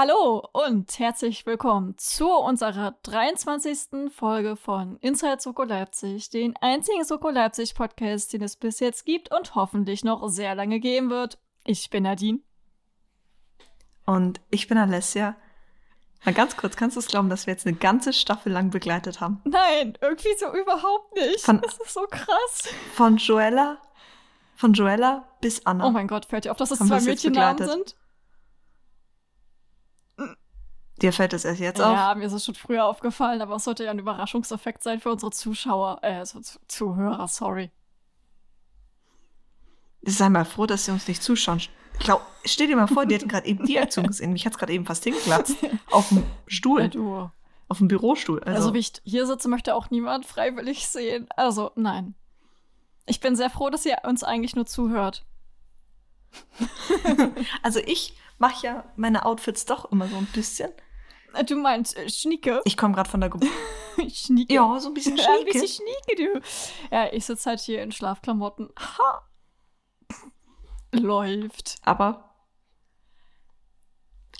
Hallo und herzlich willkommen zu unserer 23. Folge von Inside Soko Leipzig, den einzigen Soko Leipzig Podcast, den es bis jetzt gibt und hoffentlich noch sehr lange geben wird. Ich bin Nadine. Und ich bin Alessia. Mal ganz kurz, kannst du es glauben, dass wir jetzt eine ganze Staffel lang begleitet haben? Nein, irgendwie so überhaupt nicht. Von- das ist so krass. Von Joella, von Joella bis Anna. Oh mein Gott, fällt dir auf, dass das Haben wir zwei es Mädchennamen sind? Dir fällt es erst jetzt auf? Ja, mir ist es schon früher aufgefallen, aber es sollte ja ein Überraschungseffekt sein für unsere Zuschauer, äh, so Zu- Zuhörer, sorry. Sei mal froh, dass sie uns nicht zuschauen. Glaub, stell dir mal vor, die hätten gerade eben die Aktion gesehen. Mich hat es gerade eben fast hingeplatzt. Auf dem Stuhl, du. auf dem Bürostuhl. Also, Also, wie ich hier sitze, möchte auch niemand freiwillig sehen. Also, nein. Ich bin sehr froh, dass ihr uns eigentlich nur zuhört. also ich mache ja meine Outfits doch immer so ein bisschen. Du meinst äh, Schnieke? Ich komme gerade von der Geburt. Schnieke. Ja, so ein bisschen Ja, ein schnieke. bisschen Schnieke, du. Ja, ich sitze halt hier in Schlafklamotten. Ha. Läuft. Aber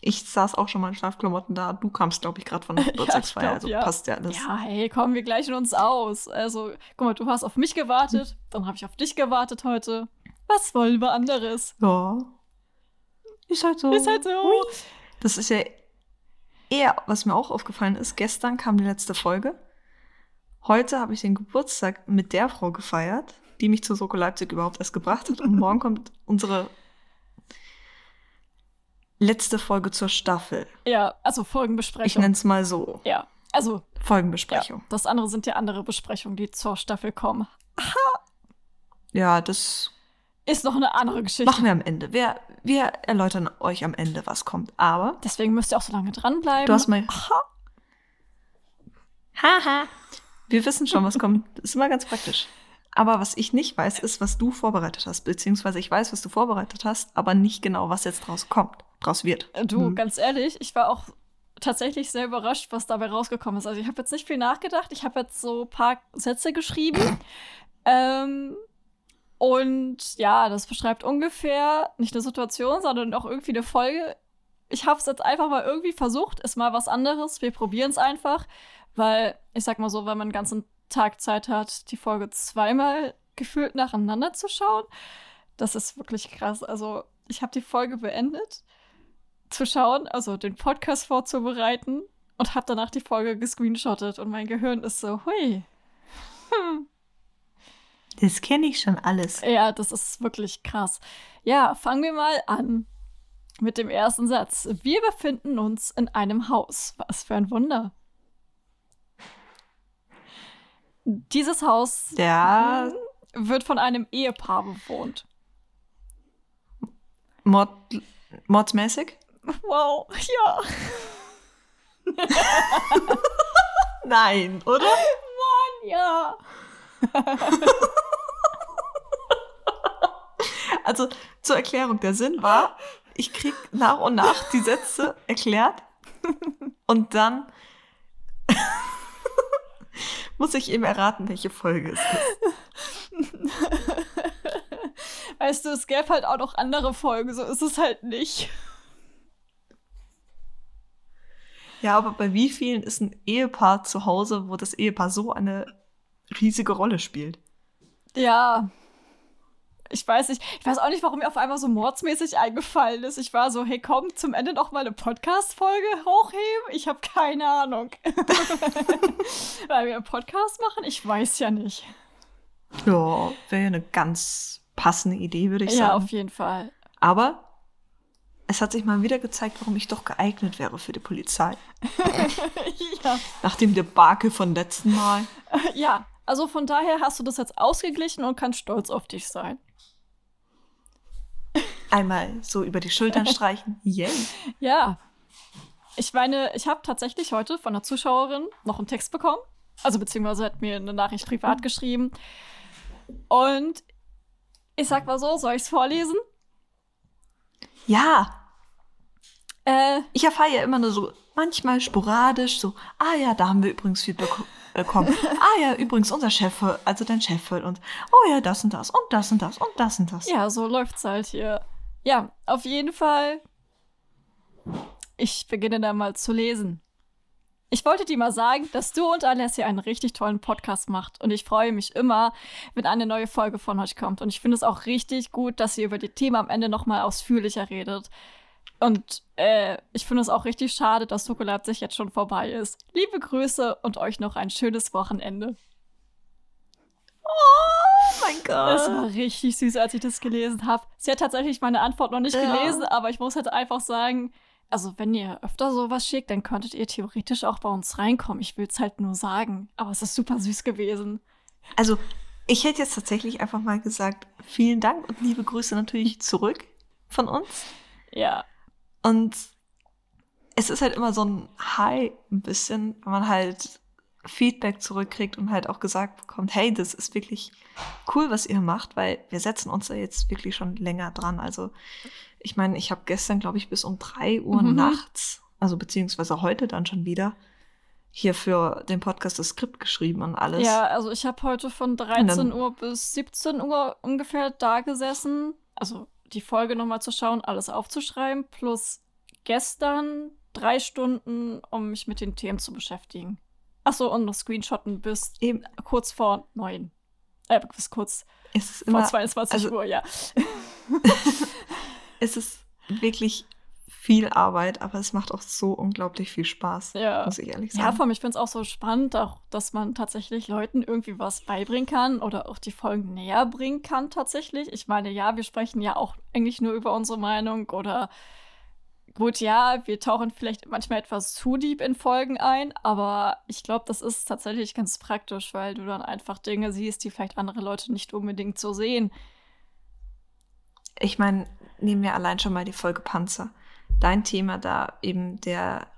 ich saß auch schon mal in Schlafklamotten da. Du kamst, glaube ich, gerade von der Ja, Geburtstagsfeier. glaub, also ja. passt ja alles. Ja, hey, kommen wir gleichen uns aus. Also, guck mal, du hast auf mich gewartet, dann habe ich auf dich gewartet heute. Was wollen wir anderes? Ja. Ist halt so. Ist halt so. Das ist ja eher, was mir auch aufgefallen ist. Gestern kam die letzte Folge. Heute habe ich den Geburtstag mit der Frau gefeiert, die mich zu Soko Leipzig überhaupt erst gebracht hat. Und morgen kommt unsere letzte Folge zur Staffel. Ja, also Ich Folgenbesprechung. nenne es mal so. ja, also, ja, Folgenbesprechung. das andere sind ja andere Besprechungen, die zur Staffel kommen. Ja, das Ist noch eine andere Geschichte. machen wir am Ende. Wir, wir erläutern euch am Ende, was kommt. Aber Deswegen müsst ihr auch so lange dranbleiben. du hast mal. Aha. Haha. Wir wissen schon, was kommt. Das ist immer ganz praktisch. Aber was ich nicht weiß, ist, was du vorbereitet hast. Beziehungsweise ich weiß, was du vorbereitet hast, aber nicht genau, was jetzt draus kommt, draus wird. Du, Hm. ganz ehrlich, ich war auch tatsächlich sehr überrascht, was dabei rausgekommen ist. Also ich habe jetzt nicht viel nachgedacht. Ich habe jetzt so ein paar Sätze geschrieben. ähm, und ja, das beschreibt ungefähr nicht eine Situation, sondern auch irgendwie eine Folge. Ich habe es jetzt einfach mal irgendwie versucht. Ist mal was anderes. Wir probieren es einfach. Weil, ich sag mal so, wenn man den ganzen Tag Zeit hat, die Folge zweimal gefühlt nacheinander zu schauen, das ist wirklich krass. Also, ich habe die Folge beendet zu schauen, also den Podcast vorzubereiten und habe danach die Folge gescreenshottet und mein Gehirn ist so, hui. Hm. Das kenne ich schon alles. Ja, das ist wirklich krass. Ja, fangen wir mal an mit dem ersten Satz. Wir befinden uns in einem Haus. Was für ein Wunder. Dieses Haus Ja, wird von einem Ehepaar bewohnt. Mord, mordsmäßig? Wow, ja. Nein, oder? Ja. Also zur Erklärung, der Sinn war, ich krieg nach und nach die Sätze erklärt und dann muss ich eben erraten, welche Folge es ist. Weißt du, es gäbe halt auch noch andere Folgen, so ist es halt nicht. Ja, aber bei wie vielen ist ein Ehepaar zu Hause, wo das Ehepaar so eine riesige Rolle spielt? Ja. Ich weiß nicht, ich weiß auch nicht, warum mir auf einmal so mordsmäßig eingefallen ist. Ich war so, hey, komm, zum Ende noch mal eine Podcast-Folge hochheben. Ich habe keine Ahnung. Weil wir einen Podcast machen? Ich weiß ja nicht. Ja, wäre ja eine ganz passende Idee, würde ich Ja, sagen. auf jeden Fall. Aber es hat sich mal wieder gezeigt, warum ich doch geeignet wäre für die Polizei. ja. Nach dem Debakel von letzten Mal. ja, also von daher hast du das jetzt ausgeglichen und kannst stolz auf dich sein. Einmal so über die Schultern streichen. Yay. Ja. Ich meine, ich habe tatsächlich heute von einer Zuschauerin noch einen Text bekommen. Also beziehungsweise hat mir eine Nachricht privat geschrieben. Und ich sag mal so, soll ich es vorlesen? Ja, Äh, ich erfahre ja immer nur so, manchmal sporadisch, so, ah ja, da haben wir übrigens Feedback bekommen. ah ja, übrigens unser Chef, also dein Chef und oh ja, das und das und das und das und das und das. ja, so läuft's halt hier. Ja, auf jeden Fall ich beginne da mal zu lesen. Ich wollte dir mal sagen, dass du und Alessia einen richtig tollen Podcast macht. Und ich freue mich immer, wenn eine neue Folge von euch kommt. Und ich finde es auch richtig gut, dass ihr über die Themen am Ende nochmal ausführlicher redet. Und äh, ich finde es auch richtig schade, dass Soko Leipzig jetzt schon vorbei ist. Liebe Grüße und euch noch ein schönes Wochenende. Oh mein Gott. Das war richtig süß, als ich das gelesen habe. Sie hat tatsächlich meine Antwort noch nicht Ja. gelesen, aber ich muss halt einfach sagen, also wenn ihr öfter sowas schickt, dann könntet ihr theoretisch auch bei uns reinkommen. Ich will es halt nur sagen. Aber es ist super süß gewesen. Also, ich hätte jetzt tatsächlich einfach mal gesagt, vielen Dank und liebe Grüße natürlich zurück von uns. Ja. Und es ist halt immer so ein High ein bisschen, wenn man halt Feedback zurückkriegt und halt auch gesagt bekommt, hey, das ist wirklich cool, was ihr macht, weil wir setzen uns da jetzt wirklich schon länger dran. Also ich meine, ich habe gestern, glaube ich, bis um drei Uhr Mhm. nachts, also beziehungsweise heute dann schon wieder, hier für den Podcast das Skript geschrieben und alles. Ja, also ich habe heute von 13 Uhr bis 17 Uhr ungefähr da gesessen. Also die Folge nochmal zu schauen, alles aufzuschreiben, plus gestern drei Stunden, um mich mit den Themen zu beschäftigen. Achso, und noch Screenshotten bis Eben, kurz vor neun. Äh, bis kurz es ist vor immer, 22 also- Uhr, ja. es ist wirklich viel Arbeit, aber es macht auch so unglaublich viel Spaß, Ja. muss ich ehrlich sagen. Ja, vor allem, ich finde es auch so spannend, auch, dass man tatsächlich Leuten irgendwie was beibringen kann oder auch die Folgen näher bringen kann tatsächlich. Ich meine, ja, wir sprechen ja auch eigentlich nur über unsere Meinung oder gut, ja, wir tauchen vielleicht manchmal etwas zu deep in Folgen ein, aber ich glaube, das ist tatsächlich ganz praktisch, weil du dann einfach Dinge siehst, die vielleicht andere Leute nicht unbedingt so sehen. Ich meine, nehmen wir allein schon mal die Folge Panzer. Dein Thema da eben der,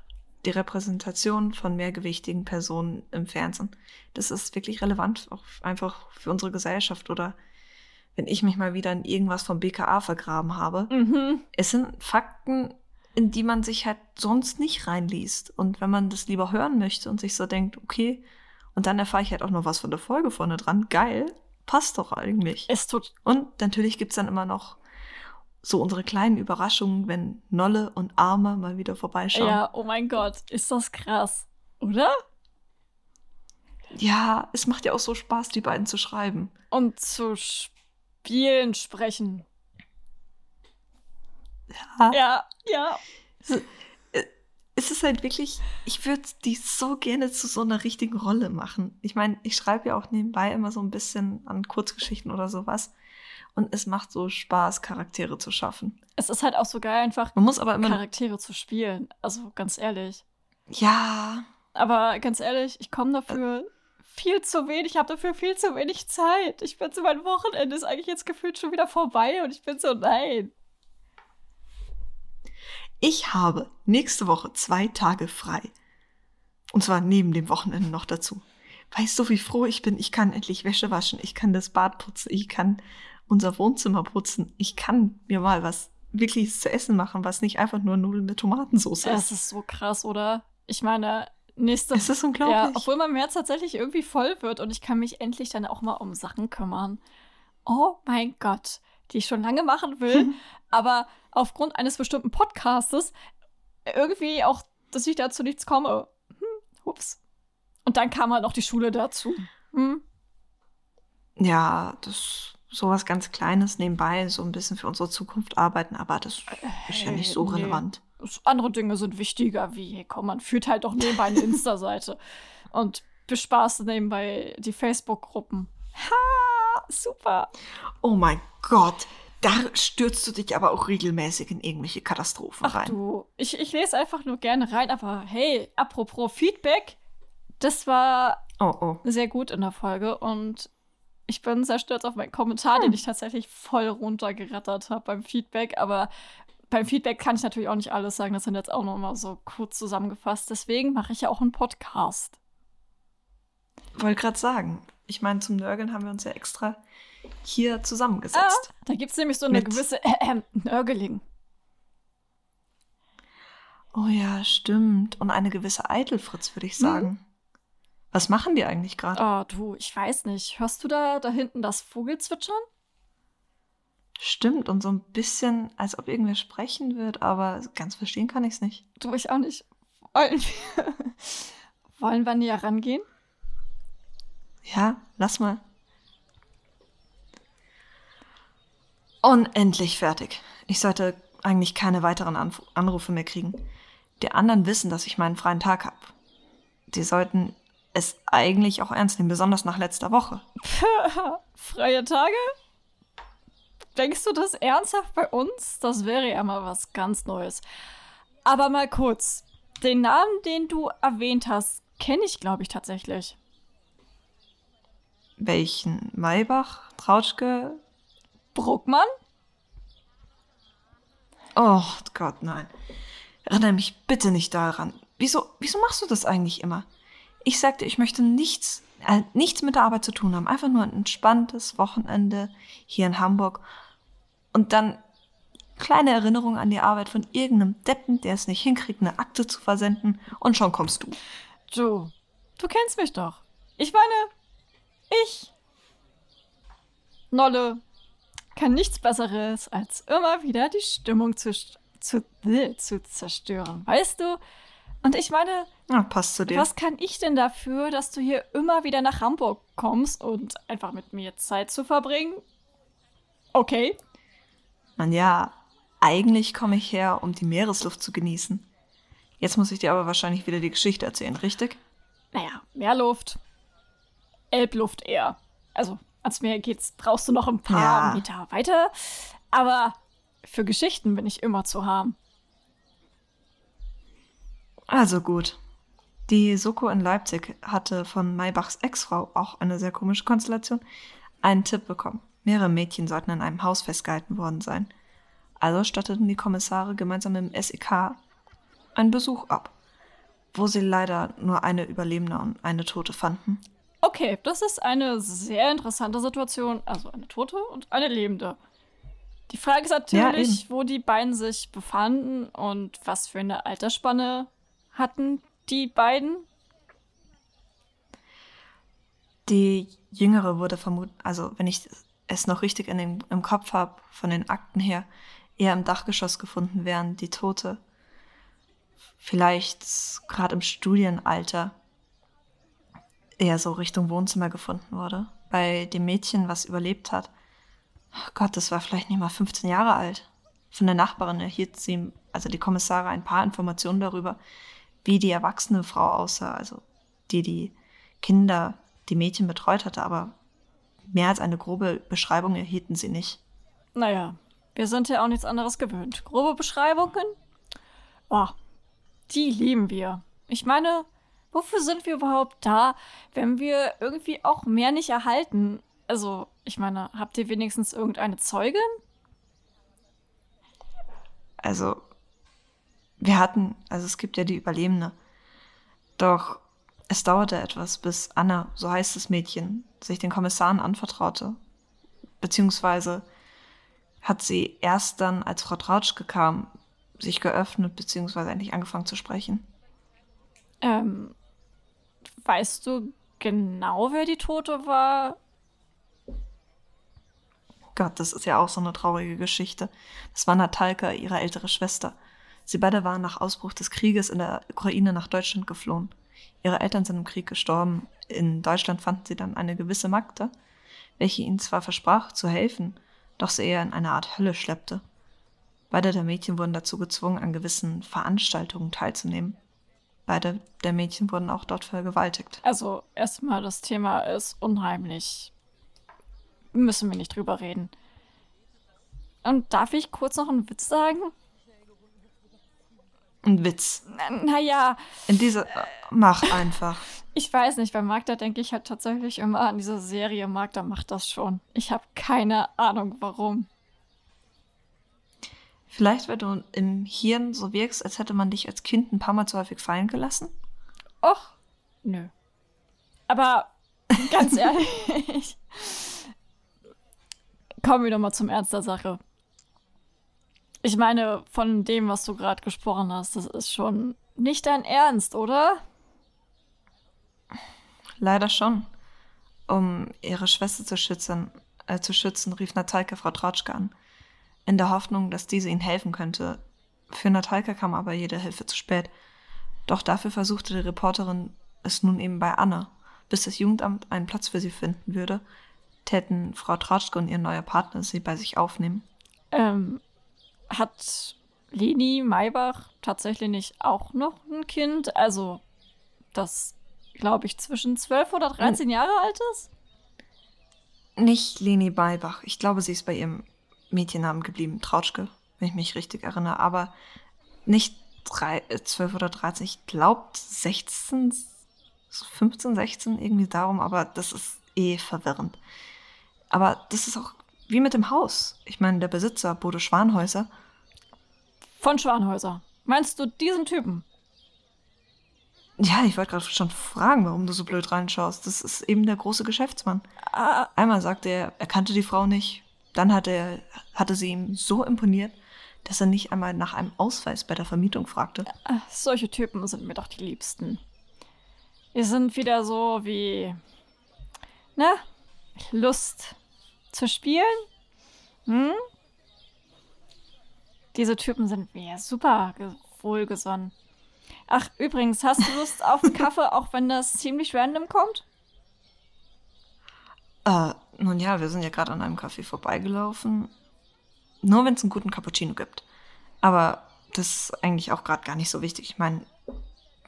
die Repräsentation von mehrgewichtigen Personen im Fernsehen. Das ist wirklich relevant, auch einfach für unsere Gesellschaft. Oder wenn ich mich mal wieder in irgendwas vom BKA vergraben habe. Mhm. Es sind Fakten, in die man sich halt sonst nicht reinliest. Und wenn man das lieber hören möchte und sich so denkt, okay, und dann erfahre ich halt auch noch was von der Folge vorne dran, geil, passt doch eigentlich. Es tut. Und natürlich gibt's dann immer noch so unsere kleinen Überraschungen, wenn Nolle und Arme mal wieder vorbeischauen. Ja, oh mein Gott, ist das krass, oder? ja, es macht ja auch so Spaß, die beiden zu schreiben. Und zu spielen sprechen. Ja. Ja, ja. Es ist halt wirklich, ich würde die so gerne zu so einer richtigen Rolle machen. Ich meine, ich schreibe ja auch nebenbei immer so ein bisschen an Kurzgeschichten oder sowas. Und es macht so Spaß, Charaktere zu schaffen. Es ist halt auch so geil, einfach Man muss aber immer. Charaktere zu spielen. Also ganz ehrlich. Ja, Aber ganz ehrlich, ich komme dafür viel zu wenig. Ich habe dafür viel zu wenig Zeit. Ich bin so, mein Wochenende ist eigentlich jetzt gefühlt schon wieder vorbei und ich bin so, nein. Ich habe nächste Woche zwei Tage frei. Und zwar neben dem Wochenende noch dazu. Weißt du, wie froh ich bin? Ich kann endlich Wäsche waschen, ich kann das Bad putzen, ich kann unser Wohnzimmer putzen, ich kann mir mal was wirkliches zu essen machen, was nicht einfach nur Nudeln mit Tomatensauce ist. ist so krass, oder? Ich meine, nächste Es ist unglaublich. Ja, obwohl mein März tatsächlich irgendwie voll wird und ich kann mich endlich dann auch mal um Sachen kümmern. Oh mein Gott, die ich schon lange machen will, aber aufgrund eines bestimmten Podcastes irgendwie auch, dass ich dazu nichts komme. Hm, ups. Und dann kam halt noch die Schule dazu. Hm. ja, das sowas ganz Kleines nebenbei, so ein bisschen für unsere Zukunft arbeiten, aber das ist ja nicht so nee. relevant. Andere Dinge sind wichtiger, wie, hey, komm, man führt halt doch nebenbei eine Insta-Seite und bespaßt nebenbei die Facebook-Gruppen. Ha, super. Oh mein Gott, da stürzt du dich aber auch regelmäßig in irgendwelche Katastrophen Ach rein. du, ich, ich lese einfach nur gerne rein, aber hey, apropos Feedback, das war Oh, oh. sehr gut in der Folge und ich bin sehr stolz auf meinen Kommentar, Hm. den ich tatsächlich voll runtergerattert habe beim Feedback, aber beim Feedback kann ich natürlich auch nicht alles sagen, das sind jetzt auch noch mal so kurz zusammengefasst, deswegen mache ich ja auch einen Podcast. Wollte gerade sagen. Ich meine, zum Nörgeln haben wir uns ja extra hier zusammengesetzt. Da gibt es nämlich so eine Mit- gewisse äh, Nörgeling. Oh ja, stimmt. Und eine gewisse Eitelfritz, würde ich sagen. Was machen die eigentlich gerade? Oh, du, ich weiß nicht. Hörst du da, da hinten das Vogelzwitschern? Stimmt, und so ein bisschen, als ob irgendwer sprechen wird, aber ganz verstehen kann ich es nicht. Du, ich auch nicht. Wollen wir, wollen wir näher rangehen? Ja, lass mal. Unendlich fertig. Ich sollte eigentlich keine weiteren Anf Anrufe mehr kriegen. Die anderen wissen, dass ich meinen freien Tag habe. Sie sollten es eigentlich auch ernst nehmen, besonders nach letzter Woche. Freie Tage? Denkst du das ernsthaft bei uns? Das wäre ja mal was ganz Neues. Aber mal kurz. Den Namen, den du erwähnt hast, kenne ich, glaube ich, tatsächlich. Welchen? Maybach? Trautschke? Bruckmann? Oh Gott, nein. Erinnere mich bitte nicht daran. Wieso, wieso machst du das eigentlich immer? Ich sagte, ich möchte nichts, äh, nichts mit der Arbeit zu tun haben. Einfach nur ein entspanntes Wochenende hier in Hamburg. Und dann kleine Erinnerung an die Arbeit von irgendeinem Deppen, der es nicht hinkriegt, eine Akte zu versenden. Und schon kommst du. Du, du kennst mich doch. Ich meine, ich, Nolle, kann nichts Besseres, als immer wieder die Stimmung zu, zu, zu zerstören. Weißt du? Und ich meine, ja, passt zu dir. was kann ich denn dafür, dass du hier immer wieder nach Hamburg kommst und einfach mit mir Zeit zu verbringen? Okay. Man ja, eigentlich komme ich her, um die Meeresluft zu genießen. Jetzt muss ich dir aber wahrscheinlich wieder die Geschichte erzählen, richtig? Naja, Meerluft. Elbluft eher. Also, ans Meer geht's, brauchst du noch ein paar Ja. Meter weiter. Aber für Geschichten bin ich immer zu haben. Also gut. Die Soko in Leipzig hatte von Maybachs Ex-Frau, auch eine sehr komische Konstellation, einen Tipp bekommen. Mehrere Mädchen sollten in einem Haus festgehalten worden sein. Also statteten die Kommissare gemeinsam mit dem SEK einen Besuch ab, wo sie leider nur eine Überlebende und eine Tote fanden. Okay, das ist eine sehr interessante Situation. Also eine Tote und eine Lebende. Die Frage ist natürlich, wo die beiden sich befanden und was für eine Altersspanne hatten die beiden. Die Jüngere wurde vermutlich, also wenn ich es noch richtig in den, im Kopf habe, von den Akten her, eher im Dachgeschoss gefunden, während die Tote vielleicht gerade im Studienalter eher so Richtung Wohnzimmer gefunden wurde. Bei dem Mädchen, was überlebt hat, oh Gott, das war vielleicht nicht mal 15 Jahre alt. Von der Nachbarin erhielt sie, also die Kommissare, ein paar Informationen darüber, wie die erwachsene Frau aussah, also die die Kinder, die Mädchen betreut hatte, aber mehr als eine grobe Beschreibung erhielten sie nicht. Naja, wir sind ja auch nichts anderes gewöhnt. Grobe Beschreibungen? Oh, die lieben wir. Ich meine, wofür sind wir überhaupt da, wenn wir irgendwie auch mehr nicht erhalten? Also, ich meine, habt ihr wenigstens irgendeine Zeugin? Also, wir hatten, also es gibt ja die Überlebende. Doch es dauerte etwas, bis Anna, so heißt das Mädchen, sich den Kommissaren anvertraute. Beziehungsweise hat sie erst dann, als Frau Trautschke kam, sich geöffnet, beziehungsweise endlich angefangen zu sprechen. Ähm, weißt du genau, wer die Tote war? Gott, das ist ja auch so eine traurige Geschichte. Das war Natalka, ihre ältere Schwester. Sie beide waren nach Ausbruch des Krieges in der Ukraine nach Deutschland geflohen. Ihre Eltern sind im Krieg gestorben. In Deutschland fanden sie dann eine gewisse Magda, welche ihnen zwar versprach, zu helfen, doch sie eher in eine Art Hölle schleppte. Beide der Mädchen wurden dazu gezwungen, an gewissen Veranstaltungen teilzunehmen. Beide der Mädchen wurden auch dort vergewaltigt. Also, erstmal, das Thema ist unheimlich. Müssen wir nicht drüber reden. Und darf ich kurz noch einen Witz sagen? Ein Witz. Naja, In dieser. Mach einfach. ich weiß nicht, bei Magda denke ich halt tatsächlich immer an diese Serie. Magda macht das schon. Ich habe keine Ahnung, warum. Vielleicht, weil du im Hirn so wirkst, als hätte man dich als Kind ein paar Mal zu häufig fallen gelassen? Och, nö. Aber ganz ehrlich, kommen wir doch mal zum Ernst der Sache. Ich meine, von dem, was du gerade gesprochen hast, das ist schon nicht dein Ernst, oder? Leider schon. Um ihre Schwester zu schützen, äh, zu schützen, rief Natalka Frau Trautschke an. in der Hoffnung, dass diese ihnen helfen könnte. Für Natalka kam aber jede Hilfe zu spät. Doch dafür versuchte die Reporterin es nun eben bei Anna. Bis das Jugendamt einen Platz für sie finden würde, täten Frau Tratschke und ihr neuer Partner sie bei sich aufnehmen. Ähm, hat Leni Maybach tatsächlich nicht auch noch ein Kind? Also, das, glaube ich, zwischen 12 oder 13 hm. Jahre alt ist? Nicht Leni Maybach. Ich glaube, sie ist bei ihrem Mädchennamen geblieben. Trautschke, wenn ich mich richtig erinnere. Aber nicht drei, 12 äh, oder 13. Ich glaube 16, 15, 16, irgendwie darum. Aber das ist eh verwirrend. Aber das ist auch wie mit dem Haus. Ich meine, der Besitzer, Bodo Schwanhäuser. Von Schwanhäuser. Meinst du diesen Typen? Ja, ich wollte gerade schon fragen, warum du so blöd reinschaust. Das ist eben der große Geschäftsmann. Ah. Einmal sagte er, er kannte die Frau nicht. Dann hatte, er, hatte sie ihm so imponiert, dass er nicht einmal nach einem Ausweis bei der Vermietung fragte. Ach, solche Typen sind mir doch die liebsten. Wir sind wieder so wie. Na? Lust zu spielen? Hm? Diese Typen sind mir super wohlgesonnen. Ach, übrigens, hast du Lust auf einen Kaffee, auch wenn das ziemlich random kommt? Äh, nun ja, wir sind ja gerade an einem Kaffee vorbeigelaufen. Nur wenn es einen guten Cappuccino gibt. Aber das ist eigentlich auch gerade gar nicht so wichtig. Ich meine,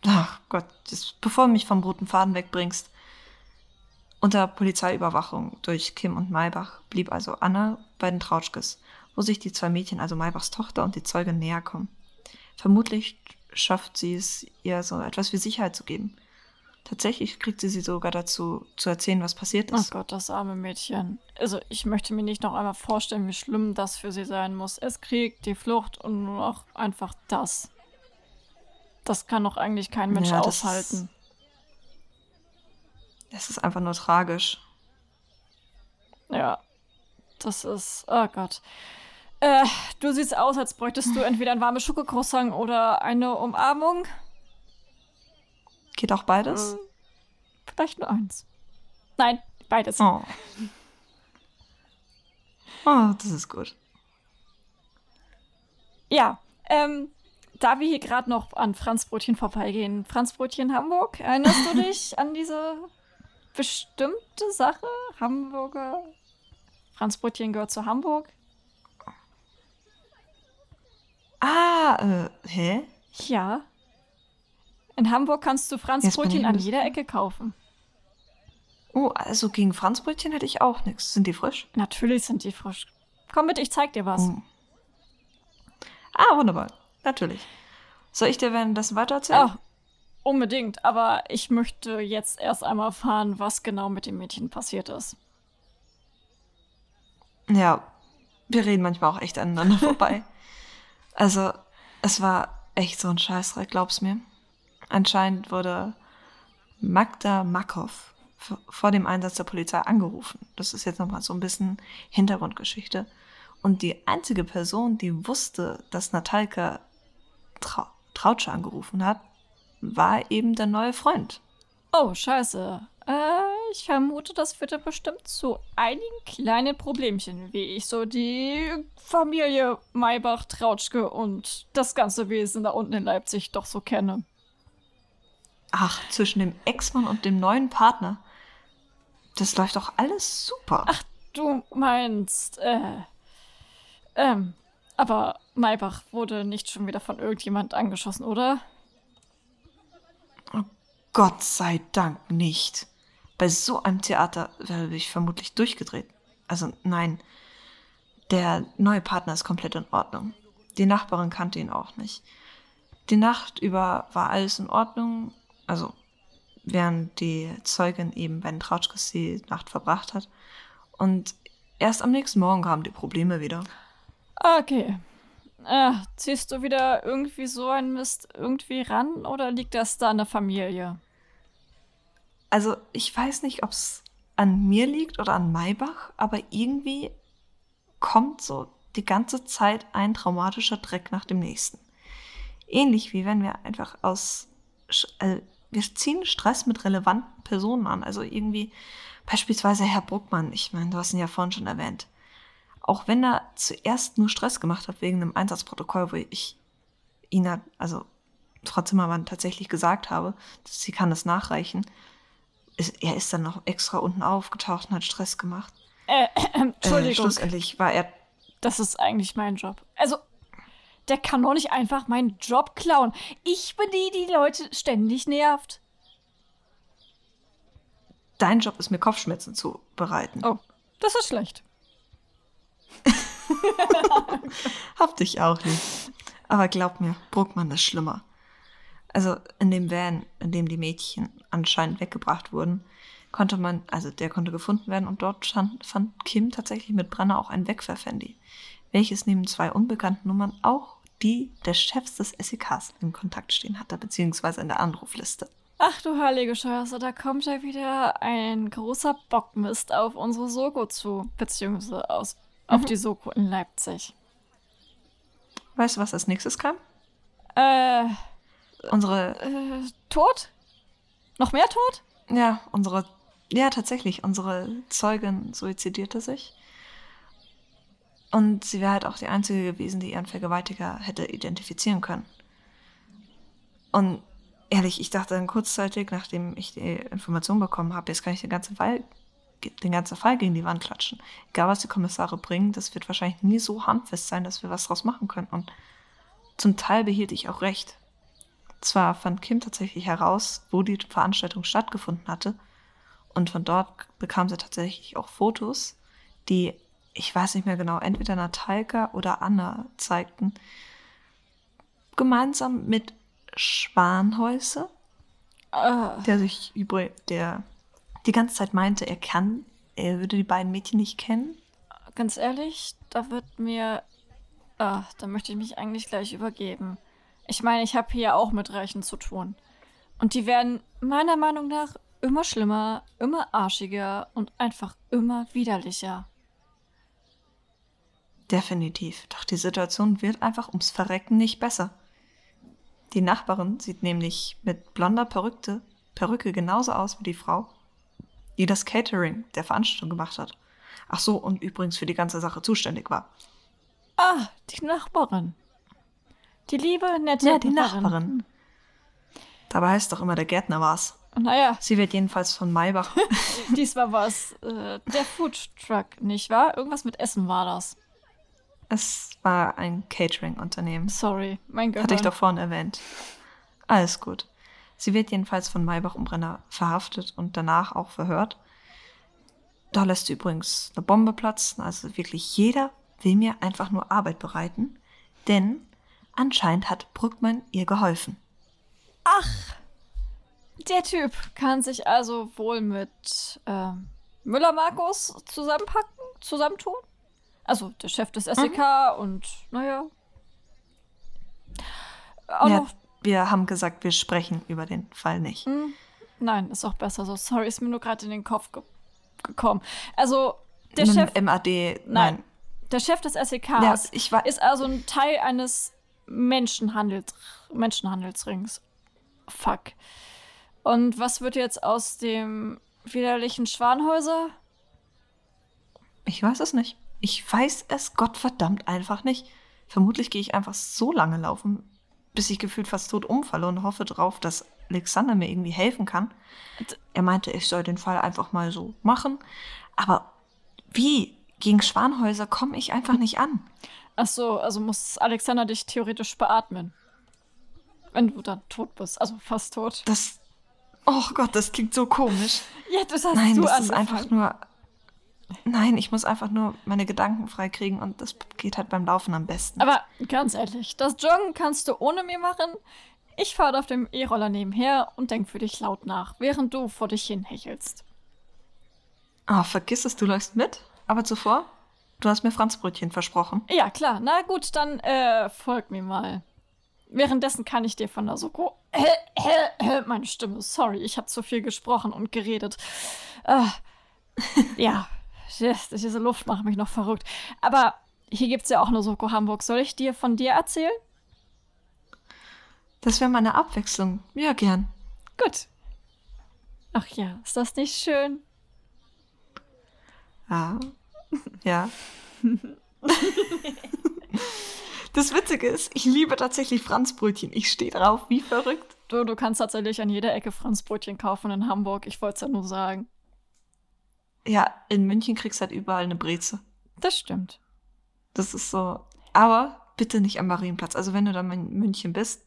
ach Gott, das, bevor du mich vom roten Faden wegbringst, unter Polizeiüberwachung durch Kim und Maybach blieb also Anna bei den Trautschkes, wo sich die zwei Mädchen, also Maybachs Tochter und die Zeugin, näher kommen. Vermutlich schafft sie es, ihr so etwas wie Sicherheit zu geben. Tatsächlich kriegt sie sie sogar dazu, zu erzählen, was passiert ist. Oh Gott, das arme Mädchen. Also, ich möchte mir nicht noch einmal vorstellen, wie schlimm das für sie sein muss. Es Krieg, die Flucht und nur noch einfach das. Das kann doch eigentlich kein Mensch ja, aushalten. Es ist einfach nur tragisch. Ja. Das ist. Oh Gott. Äh, du siehst aus, als bräuchtest du entweder ein warmes Schokocroissant oder eine Umarmung. Geht auch beides? Hm, vielleicht nur eins. Nein, beides. Oh. Oh, das ist gut. Ja, ähm, da wir hier gerade noch an Franzbrötchen vorbeigehen, Franzbrötchen Hamburg, erinnerst du dich an diese bestimmte Sache? Hamburger. Franzbrötchen gehört zu Hamburg. Ah, äh, hä? Ja. In Hamburg kannst du Franzbrötchen an jeder Ecke kaufen. Oh, also gegen Franzbrötchen hätte ich auch nichts. Sind die frisch? Natürlich sind die frisch. Komm mit, ich zeig dir was. Oh. Ah, wunderbar. Natürlich. Soll ich dir währenddessen weitererzählen? Ach, Unbedingt, aber ich möchte jetzt erst einmal erfahren, was genau mit dem Mädchen passiert ist. Ja, wir reden manchmal auch echt aneinander vorbei. Also, es war echt so ein Scheißdreck, glaub's mir. Anscheinend wurde Magda Makov vor dem Einsatz der Polizei angerufen. Das ist jetzt nochmal so ein bisschen Hintergrundgeschichte. Und die einzige Person, die wusste, dass Natalka Trau Trautsche angerufen hat, war eben der neue Freund. Oh, scheiße. Äh, ich vermute, das führte bestimmt zu einigen kleinen Problemchen, wie ich so die Familie Maybach-Trautschke und das ganze Wesen da unten in Leipzig doch so kenne. Ach, zwischen dem Ex-Mann und dem neuen Partner. Das läuft doch alles super. Ach, du meinst, äh, ähm, aber Maybach wurde nicht schon wieder von irgendjemand angeschossen, oder? Gott sei Dank nicht. Bei so einem Theater wäre ich vermutlich durchgedreht. Also nein, der neue Partner ist komplett in Ordnung. Die Nachbarin kannte ihn auch nicht. Die Nacht über war alles in Ordnung, also während die Zeugin eben bei den Trautschkes die Nacht verbracht hat. Und erst am nächsten Morgen kamen die Probleme wieder. Okay. Äh, ziehst du wieder irgendwie so ein Mist irgendwie ran oder liegt das da an der Familie? Also, ich weiß nicht, ob es an mir liegt oder an Maybach, aber irgendwie kommt so die ganze Zeit ein traumatischer Dreck nach dem nächsten. Ähnlich wie wenn wir einfach aus. Äh, wir ziehen Stress mit relevanten Personen an. Also irgendwie beispielsweise Herr Bruckmann. Ich meine, du hast ihn ja vorhin schon erwähnt. Auch wenn er zuerst nur Stress gemacht hat wegen einem Einsatzprotokoll, wo ich ihn, hat- also Frau Zimmermann tatsächlich gesagt habe, dass sie kann das nachreichen. Ist, er ist dann noch extra unten aufgetaucht und hat Stress gemacht. Äh, Äh, Entschuldigung, schlussendlich war er das ist eigentlich mein Job. Also, der kann doch nicht einfach meinen Job klauen. Ich bin die, die Leute ständig nervt. Dein Job ist mir Kopfschmerzen zu bereiten. Oh, das ist schlecht. Hab dich auch lieb. Aber glaub mir, Bruckmann ist schlimmer. Also in dem Van, in dem die Mädchen anscheinend weggebracht wurden, konnte man, also der konnte gefunden werden und dort stand, fand Kim tatsächlich mit Brenner auch ein Wegwerfhandy, welches neben zwei unbekannten Nummern auch die des Chefs des SEKs im Kontakt stehen hatte, beziehungsweise in der Anrufliste. Ach du heilige Scheiße, da kommt ja wieder ein großer Bockmist auf unsere Soko zu, beziehungsweise aus, auf Mhm. die Soko in Leipzig. Weißt du, was als nächstes kam? Äh, Unsere, äh, tot? Noch mehr tot? ja, unsere, ja, tatsächlich, unsere Zeugin suizidierte sich. Und sie wäre halt auch die Einzige gewesen, die ihren Vergewaltiger hätte identifizieren können. Und ehrlich, ich dachte dann kurzzeitig, nachdem ich die Information bekommen habe, jetzt kann ich den ganzen Fall, den ganzen Fall gegen die Wand klatschen. Egal, was die Kommissare bringen, das wird wahrscheinlich nie so handfest sein, dass wir was draus machen können. Und zum Teil behielt ich auch recht. Zwar fand Kim tatsächlich heraus, wo die Veranstaltung stattgefunden hatte, und von dort bekam sie tatsächlich auch Fotos, die, ich weiß nicht mehr genau, entweder Natalka oder Anna zeigten, gemeinsam mit Schwanhäuser, Äh, der sich übrig, der die ganze Zeit meinte, er kann, er würde die beiden Mädchen nicht kennen. ganz ehrlich, da wird mir. Ah, da möchte ich mich eigentlich gleich übergeben. Ich meine, ich habe hier auch mit Reichen zu tun. Und die werden meiner Meinung nach immer schlimmer, immer arschiger und einfach immer widerlicher. Definitiv. Doch die Situation wird einfach ums Verrecken nicht besser. Die Nachbarin sieht nämlich mit blonder Perücke, Perücke genauso aus wie die Frau, die das Catering der Veranstaltung gemacht hat. Ach so, und übrigens für die ganze Sache zuständig war. Ah, die Nachbarin. Die liebe, nette Ja, die Nachbarin. Dabei heißt doch immer, der Gärtner war's. Naja, Sie wird jedenfalls von Maybach. diesmal war es äh, der Food Truck, nicht wahr? Irgendwas mit Essen war das. es war ein Catering-Unternehmen. Sorry, mein Gott. Hatte ich doch vorhin erwähnt. Alles gut. Sie wird jedenfalls von Maybach und Brenner verhaftet und danach auch verhört. Da lässt sie übrigens eine Bombe platzen. Also wirklich jeder will mir einfach nur Arbeit bereiten. Denn anscheinend hat Brückmann ihr geholfen. Der Typ kann sich also wohl mit ähm, Müller Markus zusammenpacken, zusammentun. Also der Chef des SEK und naja. Auch Ja, noch. Wir haben gesagt, wir sprechen über den Fall nicht. Hm, nein, ist auch besser so. Sorry, ist mir nur gerade in den Kopf ge gekommen. Also der Chef, MAD, nein, nein. der Chef des SEKs Ja, ist also ein Teil eines Menschenhandels Menschenhandelsrings. Fuck. Und was wird jetzt aus dem widerlichen Schwanhäuser? Ich weiß es nicht. Ich weiß es Gottverdammt einfach nicht. Vermutlich gehe ich einfach so lange laufen, bis ich gefühlt fast tot umfalle und hoffe drauf, dass Alexander mir irgendwie helfen kann. Er meinte, ich soll den Fall einfach mal so machen. Aber wie? Gegen Schwanhäuser komme ich einfach nicht an. Ach so, also muss Alexander dich theoretisch beatmen. Wenn du dann tot bist, also fast tot. Das. Oh Gott, das klingt so komisch. Ja, das hast Nein, du das ist angefangen. einfach nur. Nein, ich muss einfach nur meine Gedanken freikriegen und das geht halt beim Laufen am besten. Aber ganz ehrlich, das Joggen kannst du ohne mir machen. Ich fahre auf dem E-Roller nebenher und denk für dich laut nach, während du vor dich hin hechelst. Oh, vergiss es, du läufst mit. Aber zuvor, du hast mir Franzbrötchen versprochen. Ja, klar. Na gut, dann äh, folg mir mal. Währenddessen kann ich dir von der Soko. Meine Stimme, sorry, ich habe zu viel gesprochen und geredet. Äh, ja, das- diese Luft macht mich noch verrückt. Aber hier gibt's ja auch eine Soko Hamburg. Soll ich dir von dir erzählen? Das wäre meine Abwechslung. Ja, gern. Gut. Ach ja, ist das nicht schön? Ja. Ja. Das Witzige ist, ich liebe tatsächlich Franzbrötchen. Ich stehe drauf, wie verrückt. Du, du kannst tatsächlich an jeder Ecke Franzbrötchen kaufen in Hamburg. Ich wollte es ja nur sagen. Ja, in München kriegst du halt überall eine Breze. Das stimmt. Das ist so. Aber bitte nicht am Marienplatz. Also wenn du dann in München bist,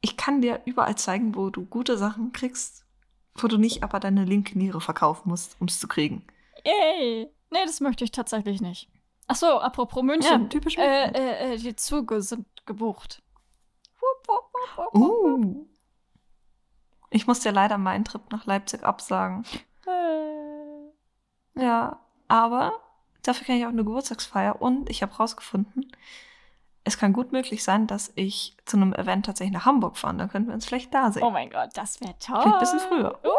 ich kann dir überall zeigen, wo du gute Sachen kriegst, wo du nicht aber deine linke Niere verkaufen musst, um es zu kriegen. Yay! Nee, das möchte ich tatsächlich nicht. Ach so, apropos München. Ja, typisch äh, München. äh, äh, die Züge sind gebucht. Wupp, wupp, wupp, wupp, wupp. Uh. Ich muss dir leider meinen Trip nach Leipzig absagen. Äh, Ja, aber dafür kann ich auch eine Geburtstagsfeier und ich habe rausgefunden, es kann gut möglich sein, dass ich zu einem Event tatsächlich nach Hamburg fahre. Dann könnten wir uns vielleicht da sehen. Oh mein Gott, das wäre toll. Vielleicht ein bisschen früher. Uh.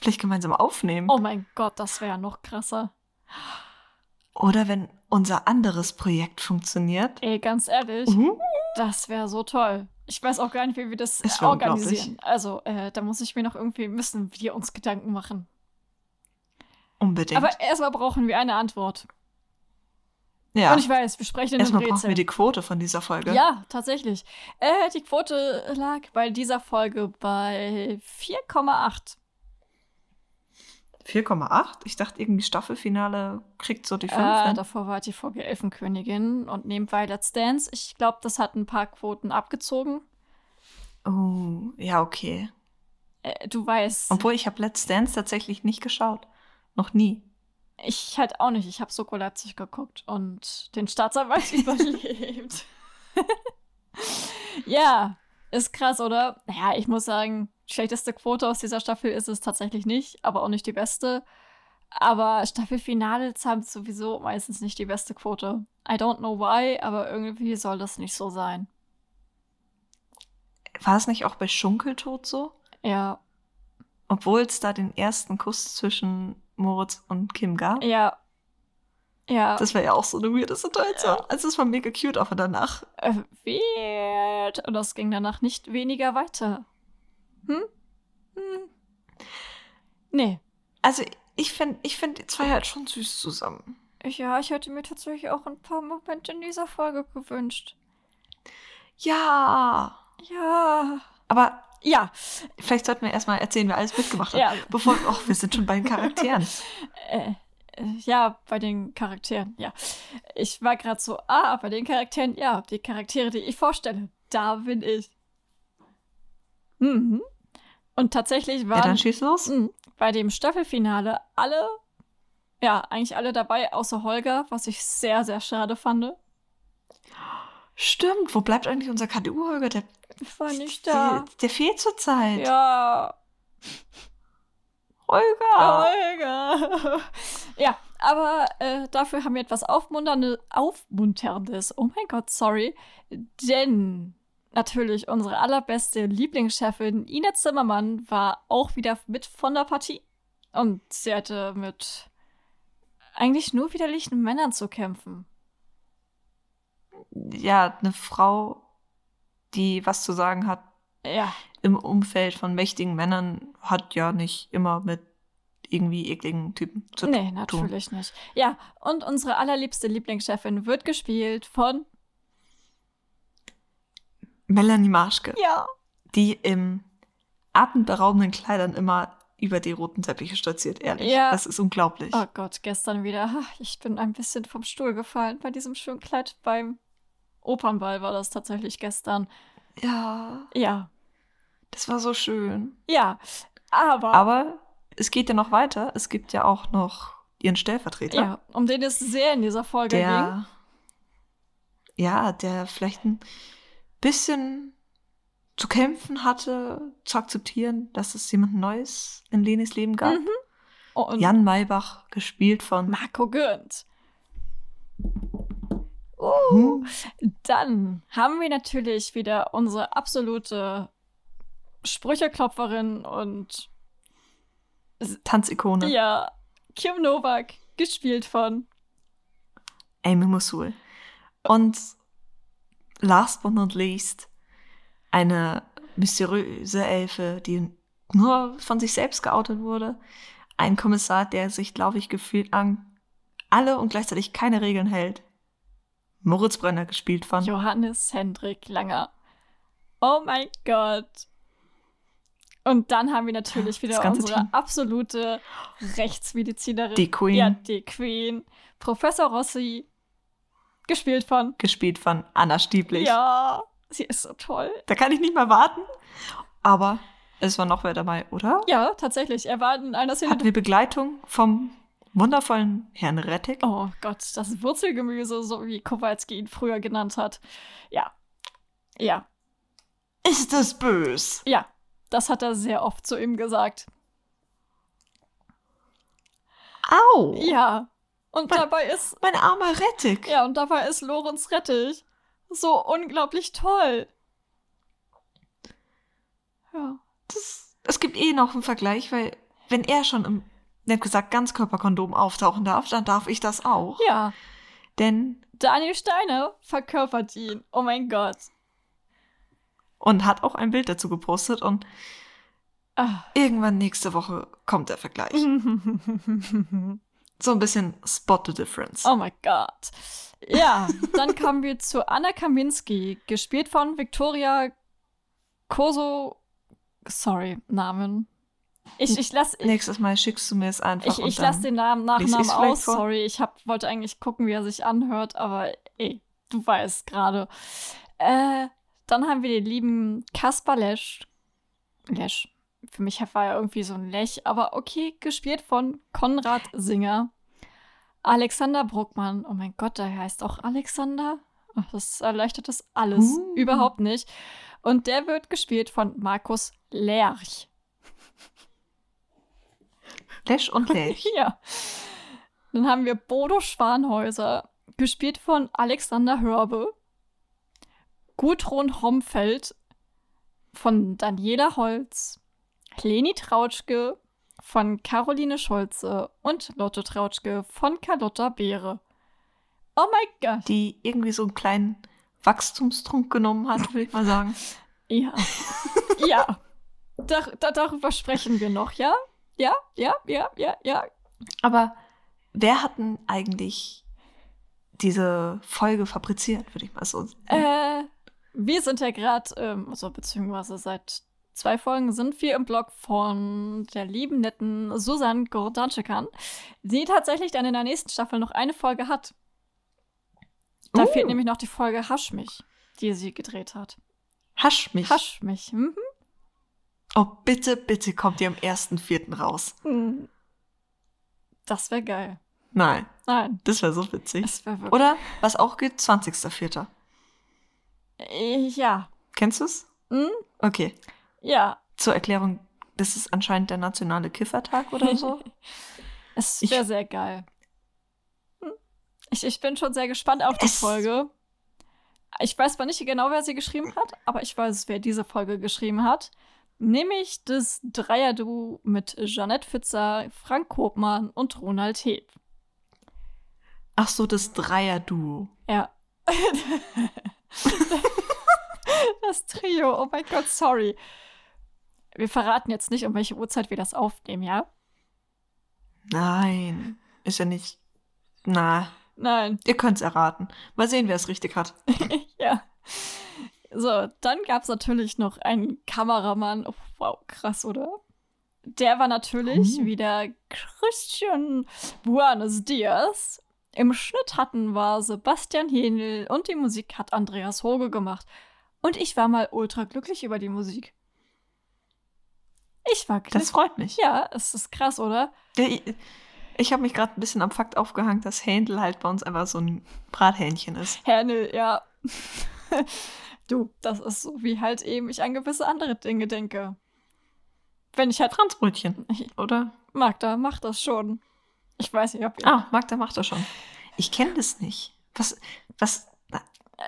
Vielleicht gemeinsam aufnehmen. Oh mein Gott, das wäre noch krasser. Oder wenn unser anderes Projekt funktioniert. Ey, ganz ehrlich, Uh. das wäre so toll. Ich weiß auch gar nicht, wie wir das organisieren. Also, äh, da muss ich mir noch irgendwie, müssen wir uns Gedanken machen. Unbedingt. Aber erstmal brauchen wir eine Antwort. ja, Und ich weiß, wir sprechen in erstmal brauchen Rätsel. wir die Quote von dieser Folge. Ja, tatsächlich. Äh, die Quote lag bei dieser Folge bei 4,8. 4,8. Ich dachte irgendwie Staffelfinale kriegt so die 5. Äh, hin. davor war die Folge Elfenkönigin und nebenbei Let's Dance. Ich glaube, das hat ein paar Quoten abgezogen. oh, ja, okay. Äh, du weißt, Obwohl, ich habe Let's Dance tatsächlich nicht geschaut. Noch nie. ich halt auch nicht. Ich habe Soko Leipzig geguckt und den Staatsanwalt überlebt. ja, ist krass, oder? Naja, ich muss sagen, schlechteste Quote aus dieser Staffel ist es tatsächlich nicht, aber auch nicht die beste. Aber Staffelfinales haben sowieso meistens nicht die beste Quote. I don't know why, aber irgendwie soll das nicht so sein. War es nicht auch bei Schunkeltod so? Ja, Obwohl es da den ersten Kuss zwischen Moritz und Kim gab. ja. Ja, Das war ja auch so eine weirde Situation. Also es war mega cute, aber danach. äh, weird. Und das ging danach nicht weniger weiter. Hm? Hm. Nee. Also ich finde ich find die zwei halt schon süß zusammen. Ja, ich hätte mir tatsächlich auch ein paar Momente in dieser Folge gewünscht. Ja. Ja. Aber Ja. vielleicht sollten wir erstmal erzählen, wer alles mitgemacht hat. Ja. Bevor. Och, wir sind schon bei den Charakteren. Äh, äh, ja, bei den Charakteren, ja. Ich war gerade so, ah, bei den Charakteren, ja, die Charaktere, die ich vorstelle, da bin ich. Mhm. Und tatsächlich Ja, waren dann schieß los. Mhm. bei dem Staffelfinale alle, ja, eigentlich alle dabei, außer Holger, was ich sehr, sehr schade fand. Stimmt, wo bleibt eigentlich unser KDU-Holger? Der, war nicht da. der, der fehlt zurzeit. Ja, Holger. Holger. ja, aber äh, dafür haben wir etwas Aufmunternde, Aufmunterndes. Oh mein Gott, sorry. Denn natürlich unsere allerbeste Lieblingschefin Ina Zimmermann war auch wieder mit von der Partie. Und sie hatte mit eigentlich nur widerlichen Männern zu kämpfen. Ja, eine Frau, die was zu sagen hat Ja, im Umfeld von mächtigen Männern, hat ja nicht immer mit irgendwie ekligen Typen zu tun. nee, natürlich nicht. Ja, und unsere allerliebste Lieblingschefin wird gespielt von. Melanie Marschke, Ja. die im atemberaubenden Kleidern immer über die roten Teppiche stolziert, ehrlich. Ja. Das ist unglaublich. Oh Gott, gestern wieder. Ich bin ein bisschen vom Stuhl gefallen bei diesem schönen Kleid beim Opernball war das tatsächlich gestern. Ja, Ja, das war so schön. ja, aber, Aber es geht ja noch weiter. Es gibt ja auch noch ihren Stellvertreter. ja, um den es sehr in dieser Folge ging. der, ja, der vielleicht ein bisschen zu kämpfen hatte, zu akzeptieren, dass es jemand Neues in Lenis Leben gab. Mhm. Und Jan Maybach, gespielt von Marco Gürnt. Uh, Hm. dann haben wir natürlich wieder unsere absolute Sprücheklopferin und Tanzikone ja, Kim Novak, gespielt von Amy Mosul. Und last but not least eine mysteriöse Elfe, die nur von sich selbst geoutet wurde. Ein Kommissar, der sich, glaube ich, gefühlt an alle und gleichzeitig keine Regeln hält. Moritz Brenner gespielt von. Johannes Hendrik Langer. Oh mein Gott. Und dann haben wir natürlich wieder unsere Team. absolute Rechtsmedizinerin. Die Queen. Ja, die Queen. Professor Rossi. Gespielt von. Gespielt von Anna Stieblich. Ja, sie ist so toll. Da kann ich nicht mal warten. Aber es war noch wer dabei, oder? Ja, tatsächlich. Er war in einer Szene. Hatten wir Begleitung vom wundervollen Herrn Rettig. Oh Gott, das Wurzelgemüse, so wie Kowalski ihn früher genannt hat. Ja. Ja. Ist es bös? Ja. Das hat er sehr oft zu ihm gesagt. Au! Ja. Und Mein- dabei ist. Mein armer Rettig. Ja, und dabei ist Lorenz Rettich so unglaublich toll. Ja. Das, es gibt eh noch einen Vergleich, weil wenn er schon im, nett gesagt, Ganzkörperkondom auftauchen darf, dann darf ich das auch. Ja. Denn, Daniel Steiner verkörpert ihn. Oh mein Gott. und hat auch ein Bild dazu gepostet und Ah. irgendwann nächste Woche kommt der Vergleich. So ein bisschen Spot the Difference. Oh mein Gott. Ja, dann kommen wir zu Anna Kaminski, gespielt von Victoria Koso. Sorry, Namen. Ich, ich lass, Nächstes Mal schickst du mir es einfach. ich, ich dann- lass den Namen, Nachnamen aus. Sorry, ich hab, wollte eigentlich gucken, wie er sich anhört, aber ey, du weißt gerade. Äh, dann haben wir den lieben Kaspar Lesch. Lesch. Für mich war er irgendwie so ein Lech, aber okay, gespielt von Konrad Singer. Alexander Bruckmann. Oh mein Gott, der heißt auch Alexander. Ach, Das erleichtert das alles Uh. überhaupt nicht. Und der wird gespielt von Markus Lerch. Lesch und Lech. Ja. Dann haben wir Bodo Schwanhäuser, gespielt von Alexander Hörbe. Gudrun Homfeld von Daniela Holz. Leni Trautschke von Caroline Scholze und Lotte Trautschke von Carlotta Beere. Oh mein Gott. Die irgendwie so einen kleinen Wachstumstrunk genommen hat, würde ich mal sagen. Ja. ja. Da, da, darüber sprechen wir noch, ja? Ja, ja, ja, ja, ja. Aber wer hat denn eigentlich diese Folge fabriziert, würde ich mal so sagen. Äh, wir sind ja gerade, ähm, also beziehungsweise seit zwei Folgen sind wir im Blog von der lieben, netten Susan Gordanschekan, die tatsächlich dann in der nächsten Staffel noch eine Folge hat. Da Uh. fehlt nämlich noch die Folge Hasch mich, die sie gedreht hat. Hasch mich. Hasch mich. Mhm. Oh, bitte, bitte kommt ihr am 1.4. raus. Hm. Das wäre geil. Nein, Nein, das wäre so witzig. das wäre wirklich. Oder, was auch geht, 20.4. Äh, Ja. Kennst du es? Hm? Okay. Ja. Zur Erklärung, das ist anscheinend der nationale Kiffertag oder so. Es wäre sehr geil. Hm. Ich, ich bin schon sehr gespannt auf die Folge. Ich weiß zwar nicht genau, wer sie geschrieben hat, aber ich weiß, wer diese Folge geschrieben hat. Nämlich das Dreierduo mit Jeanette Pfitzer, Frank Kopmann und Ronald Heb. Ach so, das Dreier-Duo. Ja. das Trio, oh mein Gott, sorry. Wir verraten jetzt nicht, um welche Uhrzeit wir das aufnehmen, ja? Nein, ist ja nicht. Na, Nein. ihr könnt's erraten. Mal sehen, wer es richtig hat. Ja. So, dann gab es natürlich noch einen Kameramann. Oh, wow, krass, oder? Der war natürlich Uh. wieder Christian Buenos Dias. Im Schnitt hatten wir Sebastian Henel und die Musik hat Andreas Hoge gemacht. Und ich war mal ultra glücklich über die Musik. Ich war Das glücklich. freut mich. Ja, es ist krass, oder? Ich, ich habe mich gerade ein bisschen am Fakt aufgehangen, dass Händel halt bei uns einfach so ein Brathähnchen ist. Hernel, ja. Du, das ist so, wie halt eben ich an gewisse andere Dinge denke. Wenn ich halt Franzbrötchen, oder? Magda macht das schon. Ich weiß nicht, ob ihr. Ah, Magda macht das schon. Ich kenne das nicht. Was, was,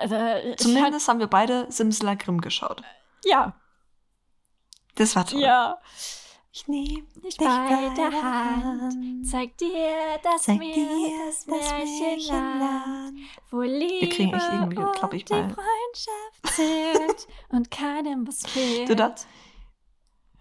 ich zumindest haben wir beide Simsler Grimm geschaut. Halt, ja, Das war toll. ja. Ich nehme Nicht bei der Hand. Zeig dir das Zeig Meer, dir das das Märchenland, wo Liebe kriegen echt irgendwie, glaub und ich, die mal- Freundschaft zählt und keinem was fehlt. Du das?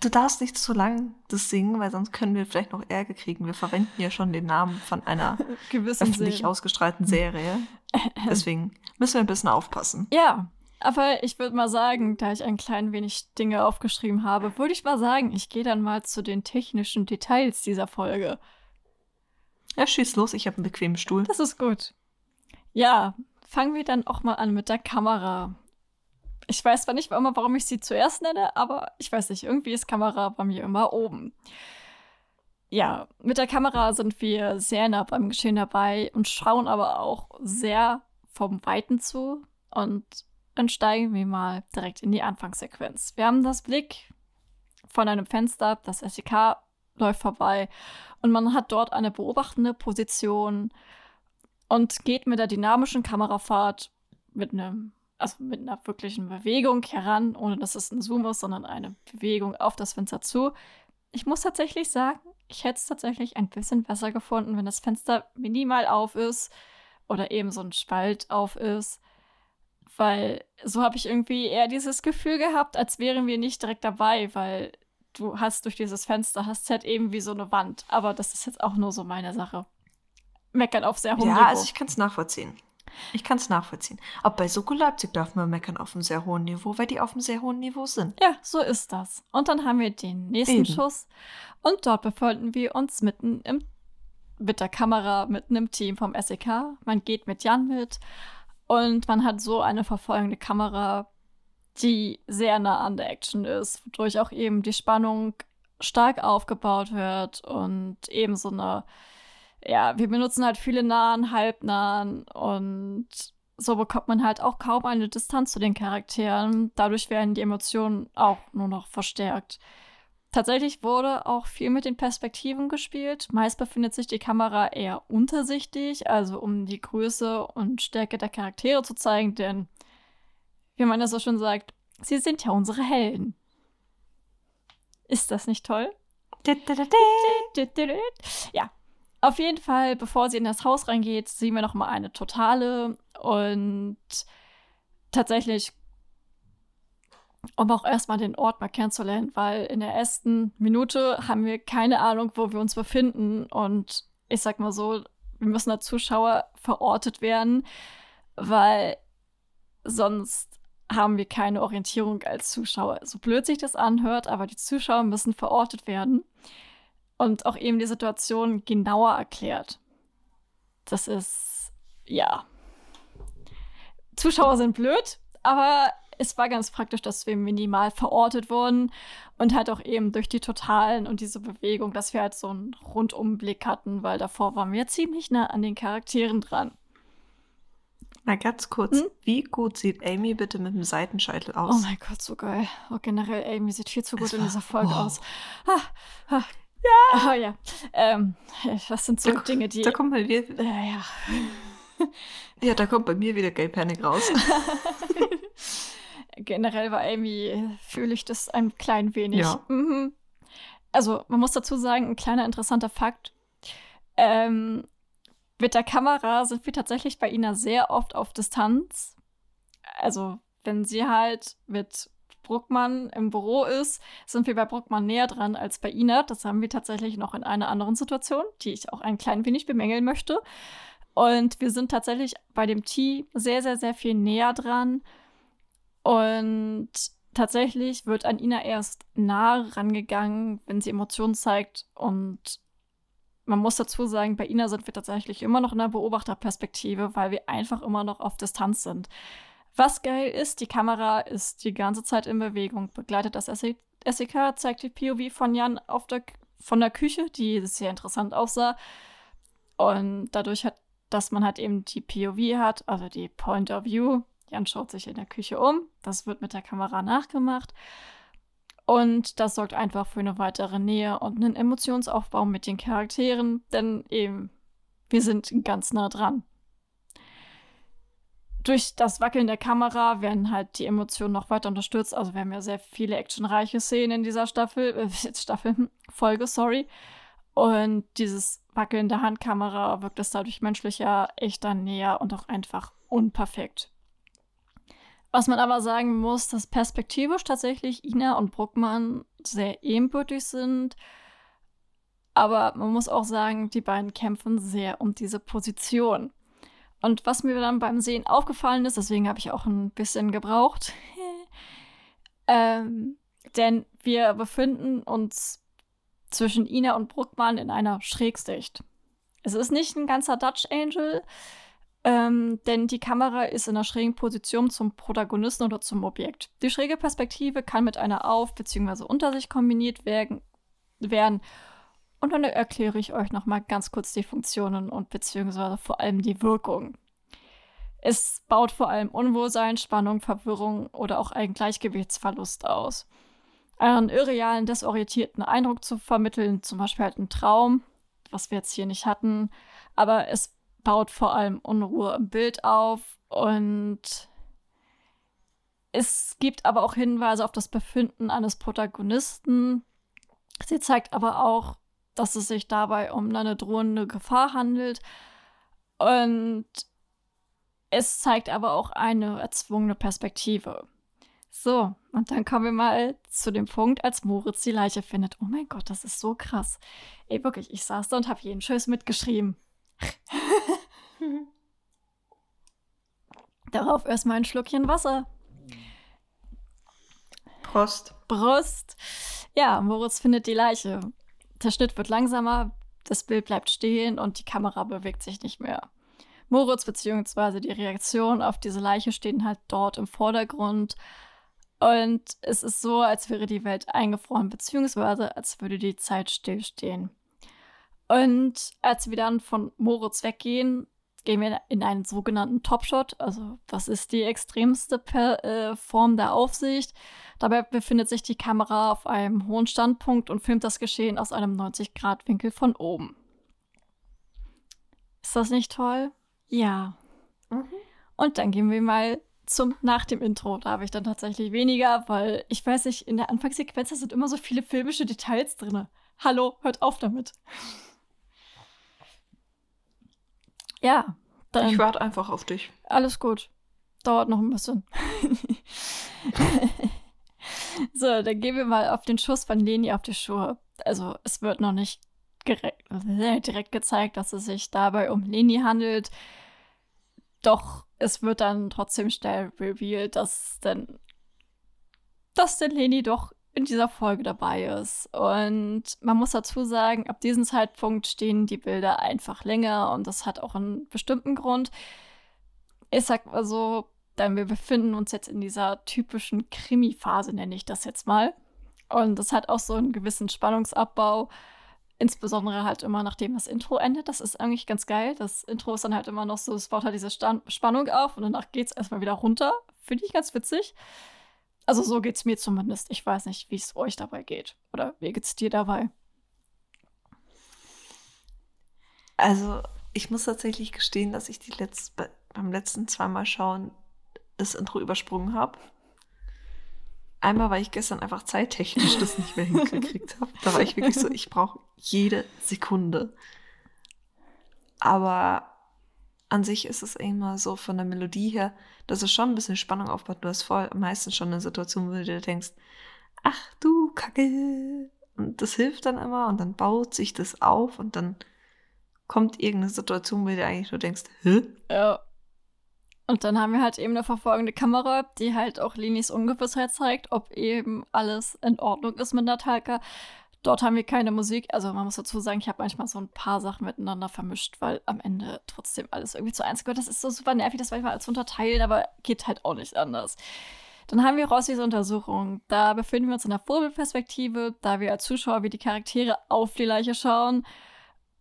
Du darfst nicht zu lang das singen, weil sonst können wir vielleicht noch Ärger kriegen. Wir verwenden ja schon den Namen von einer Gewissen öffentlich Serie. ausgestrahlten Serie. Deswegen müssen wir ein bisschen aufpassen. Ja, aber ich würde mal sagen, da ich ein klein wenig Dinge aufgeschrieben habe, würde ich mal sagen, ich gehe dann mal zu den technischen Details dieser Folge. Ja, schieß los, ich habe einen bequemen Stuhl. Das ist gut. Ja, fangen wir dann auch mal an mit der Kamera. Ich weiß zwar nicht immer, warum ich sie zuerst nenne, aber ich weiß nicht, irgendwie ist Kamera bei mir immer oben. Ja, mit der Kamera sind wir sehr nah beim Geschehen dabei und schauen aber auch sehr vom Weiten zu. Und dann steigen wir mal direkt in die Anfangssequenz. Wir haben das Blick von einem Fenster, das SEK läuft vorbei und man hat dort eine beobachtende Position und geht mit der dynamischen Kamerafahrt mit einem, also mit einer wirklichen Bewegung heran, ohne dass es ein Zoom ist, sondern eine Bewegung auf das Fenster zu. Ich muss tatsächlich sagen, ich hätte es tatsächlich ein bisschen besser gefunden, wenn das Fenster minimal auf ist oder eben so ein Spalt auf ist. Weil so habe ich irgendwie eher dieses Gefühl gehabt, als wären wir nicht direkt dabei, weil du hast durch dieses Fenster, hast halt eben wie so eine Wand. Aber das ist jetzt auch nur so meine Sache. Meckern auf sehr hohem Ja, Niveau. also ich kann es nachvollziehen. Ich kann es nachvollziehen. Aber bei Soko Leipzig darf man meckern auf einem sehr hohen Niveau, weil die auf einem sehr hohen Niveau sind. Ja, so ist das. Und dann haben wir den nächsten Eben. Schuss. Und dort befinden wir uns mitten im, mit der Kamera, mitten im Team vom SEK. Man geht mit Jan mit. Und man hat so eine verfolgende Kamera, die sehr nah an der Action ist, wodurch auch eben die Spannung stark aufgebaut wird und eben so eine, ja, wir benutzen halt viele nahen, halbnahen und so bekommt man halt auch kaum eine Distanz zu den Charakteren. Dadurch werden die Emotionen auch nur noch verstärkt. Tatsächlich wurde auch viel mit den Perspektiven gespielt. Meist befindet sich die Kamera eher untersichtig, also um die Größe und Stärke der Charaktere zu zeigen, denn wie man das so schon sagt, sie sind ja unsere Helden. Ist das nicht toll? Ja, auf jeden Fall, bevor sie in das Haus reingeht, sehen wir noch mal eine totale und tatsächlich, um auch erstmal den Ort mal kennenzulernen, weil in der ersten Minute haben wir keine Ahnung, wo wir uns befinden und ich sag mal so, wir müssen als Zuschauer verortet werden, weil sonst haben wir keine Orientierung als Zuschauer. So blöd sich das anhört, aber die Zuschauer müssen verortet werden und auch eben die Situation genauer erklärt. Das ist, ja. Zuschauer sind blöd, aber es war ganz praktisch, dass wir minimal verortet wurden und halt auch eben durch die Totalen und diese Bewegung, dass wir halt so einen Rundumblick hatten, weil davor waren wir ziemlich nah an den Charakteren dran. Na, ganz kurz. Hm? Wie gut sieht Amy bitte mit dem Seitenscheitel aus? Oh mein Gott, so geil. Oh, generell, Amy sieht viel zu gut Es in war- dieser Folge wow. aus. Ah, ah. Ja. Oh ja. Ähm, was sind so Da- Dinge, die. Da kommt bei mir, äh, ja. ja, da kommt bei mir wieder Gay Panic raus. Generell bei Amy fühle ich das ein klein wenig. Ja. Mhm. Also, man muss dazu sagen, ein kleiner interessanter Fakt. Ähm, mit der Kamera sind wir tatsächlich bei Ina sehr oft auf Distanz. Also, wenn sie halt mit Bruckmann im Büro ist, sind wir bei Bruckmann näher dran als bei Ina. Das haben wir tatsächlich noch in einer anderen Situation, die ich auch ein klein wenig bemängeln möchte. Und wir sind tatsächlich bei dem Team sehr, sehr, sehr viel näher dran. Und tatsächlich wird an Ina erst nah rangegangen, wenn sie Emotionen zeigt. Und man muss dazu sagen, bei Ina sind wir tatsächlich immer noch in der Beobachterperspektive, weil wir einfach immer noch auf Distanz sind. Was geil ist, die Kamera ist die ganze Zeit in Bewegung, begleitet das SE SEK, zeigt die POV von Jan auf der, von der Küche, die sehr interessant aussah. Und dadurch hat, dass man halt eben die POV hat, also die Point of View, Jan schaut sich in der Küche um, das wird mit der Kamera nachgemacht. Und das sorgt einfach für eine weitere Nähe und einen Emotionsaufbau mit den Charakteren, denn eben, wir sind ganz nah dran. Durch das Wackeln der Kamera werden halt die Emotionen noch weiter unterstützt. Also wir haben ja sehr viele actionreiche Szenen in dieser Staffel, äh, Staffel, Folge, sorry. Und dieses Wackeln der Handkamera wirkt es dadurch menschlicher, echter, näher und auch einfach unperfekt. Was man aber sagen muss, dass perspektivisch tatsächlich Ina und Bruckmann sehr ebenbürtig sind. Aber man muss auch sagen, die beiden kämpfen sehr um diese Position. Und was mir dann beim Sehen aufgefallen ist, deswegen habe ich auch ein bisschen gebraucht, ähm, denn wir befinden uns zwischen Ina und Bruckmann in einer Schrägsicht. Es ist nicht ein ganzer Dutch Angel, ähm, denn die Kamera ist in einer schrägen Position zum Protagonisten oder zum Objekt. Die schräge Perspektive kann mit einer Auf- bzw. Untersicht kombiniert werden, werden. Und dann erkläre ich euch nochmal ganz kurz die Funktionen und beziehungsweise vor allem die Wirkung. Es baut vor allem Unwohlsein, Spannung, Verwirrung oder auch einen Gleichgewichtsverlust aus. Einen irrealen, desorientierten Eindruck zu vermitteln, zum Beispiel halt einen Traum, was wir jetzt hier nicht hatten, aber es baut vor allem Unruhe im Bild auf und es gibt aber auch Hinweise auf das Befinden eines Protagonisten. Sie zeigt aber auch, dass es sich dabei um eine drohende Gefahr handelt. Und es zeigt aber auch eine erzwungene Perspektive. So, und dann kommen wir mal zu dem Punkt, als Moritz die Leiche findet. Oh mein Gott, das ist so krass. Ey, wirklich, ich saß da und habe jeden Tschüss mitgeschrieben. Darauf erstmal ein Schluckchen Wasser. Prost. Brust. Ja, Moritz findet die Leiche. Der Schnitt wird langsamer, das Bild bleibt stehen und die Kamera bewegt sich nicht mehr. Moritz bzw. die Reaktion auf diese Leiche stehen halt dort im Vordergrund. Und es ist so, als wäre die Welt eingefroren, beziehungsweise als würde die Zeit stillstehen. Und als wir dann von Moritz weggehen, gehen wir in einen sogenannten Topshot. Also das ist die extremste per, äh, Form der Aufsicht. Dabei befindet sich die Kamera auf einem hohen Standpunkt und filmt das Geschehen aus einem 90-Grad-Winkel von oben. Ist das nicht toll? Ja. Mhm. Und dann gehen wir mal zum nach dem Intro. Da habe ich dann tatsächlich weniger, weil ich weiß nicht, in der Anfangssequenz sind immer so viele filmische Details drin. Hallo, hört auf damit. Ja. Dann ich warte einfach auf dich. Alles gut. Dauert noch ein bisschen. so, dann gehen wir mal auf den Schuss von Leni auf die Schuhe. Also, es wird noch nicht direkt, direkt gezeigt, dass es sich dabei um Leni handelt. Doch es wird dann trotzdem schnell revealed, dass denn, dass denn Leni doch in dieser Folge dabei ist. Und man muss dazu sagen, ab diesem Zeitpunkt stehen die Bilder einfach länger und das hat auch einen bestimmten Grund. Ich sag mal so, denn wir befinden uns jetzt in dieser typischen Krimi-Phase, nenne ich das jetzt mal. Und das hat auch so einen gewissen Spannungsabbau. Insbesondere halt immer, nachdem das Intro endet. Das ist eigentlich ganz geil. Das Intro ist dann halt immer noch so, es baut halt diese Stand Spannung auf und danach geht es erstmal wieder runter. Finde ich ganz witzig. Also so geht es mir zumindest. Ich weiß nicht, wie es euch dabei geht. Oder wie geht es dir dabei? Also, ich muss tatsächlich gestehen, dass ich die letzt, beim letzten zweimal schauen das Intro übersprungen habe. Einmal, weil ich gestern einfach zeittechnisch das nicht mehr hingekriegt habe. Da war ich wirklich so, ich brauche jede Sekunde. Aber an sich ist es immer so von der Melodie her, dass es schon ein bisschen Spannung aufbaut. Du hast voll meistens schon eine Situation, wo du dir denkst, ach du Kacke. Und das hilft dann immer und dann baut sich das auf und dann kommt irgendeine Situation, wo du eigentlich nur denkst, hä? Ja. Und dann haben wir halt eben eine verfolgende Kamera, die halt auch Linis Ungewissheit zeigt, ob eben alles in Ordnung ist mit Natalka. Dort haben wir keine Musik. Also man muss dazu sagen, ich habe manchmal so ein paar Sachen miteinander vermischt, weil am Ende trotzdem alles irgendwie zu eins gehört. Das ist so super nervig, das manchmal alles unterteilen, aber geht halt auch nicht anders. Dann haben wir Rossis Untersuchung. Da befinden wir uns in der Vorbildperspektive, da wir als Zuschauer wie die Charaktere auf die Leiche schauen.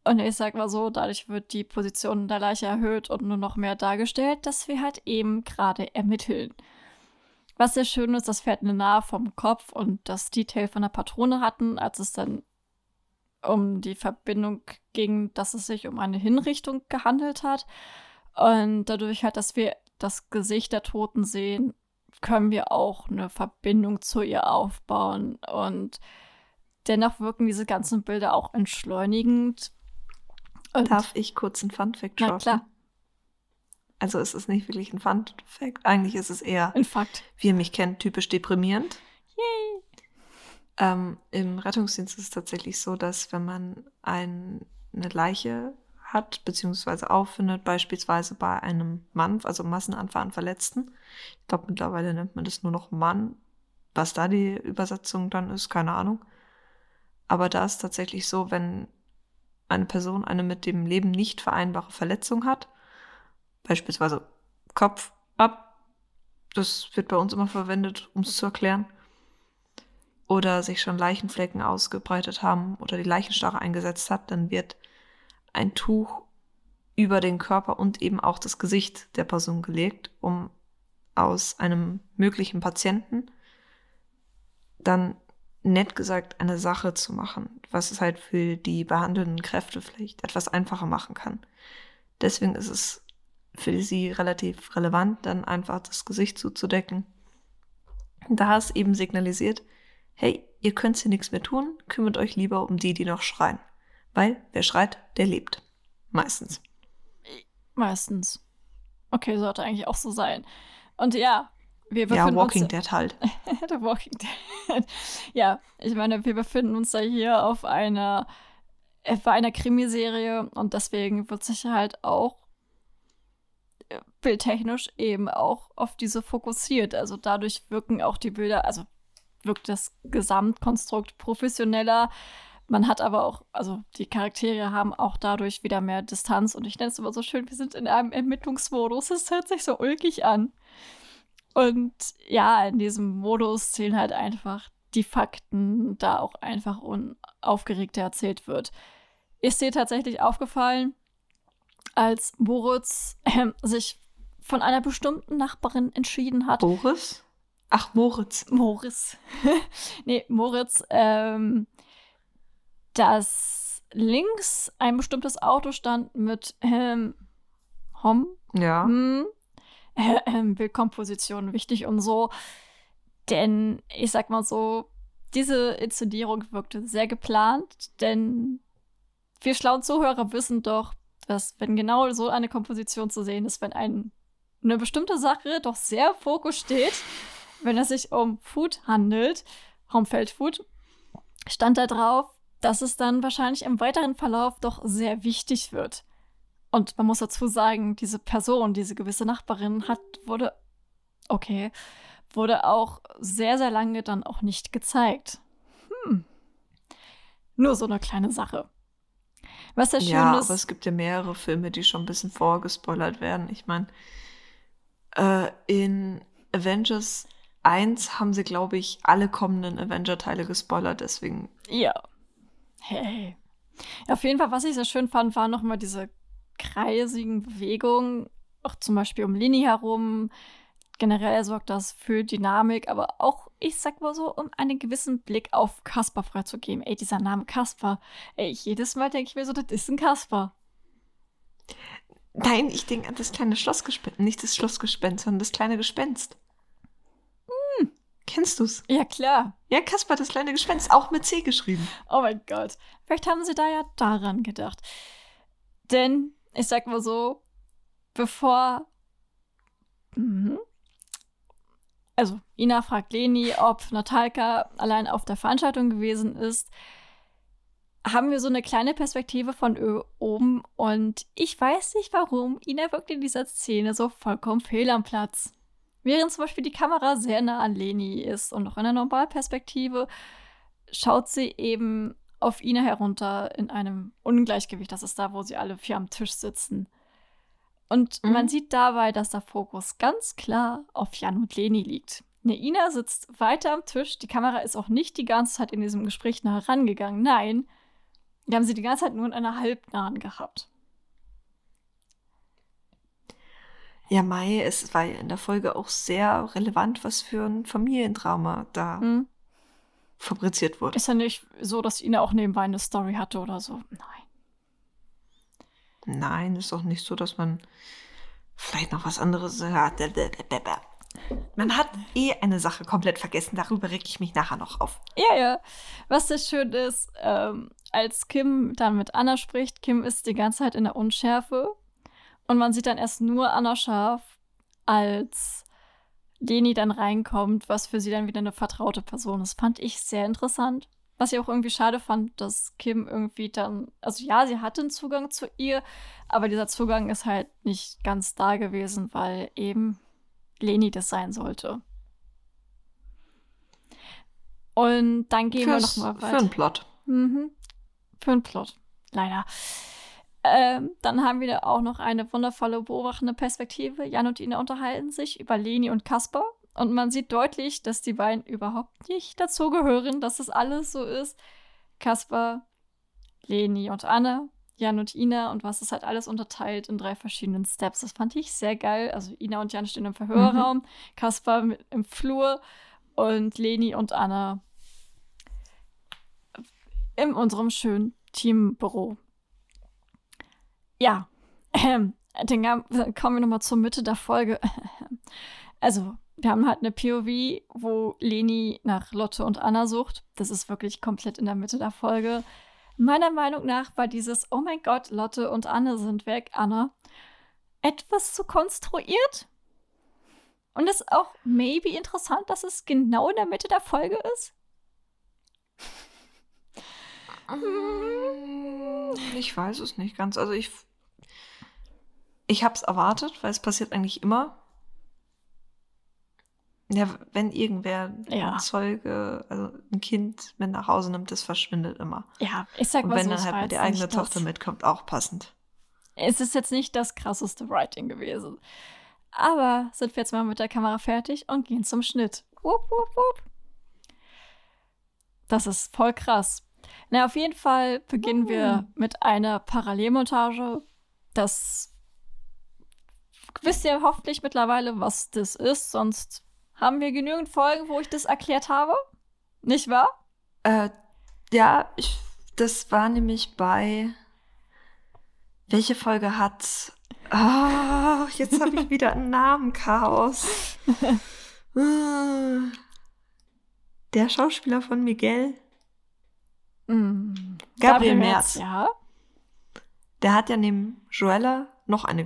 Und ich sag mal so, dadurch wird die Position der Leiche erhöht und nur noch mehr dargestellt, dass wir halt eben gerade ermitteln. Was sehr schön ist, das fährt eine nahe vom Kopf und das Detail von der Patrone hatten, als es dann um die Verbindung ging, dass es sich um eine Hinrichtung gehandelt hat. Und dadurch halt, dass wir das Gesicht der Toten sehen, können wir auch eine Verbindung zu ihr aufbauen. Und dennoch wirken diese ganzen Bilder auch entschleunigend. Und Darf ich kurz ein Funfact droppen? Na klar. Also es ist nicht wirklich ein Fun Fact. Eigentlich ist es eher, ein Fakt. wie ihr mich kennt, typisch deprimierend. Yay. Ähm, Im Rettungsdienst ist es tatsächlich so, dass wenn man ein, eine Leiche hat, beziehungsweise auffindet, beispielsweise bei einem Mann, also Massenanfall an Verletzten, ich glaube mittlerweile nennt man das nur noch Mann, was da die Übersetzung dann ist, keine Ahnung. Aber da ist tatsächlich so, wenn eine Person eine mit dem Leben nicht vereinbare Verletzung hat, beispielsweise Kopf ab, das wird bei uns immer verwendet, um es zu erklären, oder sich schon Leichenflecken ausgebreitet haben oder die Leichenstarre eingesetzt hat, dann wird ein Tuch über den Körper und eben auch das Gesicht der Person gelegt, um aus einem möglichen Patienten dann nett gesagt eine Sache zu machen, was es halt für die behandelnden Kräfte vielleicht etwas einfacher machen kann. Deswegen ist es für sie relativ relevant, dann einfach das Gesicht zuzudecken. Da es eben signalisiert, hey, ihr könnt hier nichts mehr tun, kümmert euch lieber um die, die noch schreien. Weil wer schreit, der lebt. Meistens. Meistens. Okay, sollte eigentlich auch so sein. Und ja, wir befinden ja, Walking uns, Dead halt. The Walking Dead. ja, ich meine, wir befinden uns da hier auf einer, bei einer Krimiserie und deswegen wird sich halt auch bildtechnisch eben auch auf diese fokussiert. Also dadurch wirken auch die Bilder, also wirkt das Gesamtkonstrukt professioneller. Man hat aber auch, also die Charaktere haben auch dadurch wieder mehr Distanz und ich nenne es immer so schön, wir sind in einem Ermittlungsmodus. Es hört sich so ulkig an. Und ja, in diesem Modus zählen halt einfach die Fakten, da auch einfach unaufgeregter erzählt wird. Ist dir tatsächlich aufgefallen, als Moritz äh, sich von einer bestimmten Nachbarin entschieden hat? Boris? Ach, Moritz. Moritz. nee, Moritz, ähm, dass links ein bestimmtes Auto stand mit ähm, Hom. Ja. Hm, äh, äh, Bildkomposition wichtig und so. Denn ich sag mal so, diese Inszenierung wirkte sehr geplant, denn wir schlauen Zuhörer wissen doch, dass wenn genau so eine Komposition zu sehen ist, wenn ein, eine bestimmte Sache doch sehr im Fokus steht, wenn es sich um Food handelt, Homefeld-Food, stand da drauf, dass es dann wahrscheinlich im weiteren Verlauf doch sehr wichtig wird. Und man muss dazu sagen, diese Person, diese gewisse Nachbarin hat, wurde, okay, wurde auch sehr, sehr lange dann auch nicht gezeigt. Hm. Nur so eine kleine Sache. Was sehr schön ja, ist. aber es gibt ja mehrere Filme, die schon ein bisschen vorgespoilert werden. Ich meine, äh, in Avengers 1 haben sie, glaube ich, alle kommenden Avenger-Teile gespoilert, deswegen. Ja. Hey. Auf jeden Fall, was ich sehr schön fand, war nochmal diese kreisigen Bewegungen, auch zum Beispiel um Lini herum. Generell sorgt das für Dynamik, aber auch, ich sag mal so, um einen gewissen Blick auf Kasper freizugeben. Ey, dieser Name Kasper. Ey, jedes Mal denke ich mir so, das ist ein Kasper. Nein, ich denke an das kleine Schlossgespenst. Nicht das Schlossgespenst, sondern das kleine Gespenst. Hm. Kennst du's? Ja, klar. Ja, Kasper, das kleine Gespenst, auch mit C geschrieben. Oh mein Gott. Vielleicht haben sie da ja daran gedacht. Denn, ich sag mal so, bevor. Mhm. Also, Ina fragt Leni, ob Natalka allein auf der Veranstaltung gewesen ist. Haben wir so eine kleine Perspektive von oben und ich weiß nicht warum. Ina wirkt in dieser Szene so vollkommen fehl am Platz. Während zum Beispiel die Kamera sehr nah an Leni ist und auch in der Normalperspektive schaut sie eben auf Ina herunter in einem Ungleichgewicht. Das ist da, wo sie alle vier am Tisch sitzen. Und mhm. man sieht dabei, dass der Fokus ganz klar auf Jan und Leni liegt. Ne, Ina sitzt weiter am Tisch. Die Kamera ist auch nicht die ganze Zeit in diesem Gespräch nah herangegangen. Nein, die haben sie die ganze Zeit nur in einer halbnahen gehabt. Ja, Mai, es war ja in der Folge auch sehr relevant, was für ein Familiendrama da hm. fabriziert wurde. Ist ja nicht so, dass Ina auch nebenbei eine Story hatte oder so. Nein. Nein, ist auch nicht so, dass man vielleicht noch was anderes hat. Man hat eh eine Sache komplett vergessen. Darüber reg ich mich nachher noch auf. Ja, ja. Was sehr schön ist, ähm, als Kim dann mit Anna spricht, Kim ist die ganze Zeit in der Unschärfe und man sieht dann erst nur Anna scharf, als Leni dann reinkommt, was für sie dann wieder eine vertraute Person ist. Fand ich sehr interessant. Was ich auch irgendwie schade fand, dass Kim irgendwie dann, also ja, sie hatte einen Zugang zu ihr, aber dieser Zugang ist halt nicht ganz da gewesen, weil eben Leni das sein sollte. Und dann gehen Für's, wir nochmal weiter. Für einen Plot. Mhm. Für einen Plot. Leider. Ähm, dann haben wir auch noch eine wundervolle beobachtende Perspektive. Jan und Ina unterhalten sich über Leni und Kasper. Und man sieht deutlich, dass die beiden überhaupt nicht dazugehören, dass das alles so ist. Kasper, Leni und Anne, Jan und Ina und was ist halt alles unterteilt in drei verschiedenen Steps. Das fand ich sehr geil. Also Ina und Jan stehen im Verhörraum, mhm. Kasper im Flur und Leni und Anna in unserem schönen Teambüro. Ja, dann kommen wir nochmal zur Mitte der Folge. Also, wir haben halt eine POV, wo Leni nach Lotte und Anna sucht. Das ist wirklich komplett in der Mitte der Folge. Meiner Meinung nach war dieses, oh mein Gott, Lotte und Anne sind weg, Anna, etwas zu konstruiert. Und es ist auch maybe interessant, dass es genau in der Mitte der Folge ist. Ich weiß es nicht ganz. Also ich ich habe es erwartet, weil es passiert eigentlich immer. Ja, wenn irgendwer ja. ein Zeuge, also ein Kind mit nach Hause nimmt, das verschwindet immer. Ja, ich sag mal Und wenn so, dann halt die eigene Tochter mitkommt, auch passend. Es ist jetzt nicht das krasseste Writing gewesen. Aber sind wir jetzt mal mit der Kamera fertig und gehen zum Schnitt. Wupp, wupp, wupp. Das ist voll krass. Na, auf jeden Fall beginnen mhm. wir mit einer Parallelmontage. Das wisst ihr hoffentlich mittlerweile, was das ist. Sonst haben wir genügend Folgen, wo ich das erklärt habe. Nicht wahr? Äh, ja, ich, das war nämlich bei. Welche Folge hat. Oh, jetzt habe ich wieder einen Namenchaos. Der Schauspieler von Miguel. Mm, Gabriel, Gabriel Merz. Ja. Der hat ja neben Joella noch eine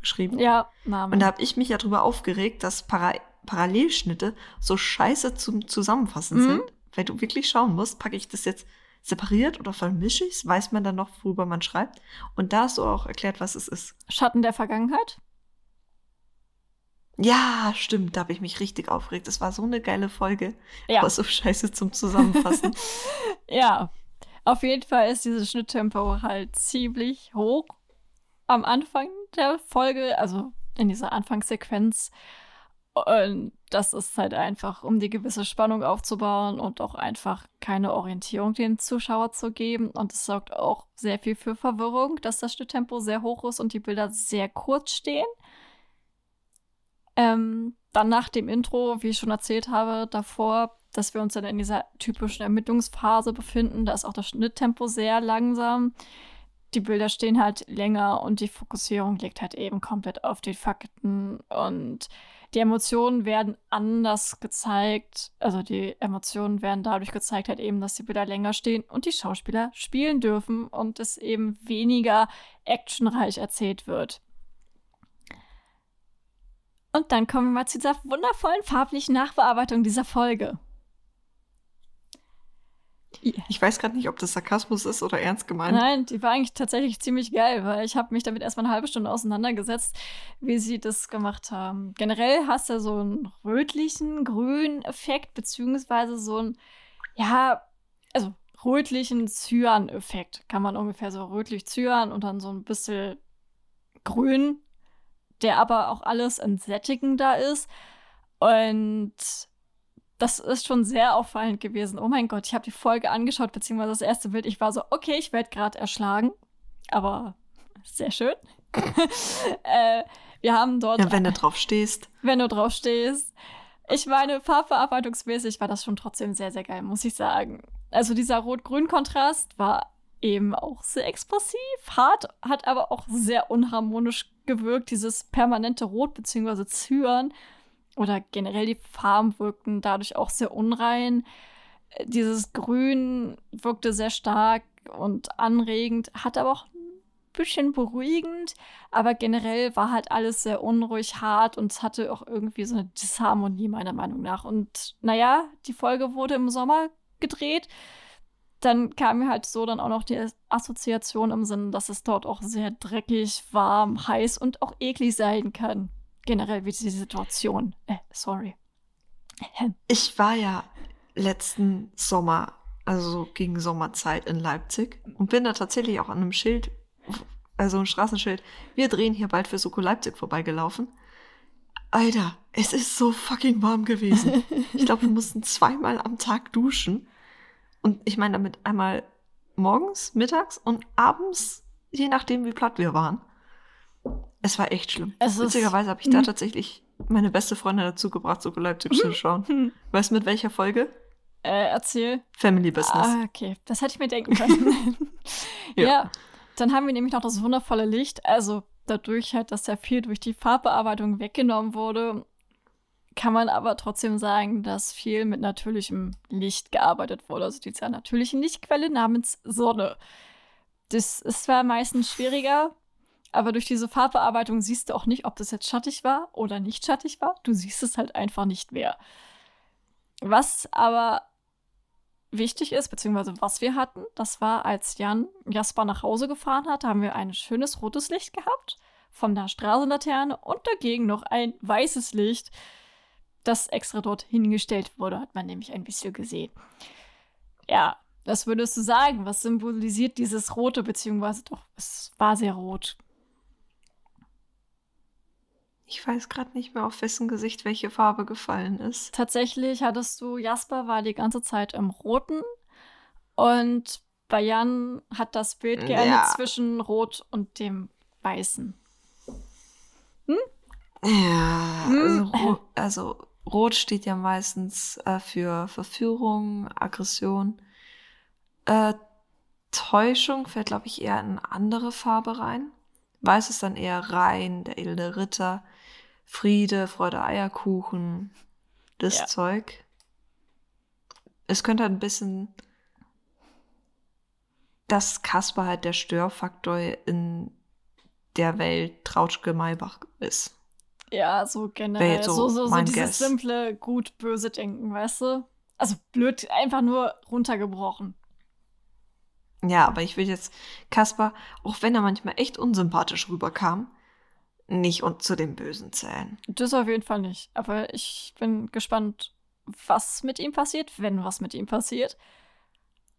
geschrieben. Ja, Name. Und da habe ich mich ja drüber aufgeregt, dass Para Parallelschnitte so scheiße zum Zusammenfassen mhm. sind. Weil du wirklich schauen musst, packe ich das jetzt separiert oder vermische ich es? Weiß man dann noch, worüber man schreibt? Und da hast du auch erklärt, was es ist. Schatten der Vergangenheit? Ja, stimmt, da habe ich mich richtig aufgeregt. Das war so eine geile Folge. Ja. Aber so scheiße zum Zusammenfassen. ja, auf jeden Fall ist dieses Schnitttempo halt ziemlich hoch am Anfang der Folge, also in dieser Anfangssequenz. Und das ist halt einfach, um die gewisse Spannung aufzubauen und auch einfach keine Orientierung dem Zuschauer zu geben. Und es sorgt auch sehr viel für Verwirrung, dass das Schnitttempo sehr hoch ist und die Bilder sehr kurz stehen. Ähm, dann nach dem Intro, wie ich schon erzählt habe, davor, dass wir uns dann in dieser typischen Ermittlungsphase befinden, da ist auch das Schnitttempo sehr langsam die Bilder stehen halt länger und die Fokussierung liegt halt eben komplett auf den Fakten und die Emotionen werden anders gezeigt. Also die Emotionen werden dadurch gezeigt halt eben, dass die Bilder länger stehen und die Schauspieler spielen dürfen und es eben weniger actionreich erzählt wird. Und dann kommen wir mal zu dieser wundervollen farblichen Nachbearbeitung dieser Folge. Ich weiß gerade nicht, ob das Sarkasmus ist oder ernst gemeint. Nein, die war eigentlich tatsächlich ziemlich geil, weil ich habe mich damit erstmal eine halbe Stunde auseinandergesetzt, wie sie das gemacht haben. Generell hast du ja so einen rötlichen, grünen Effekt, beziehungsweise so einen, ja, also rötlichen Cyan-Effekt. Kann man ungefähr so rötlich Cyan und dann so ein bisschen grün, der aber auch alles entsättigender ist. Und das ist schon sehr auffallend gewesen. Oh mein Gott, ich habe die Folge angeschaut, beziehungsweise das erste Bild. Ich war so, okay, ich werde gerade erschlagen. Aber sehr schön. äh, wir haben dort. Ja, wenn du drauf stehst. Wenn du drauf stehst. Ich meine, farbverarbeitungsmäßig war das schon trotzdem sehr, sehr geil, muss ich sagen. Also dieser Rot-Grün-Kontrast war eben auch sehr expressiv, hart, hat aber auch sehr unharmonisch gewirkt, dieses permanente Rot bzw. Zyan oder generell die Farben wirkten dadurch auch sehr unrein. Dieses Grün wirkte sehr stark und anregend, hat aber auch bisschen beruhigend, aber generell war halt alles sehr unruhig, hart und es hatte auch irgendwie so eine Disharmonie meiner Meinung nach. Und naja, die Folge wurde im Sommer gedreht. Dann kam mir halt so dann auch noch die Assoziation im Sinn, dass es dort auch sehr dreckig, warm, heiß und auch eklig sein kann. Generell wie diese Situation. Äh, sorry. Ich war ja letzten Sommer, also so gegen Sommerzeit in Leipzig und bin da tatsächlich auch an einem Schild, also ein Straßenschild, wir drehen hier bald für Soko Leipzig vorbeigelaufen. Alter, es ist so fucking warm gewesen. Ich glaube, wir mussten zweimal am Tag duschen. Und ich meine damit einmal morgens, mittags und abends, je nachdem, wie platt wir waren. Es war echt schlimm. Es Witzigerweise habe ich da Mhm. tatsächlich meine beste Freundin dazu gebracht, Soko Leipzig zu schauen. Hm. Weißt du mit welcher Folge? Äh, erzähl. Family Business. Ah, okay. Das hätte ich mir denken können. ja. Ja. Dann haben wir nämlich noch das wundervolle Licht. Also dadurch halt, dass sehr viel durch die Farbbearbeitung weggenommen wurde, kann man aber trotzdem sagen, dass viel mit natürlichem Licht gearbeitet wurde. Also dieser natürlichen Lichtquelle namens Sonne. Das ist zwar meistens schwieriger, aber durch diese Farbbearbeitung siehst du auch nicht, ob das jetzt schattig war oder nicht schattig war. Du siehst es halt einfach nicht mehr. Was aber wichtig ist, beziehungsweise was wir hatten, das war, als Jan Jasper nach Hause gefahren hat, haben wir ein schönes rotes Licht gehabt von der Straßenlaterne und dagegen noch ein weißes Licht, das extra dort hingestellt wurde, hat man nämlich ein bisschen gesehen. Ja, was würdest du sagen? Was symbolisiert dieses Rote, beziehungsweise doch, es war sehr rot. Ich weiß gerade nicht mehr, auf wessen Gesicht welche Farbe gefallen ist. Tatsächlich hattest du, Jasper war die ganze Zeit im Roten und bei Jan hat das Bild geendet Ja. zwischen Rot und dem Weißen. Ja, Hm. also, ro also Rot steht ja meistens äh, für Verführung, Aggression. Äh, Täuschung fällt, glaube ich, eher in eine andere Farbe rein. Weiß ist dann eher rein, der edle Ritter, Friede, Freude, Eierkuchen, das Ja. Zeug. Es könnte halt ein bisschen, dass Kasper halt der Störfaktor in der Welt Trautschke Maybach ist. Ja, so generell. so So, so, so dieses Guess. simple, gut, böse Denken, weißt du? Also blöd, einfach nur runtergebrochen. Ja, aber ich will jetzt Kaspar, auch wenn er manchmal echt unsympathisch rüberkam, nicht und zu den Bösen zählen. Das auf jeden Fall nicht. Aber ich bin gespannt, was mit ihm passiert, wenn was mit ihm passiert.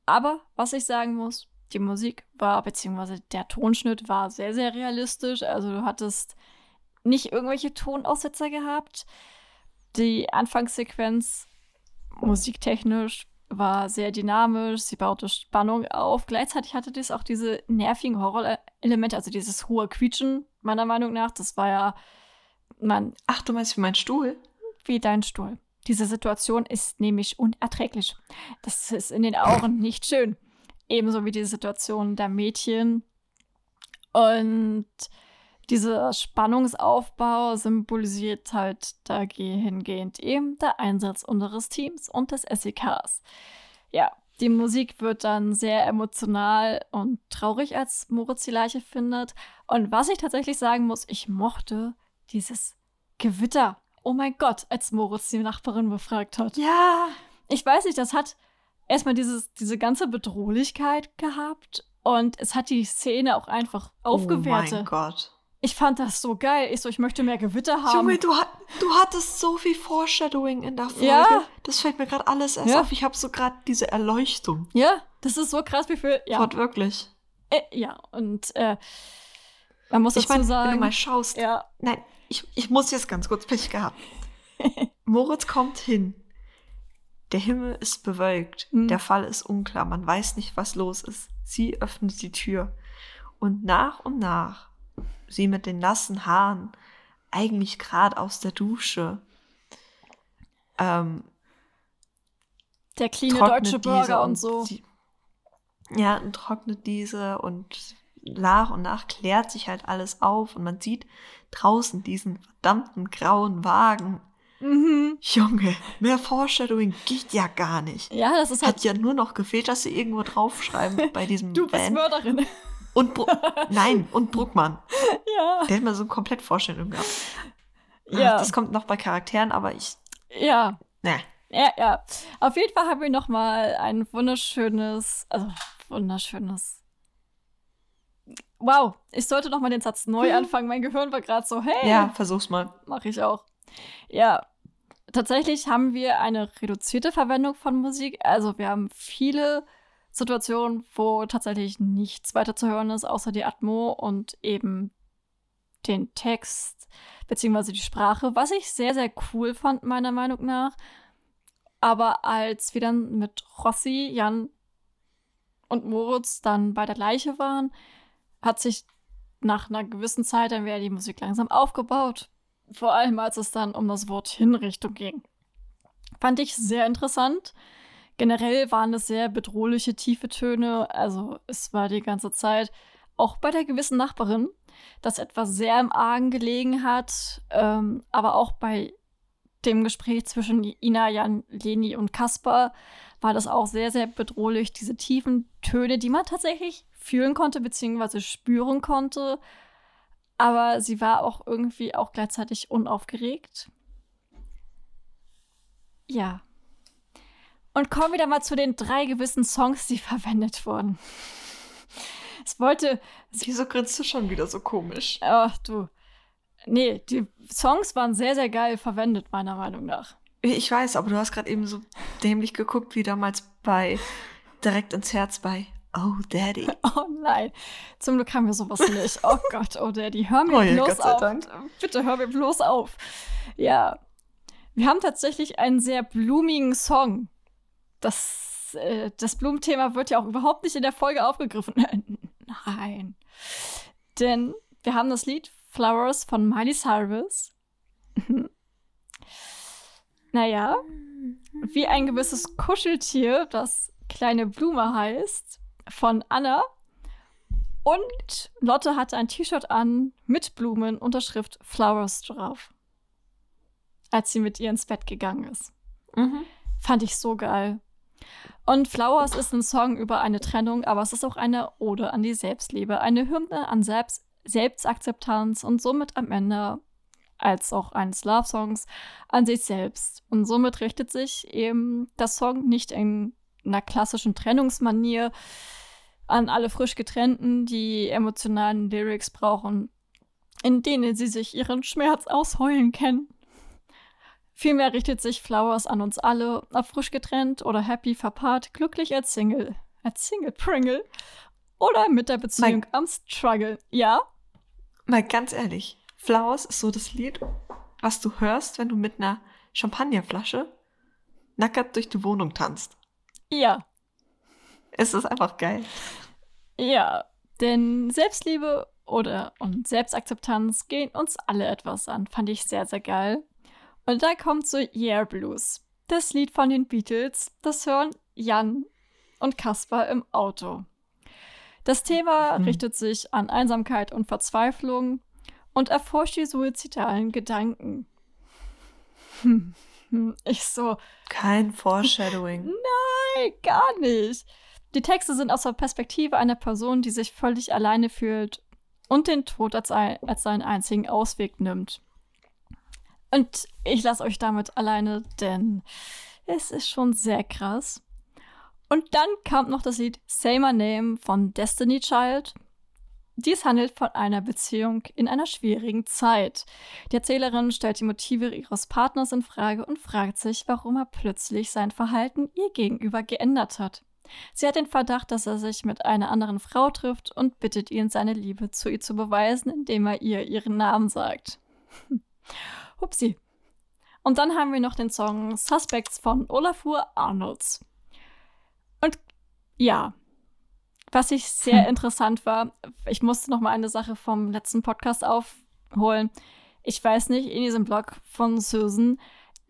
Aber was ich sagen muss, die Musik war, beziehungsweise der Tonschnitt war sehr, sehr realistisch. Also du hattest nicht irgendwelche Tonaussetzer gehabt. Die Anfangssequenz musiktechnisch war sehr dynamisch, sie baute Spannung auf. Gleichzeitig hatte dies auch diese nervigen Horror-Elemente, also dieses hohe Quietschen, meiner Meinung nach. Das war ja, man, Ach, du meinst wie mein Stuhl? wie dein Stuhl. Diese Situation ist nämlich unerträglich. Das ist in den Augen nicht schön. Ebenso wie die Situation der Mädchen. Und dieser Spannungsaufbau symbolisiert halt dahingehend eben der Einsatz unseres Teams und des SEKs. Ja, die Musik wird dann sehr emotional und traurig, als Moritz die Leiche findet. Und was ich tatsächlich sagen muss, ich mochte dieses Gewitter. Oh mein Gott, als Moritz die Nachbarin befragt hat. Ja. Ich weiß nicht, das hat erstmal dieses, diese ganze Bedrohlichkeit gehabt und es hat die Szene auch einfach Oh aufgewertet. mein Gott. Ich fand das so geil. Ich so, ich möchte mehr Gewitter haben. Junge, du, hat, du hattest so viel Foreshadowing in der Folge. Ja. Das fällt mir gerade alles erst Ja. auf. Ich habe so gerade diese Erleuchtung. ja, das ist so krass, wie viel. Ja, Wortwörtlich. äh, ja. und äh, man muss Ich dazu meine, wenn du sagen. mal schaust. ja, Nein, ich, ich muss jetzt ganz kurz Pech gehabt. Moritz kommt hin. Der Himmel ist bewölkt. Hm. Der Fall ist unklar. Man weiß nicht, was los ist. Sie öffnet die Tür. Und nach und nach, sie mit den nassen Haaren, eigentlich gerade aus der Dusche, ähm, der cleane trocknet deutsche diese Burger und so. Die, ja, und trocknet diese und nach und nach klärt sich halt alles auf und man sieht draußen diesen verdammten grauen Wagen. Mhm. Junge, mehr Foreshadowing geht ja gar nicht. Ja, das ist halt. Hat ja nur noch gefehlt, dass sie irgendwo draufschreiben bei diesem du bist Van. Mörderin. Und Bru Nein, und Bruckmann. Ja. Der hat mal so eine komplett Vorstellung gehabt. Ja. Ach, das kommt noch bei Charakteren, aber ich. Ja. Ne. Ja, ja. Auf jeden Fall haben wir noch mal ein wunderschönes, also wunderschönes. Wow, ich sollte noch mal den Satz neu anfangen. Mein Gehirn war gerade so, hey, Ja, versuch's mal. mache ich auch. Ja, tatsächlich haben wir eine reduzierte Verwendung von Musik. Also wir haben viele Situationen, wo tatsächlich nichts weiter zu hören ist, außer die Atmo und eben den Text beziehungsweise die Sprache, was ich sehr, sehr cool fand, meiner Meinung nach. Aber als wir dann mit Rossi, Jan und Moritz dann bei der Leiche waren, hat sich nach einer gewissen Zeit dann wieder die Musik langsam aufgebaut. Vor allem, als es dann um das Wort Hinrichtung ging. Fand ich sehr interessant. Generell waren es sehr bedrohliche, tiefe Töne. Also es war die ganze Zeit, auch bei der gewissen Nachbarin, dass etwas sehr im Argen gelegen hat. Ähm, aber auch bei dem Gespräch zwischen Ina, Jan, Leni und Kaspar war das auch sehr, sehr bedrohlich. Diese tiefen Töne, die man tatsächlich fühlen konnte, beziehungsweise spüren konnte. Aber sie war auch irgendwie auch gleichzeitig unaufgeregt. Ja. Und kommen dann mal zu den drei gewissen Songs, die verwendet wurden. Es wollte. Wieso grinst du schon wieder so komisch? Ach du. Nee, die Songs waren sehr, sehr geil verwendet, meiner Meinung nach. Ich weiß, aber du hast gerade eben so dämlich geguckt, wie damals bei Direkt ins Herz bei Oh Daddy. Oh nein. Zum Glück haben wir sowas nicht. Oh Gott, oh Daddy, hör mir Oh ja, bloß auf. Dank. Bitte hör mir bloß auf. Ja. Wir haben tatsächlich einen sehr blumigen Song. Das, äh, das Blumenthema wird ja auch überhaupt nicht in der Folge aufgegriffen. Nein. Denn wir haben das Lied Flowers von Miley Cyrus. naja, wie ein gewisses Kuscheltier, das kleine Blume heißt, von Anna. Und Lotte hatte ein T-Shirt an mit Blumen, Unterschrift Flowers drauf. Als sie mit ihr ins Bett gegangen ist. Mhm. Fand ich so geil. Und Flowers ist ein Song über eine Trennung, aber es ist auch eine Ode an die Selbstliebe, eine Hymne an Selbst Selbstakzeptanz und somit am Ende als auch eines Love-Songs an sich selbst. Und somit richtet sich eben das Song nicht in einer klassischen Trennungsmanier an alle frisch getrennten, die emotionalen Lyrics brauchen, in denen sie sich ihren Schmerz ausheulen kennen. Vielmehr richtet sich Flowers an uns alle, ob frisch getrennt oder happy verpaart, glücklich als Single, als Single Pringle oder mit der Beziehung am Struggle. Ja? Mal ganz ehrlich, Flowers ist so das Lied, was du hörst, wenn du mit einer Champagnerflasche nackert durch die Wohnung tanzt. Ja. Es ist einfach geil. Ja. Denn Selbstliebe oder und Selbstakzeptanz gehen uns alle etwas an. Fand ich sehr, sehr geil. Und dann kommt so Yeah Blues. Das Lied von den Beatles. Das hören Jan und Kaspar im Auto. Das Thema Mhm. richtet sich an Einsamkeit und Verzweiflung und erforscht die suizidalen Gedanken. Hm, Ich so, Kein Foreshadowing. Nein, gar nicht. Die Texte sind aus der Perspektive einer Person, die sich völlig alleine fühlt und den Tod als, ein, als seinen einzigen Ausweg nimmt. Und ich lasse euch damit alleine, denn es ist schon sehr krass. Und dann kam noch das Lied Say My Name von Destiny Child. Dies handelt von einer Beziehung in einer schwierigen Zeit. Die Erzählerin stellt die Motive ihres Partners in Frage und fragt sich, warum er plötzlich sein Verhalten ihr gegenüber geändert hat. Sie hat den Verdacht, dass er sich mit einer anderen Frau trifft und bittet ihn, seine Liebe zu ihr zu beweisen, indem er ihr ihren Namen sagt. Hupsi. Und dann haben wir noch den Song Suspects von Olafur Arnolds. Und ja, was ich sehr interessant war, ich musste noch mal eine Sache vom letzten Podcast aufholen. Ich weiß nicht, in diesem Blog von Susan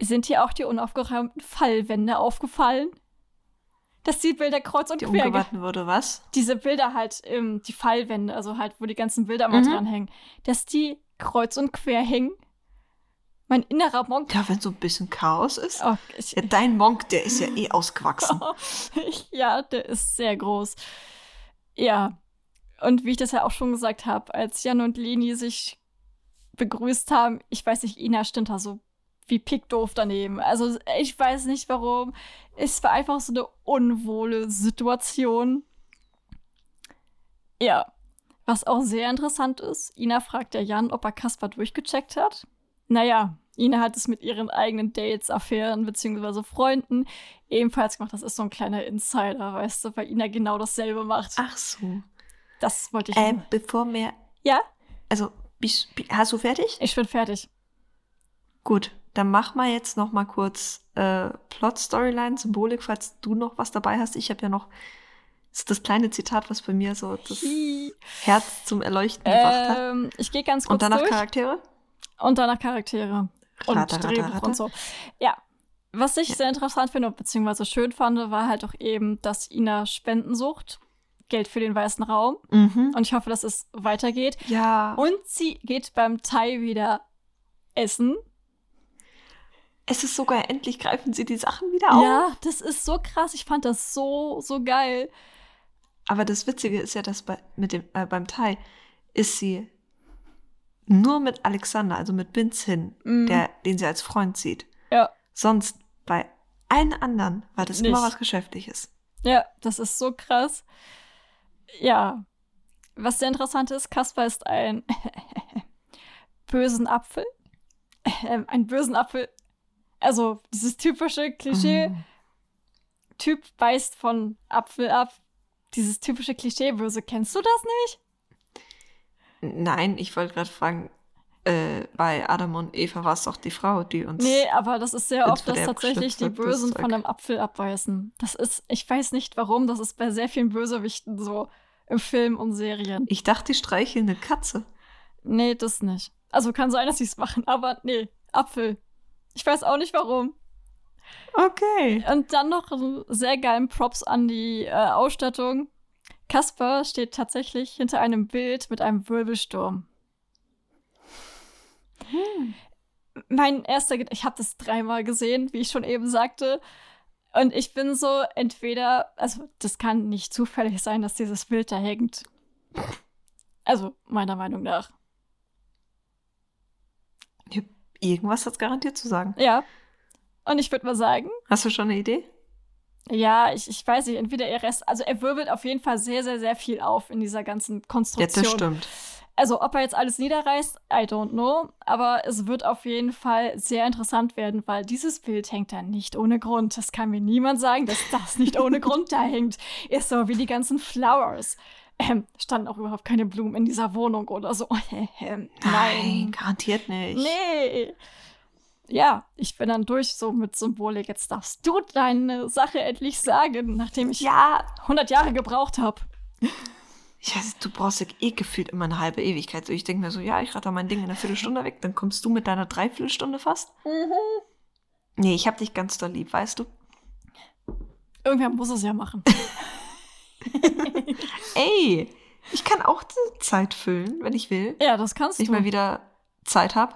sind hier auch die unaufgeräumten Fallwände aufgefallen. Dass die Bilder kreuz und Die quer. ge- umgewarten wurde, was? Diese Bilder halt, ähm, die Fallwände, also halt, wo die ganzen Bilder mal Mhm. dranhängen, dass die kreuz und quer hängen. Mein innerer Monk. Ja, wenn so ein bisschen Chaos ist. Oh, ich, Ja, dein Monk, der ist ja eh ausgewachsen. ja, der ist sehr groß. Ja. Und wie ich das ja auch schon gesagt habe, als Jan und Leni sich begrüßt haben, ich weiß nicht, Ina stand da so wie pickdoof daneben. Also ich weiß nicht warum. Es war einfach so eine unwohle Situation. Ja. Was auch sehr interessant ist, Ina fragt ja Jan, ob er Kaspar durchgecheckt hat. Naja, Ina hat es mit ihren eigenen Dates, Affären bzw. Freunden ebenfalls gemacht. Das ist so ein kleiner Insider, weißt du, weil Ina genau dasselbe macht. Ach so. Das wollte ich. Ähm, bevor wir. Ja? Also, bist, hast du fertig? Ich bin fertig. Gut, dann mach mal jetzt noch mal kurz äh, Plot, Storyline, Symbolik, falls du noch was dabei hast. Ich habe ja noch das, ist das kleine Zitat, was bei mir so das Herz zum Erleuchten gebracht hat. Ähm, ich gehe ganz kurz Und danach durch. Charaktere? Und danach Charaktere. Und Rata, rata, Drehbuch rata. und so. Ja. Was ich Ja. sehr interessant finde, beziehungsweise schön fand, war halt auch eben, dass Ina Spenden sucht. Geld für den weißen Raum. Mhm. Und ich hoffe, dass es weitergeht. Ja. Und sie geht beim Thai wieder essen. es ist sogar endlich greifen sie die Sachen wieder auf. Ja, das ist so krass. Ich fand das so, so geil. Aber das Witzige ist ja, dass bei, mit dem, äh, beim Thai ist sie nur mit Alexander, also mit Vince hin, Mhm. der, den sie als Freund sieht. Ja. Sonst bei allen anderen war das immer Nicht. was Geschäftliches. Ja, das ist so krass. Ja. Was sehr interessant ist, Kaspar ist ein bösen Apfel. Ähm, ein bösen Apfel. Also dieses typische Klischee, Mhm. Typ beißt von Apfel ab. Dieses typische Klischee böse. Kennst du das nicht? Nein, ich wollte gerade fragen, äh, bei Adam und Eva war es doch die Frau, die uns. Nee, aber das ist sehr oft, dass tatsächlich die Bösen von einem Apfel abbeißen. Das ist, ich weiß nicht warum, das ist bei sehr vielen Bösewichten so im Film und Serien. Ich dachte, die streicheln eine Katze. Nee, das nicht. Also kann sein, dass sie es machen, aber nee, Apfel. Ich weiß auch nicht warum. Okay. Und dann noch sehr geilen Props an die äh, Ausstattung. Kasper steht tatsächlich hinter einem Bild mit einem Wirbelsturm. Mein erster Gedanke, ich habe das dreimal gesehen, wie ich schon eben sagte. Und ich bin so, entweder, also das kann nicht zufällig sein, dass dieses Bild da hängt. Also, meiner Meinung nach. Irgendwas hat es garantiert zu sagen. Ja. Und ich würde mal sagen, Hast du schon eine Idee? Ja, ich, ich weiß nicht, entweder er rest, also er wirbelt auf jeden Fall sehr, sehr, sehr viel auf in dieser ganzen Ja, Konstruktion. das stimmt. Also, ob er jetzt alles niederreißt, I don't know. Aber es wird auf jeden Fall sehr interessant werden, weil dieses Bild hängt da nicht ohne Grund. Das kann mir niemand sagen, dass das nicht ohne Grund da hängt. Ist so wie die ganzen Flowers. Ähm, standen auch überhaupt keine Blumen in dieser Wohnung oder so. Ähm, Nein, garantiert nicht. Nee. Ja, ich bin dann durch so mit Symbolik. Jetzt darfst du deine Sache endlich sagen, nachdem ich Ja, 100 Jahre gebraucht habe. ich weiß, du brauchst ja eh gefühlt immer eine halbe Ewigkeit. So, ich denke mir so, ja, ich rate mein Ding in einer Viertelstunde weg, dann kommst du mit deiner Dreiviertelstunde fast. Nee, ich hab dich ganz doll lieb, weißt du? Irgendwer muss es ja machen. Ey, ich kann auch die Zeit füllen, wenn ich will. ja, das kannst Wenn ich du. mal wieder Zeit habe.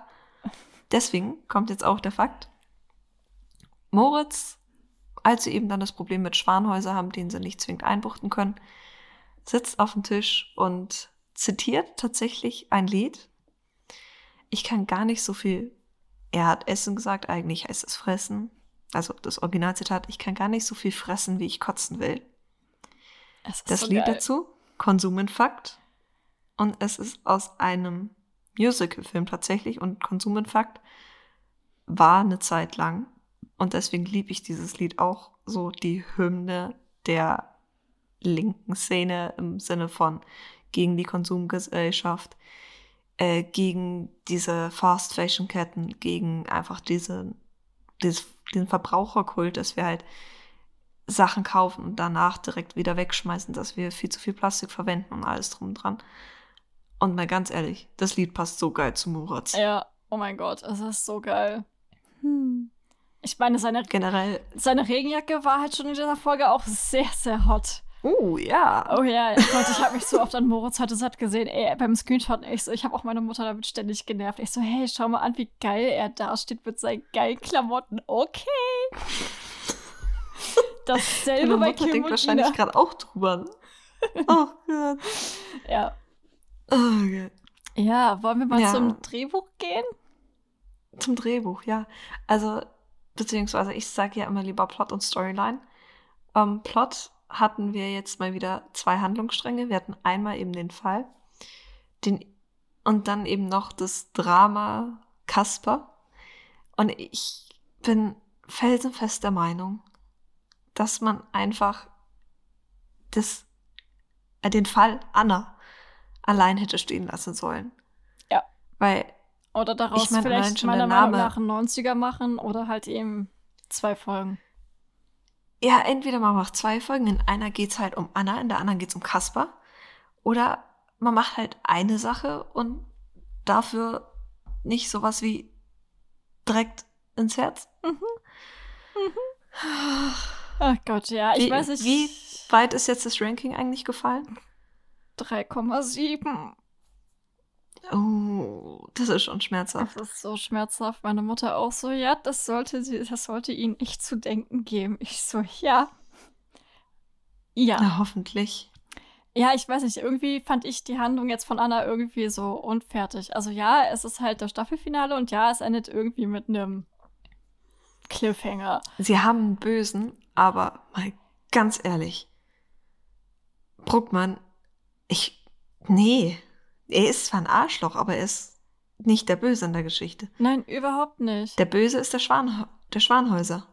Deswegen kommt jetzt auch der Fakt. Moritz, als sie eben dann das Problem mit Schwanhäuser haben, den sie nicht zwingend einbuchten können, sitzt auf dem Tisch und zitiert tatsächlich ein Lied. Ich kann gar nicht so viel. Er hat Essen gesagt, eigentlich heißt es fressen. Also das Originalzitat, ich kann gar nicht so viel fressen, wie ich kotzen will. Ist Das so Lied geil. dazu, Konsumenfakt. Und es ist aus einem Musical-Film tatsächlich. Und Konsumenfakt war eine Zeit lang. Und deswegen liebe ich dieses Lied auch so die Hymne der linken Szene im Sinne von gegen die Konsumgesellschaft, äh, gegen diese Fast-Fashion-Ketten, gegen einfach diese, dieses, diesen Verbraucherkult, dass wir halt Sachen kaufen und danach direkt wieder wegschmeißen, dass wir viel zu viel Plastik verwenden und alles drum dran. Und mal ganz ehrlich, das Lied passt so geil zu Muratz. Ja, oh mein Gott, es ist so geil. Hm. Ich meine, seine, Generell, seine Regenjacke war halt schon in dieser Folge auch sehr, sehr hot. oh ja. Oh ja, Gott, ich habe mich so oft an Moritz heute satt gesehen. Ey, beim Screenshot, ich so, ich habe auch meine Mutter damit ständig genervt. Ich so, hey, schau mal an, wie geil er da steht mit seinen geilen Klamotten. Okay. Dasselbe Deine bei Mutter Kim denkt wahrscheinlich gerade auch drüber. Oh Gott. Ja. Gott. Ja, wollen wir mal Ja. zum Drehbuch gehen? Zum Drehbuch, ja. Also, beziehungsweise ich sage ja immer lieber Plot und Storyline. Ähm, Plot hatten wir jetzt mal wieder zwei Handlungsstränge. Wir hatten einmal eben den Fall, den, und dann eben noch das Drama Kasper. Und ich bin felsenfest der Meinung, dass man einfach das, äh, den Fall Anna allein hätte stehen lassen sollen. Ja. Weil Oder daraus Ich mein, vielleicht schon meiner Meinung nach einen 90er machen oder halt eben zwei Folgen. Ja, entweder man macht zwei Folgen, in einer geht's halt um Anna, in der anderen geht's um Kasper. Oder man macht halt eine Sache und dafür nicht sowas wie direkt ins Herz. Ach Gott, ja, ich Wie- weiß nicht. wie- Weit ist jetzt das Ranking eigentlich gefallen? 3,7. Oh, das ist schon schmerzhaft. Das ist so schmerzhaft. Meine Mutter auch so, ja, das sollte sie, das sollte ihnen echt zu denken geben. Ich so, ja. Ja. Na, hoffentlich. Ja, ich weiß nicht, irgendwie fand ich die Handlung jetzt von Anna irgendwie so unfertig. Also ja, es ist halt das Staffelfinale und ja, es endet irgendwie mit einem Cliffhanger. Sie haben einen Bösen, aber mal ganz ehrlich. Bruckmann, ich. Nee. Er ist zwar ein Arschloch, aber er ist nicht der Böse in der Geschichte. Nein, überhaupt nicht. Der Böse ist der, Schwan, der Schwanhäuser.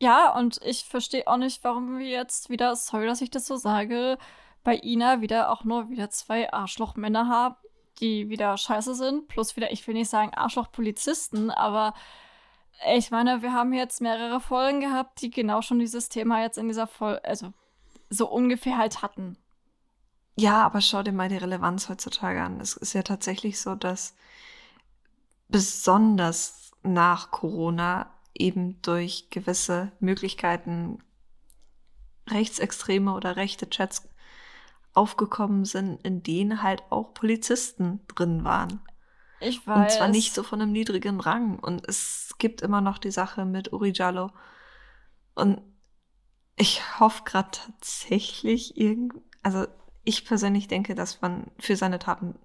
Ja, und ich verstehe auch nicht, warum wir jetzt wieder, sorry, dass ich das so sage, bei Ina wieder auch nur wieder zwei Arschlochmänner haben, die wieder scheiße sind. Plus wieder, ich will nicht sagen Arschlochpolizisten, aber ich meine, wir haben jetzt mehrere Folgen gehabt, die genau schon dieses Thema jetzt in dieser Folge, also so ungefähr halt hatten. Ja, aber schau dir mal die Relevanz heutzutage an. Es ist ja tatsächlich so, dass besonders nach Corona eben durch gewisse Möglichkeiten rechtsextreme oder rechte Chats aufgekommen sind, in denen halt auch Polizisten drin waren. Ich weiß. Und zwar nicht so von einem niedrigen Rang. Und es gibt immer noch die Sache mit Uri Jallo. Und ich hoffe gerade tatsächlich irgend, also ich persönlich denke, dass man für seine Taten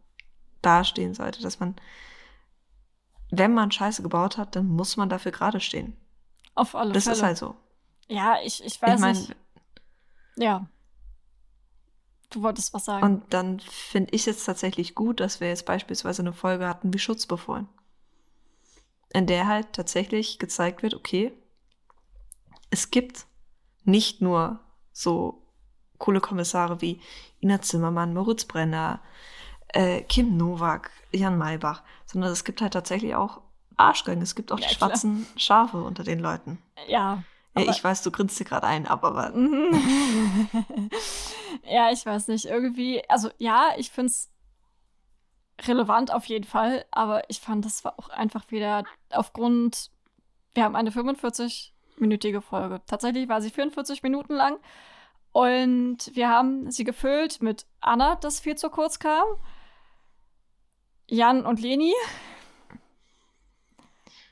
dastehen sollte, dass man, wenn man Scheiße gebaut hat, dann muss man dafür gerade stehen. Auf alle Das Fälle. ist halt so. Ja, ich, ich weiß ich meine, nicht. Ja. Du wolltest was sagen. und dann finde ich es tatsächlich gut, dass wir jetzt beispielsweise eine Folge hatten wie Schutzbefohlen. In der halt tatsächlich gezeigt wird, okay, es gibt nicht nur so coole Kommissare wie Ina Zimmermann, Moritz Brenner, äh, Kim Nowak, Jan Maybach, sondern es gibt halt tatsächlich auch Arschgänge. Es gibt auch Ja, die klar. schwarzen Schafe unter den Leuten. ja. Ja, ich weiß, du grinst dir gerade ein, aber, aber ja, ich weiß nicht. Irgendwie, also ja, ich finde es relevant auf jeden Fall, aber ich fand, das war auch einfach wieder aufgrund, wir haben eine 45-minütige Folge. Tatsächlich war sie 44 Minuten lang und wir haben sie gefüllt mit Anna, das viel zu kurz kam, Jan und Leni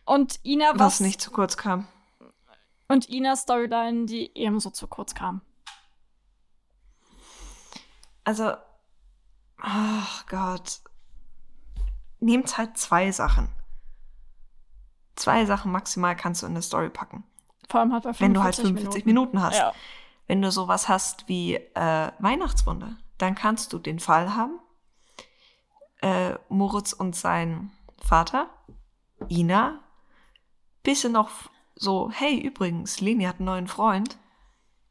und Ina, was, was nicht zu kurz kam. und Inas Storyline, die ebenso zu kurz kam. Also, ach Gott. Nehmt halt zwei Sachen. Zwei Sachen maximal kannst du in eine Story packen. Vor allem halt bei 45 Wenn du halt 45 Minuten, hast. Ja. Wenn du sowas hast wie äh, Weihnachtswunder, dann kannst du den Fall haben. Äh, Moritz und sein Vater, Ina, bisschen noch so, hey, übrigens, Leni hat einen neuen Freund.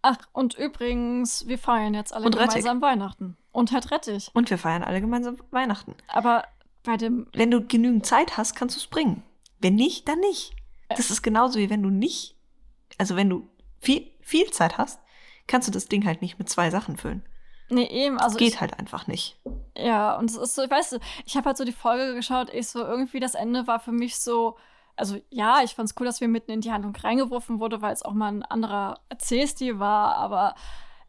Ach, und übrigens, wir feiern jetzt alle Und Rettig. gemeinsam Weihnachten. Und halt Rettich. Und wir feiern alle gemeinsam Weihnachten. Aber bei dem, Wenn du genügend Zeit hast, kannst du springen. Wenn nicht, dann nicht. Das ist genauso wie wenn du nicht, also wenn du viel, viel Zeit hast, kannst du das Ding halt nicht mit zwei Sachen füllen. nee, eben, also Geht ich, halt einfach nicht. ja, und es ist so, weißt du, ich habe halt so die Folge geschaut, ich so, irgendwie das Ende war für mich so, also ja, ich fand's cool, dass wir mitten in die Handlung reingeworfen wurde, weil es auch mal ein anderer Erzählstil war, aber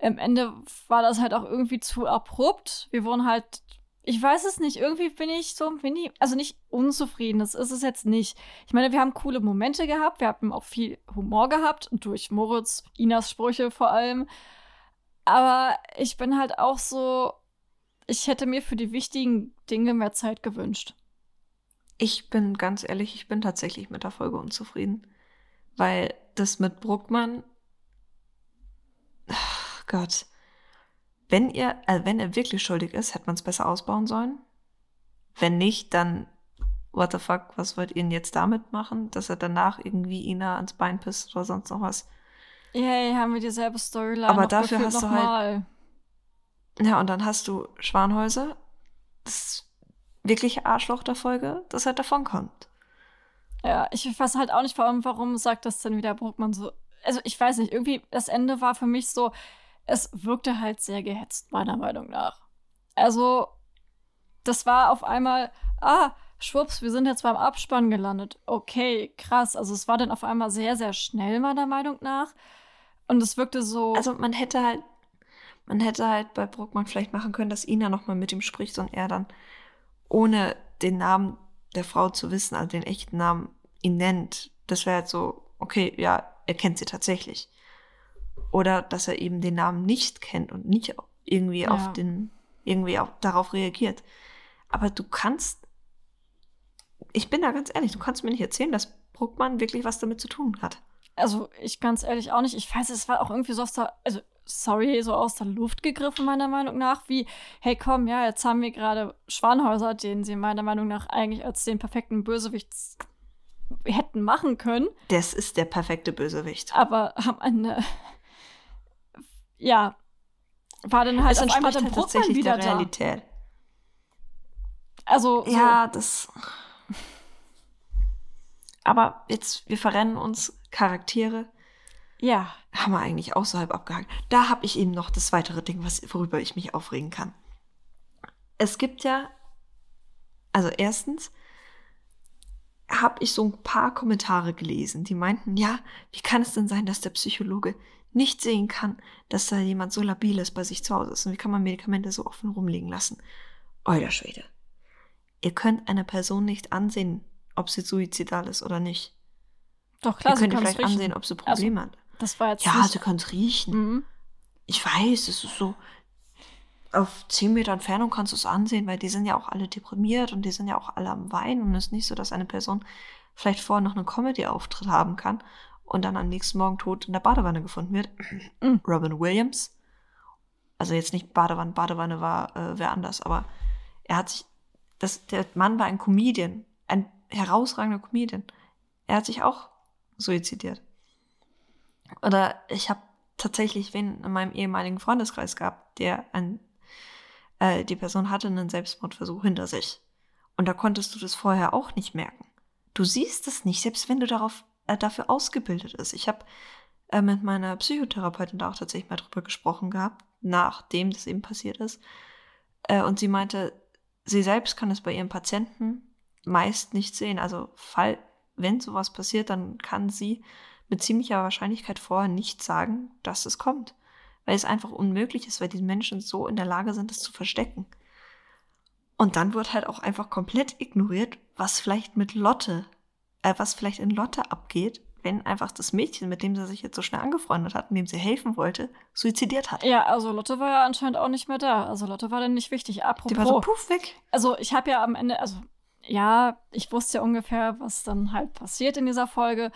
am Ende war das halt auch irgendwie zu abrupt. Wir wurden halt, ich weiß es nicht, irgendwie bin ich so, bin ich, also nicht unzufrieden, das ist es jetzt nicht. Ich meine, wir haben coole Momente gehabt, wir haben auch viel Humor gehabt, durch Moritz, Inas Sprüche vor allem. Aber ich bin halt auch so, ich hätte mir für die wichtigen Dinge mehr Zeit gewünscht. Ich bin ganz ehrlich, ich bin tatsächlich mit der Folge unzufrieden. Weil das mit Bruckmann. Ach Gott. Wenn ihr, also wenn er wirklich schuldig ist, hätte man es besser ausbauen sollen. Wenn nicht, dann what the fuck, was wollt ihr denn jetzt damit machen? Dass er danach irgendwie Ina ans Bein pisst oder sonst noch was. Yay, haben wir dieselbe Storyline. Aber dafür hast du halt- mal. Ja, und dann hast du Schwanhäuser, das wirkliche Arschloch der Folge, das halt davonkommt. Ja, ich weiß halt auch nicht, warum, warum sagt das denn wieder Bruckmann so. Also, ich weiß nicht, irgendwie, das Ende war für mich so, es wirkte halt sehr gehetzt, meiner Meinung nach. Also, das war auf einmal, ah, schwupps, wir sind jetzt beim Abspann gelandet. Okay, krass. Also, es war dann auf einmal sehr, sehr schnell, meiner Meinung nach. Und es wirkte so. Also man hätte halt, man hätte halt bei Bruckmann vielleicht machen können, dass Ina nochmal mit ihm spricht und er dann, ohne den Namen der Frau zu wissen, also den echten Namen, ihn nennt. Das wäre halt so, okay, ja, er kennt sie tatsächlich. Oder dass er eben den Namen nicht kennt und nicht irgendwie Ja. auf den, irgendwie auch darauf reagiert. Aber du kannst, ich bin da ganz ehrlich, du kannst mir nicht erzählen, dass Bruckmann wirklich was damit zu tun hat. Also, ich ganz ehrlich auch nicht. Ich weiß, es war auch irgendwie so aus der, also, sorry, so aus der Luft gegriffen, meiner Meinung nach, wie, hey, komm, ja, jetzt haben wir gerade Schwanhäuser, den sie meiner Meinung nach eigentlich als den perfekten Bösewicht hätten machen können, Das ist der perfekte Bösewicht. aber am Ende, ja, war dann halt es auf einmal dann halt tatsächlich wieder der da. Realität. Also, so, Ja, das. Aber jetzt, wir verrennen uns Charaktere. ja, Haben wir eigentlich auch so halb abgehakt. Da habe ich eben noch das weitere Ding, was, worüber ich mich aufregen kann. Es gibt ja, also erstens habe ich so ein paar Kommentare gelesen, die meinten, ja, wie kann es denn sein, dass der Psychologe nicht sehen kann, dass da jemand so labil ist bei sich zu Hause ist und wie kann man Medikamente so offen rumliegen lassen? Euer Schwede. Ihr könnt einer Person nicht ansehen, ob sie suizidal ist oder nicht. doch klar, ihr sie könnt ihr kann es vielleicht riechen. ansehen, ob sie Probleme hat. Das war jetzt Ja, nicht, sie kann es riechen. mhm. Ich weiß, es ist so. Auf 10 Meter Entfernung kannst du es ansehen, weil die sind ja auch alle deprimiert und die sind ja auch alle am Weinen. Und es ist nicht so, dass eine Person vielleicht vorher noch einen Comedy-Auftritt haben kann und dann am nächsten Morgen tot in der Badewanne gefunden wird. Mhm. Robin Williams. Also jetzt nicht Badewanne, Badewanne war äh, wer anders, aber er hat sich. Das, der Mann war ein Comedian, ein herausragender Comedian. Er hat sich auch suizidiert. Oder ich habe tatsächlich wen in meinem ehemaligen Freundeskreis gehabt, der ein, äh, die Person hatte einen Selbstmordversuch hinter sich. Und da konntest du das vorher auch nicht merken. Du siehst es nicht, selbst wenn du darauf, äh, dafür ausgebildet ist. Ich habe äh, mit meiner Psychotherapeutin da auch tatsächlich mal drüber gesprochen gehabt, nachdem das eben passiert ist. Äh, und sie meinte, sie selbst kann es bei ihren Patienten meist nicht sehen. Also, fall, wenn sowas passiert, dann kann sie mit ziemlicher Wahrscheinlichkeit vorher nicht sagen, dass es kommt. Weil es einfach unmöglich ist, weil die Menschen so in der Lage sind, es zu verstecken. Und dann wird halt auch einfach komplett ignoriert, was vielleicht mit Lotte, äh, was vielleicht in Lotte abgeht, wenn einfach das Mädchen, mit dem sie sich jetzt so schnell angefreundet hat und dem sie helfen wollte, suizidiert hat. Ja, also Lotte war ja anscheinend auch nicht mehr da. Also Lotte war dann nicht wichtig. Apropos, Die war so puff weg. also ich habe ja am Ende, also ja, ich wusste ja ungefähr, was dann halt passiert in dieser Folge.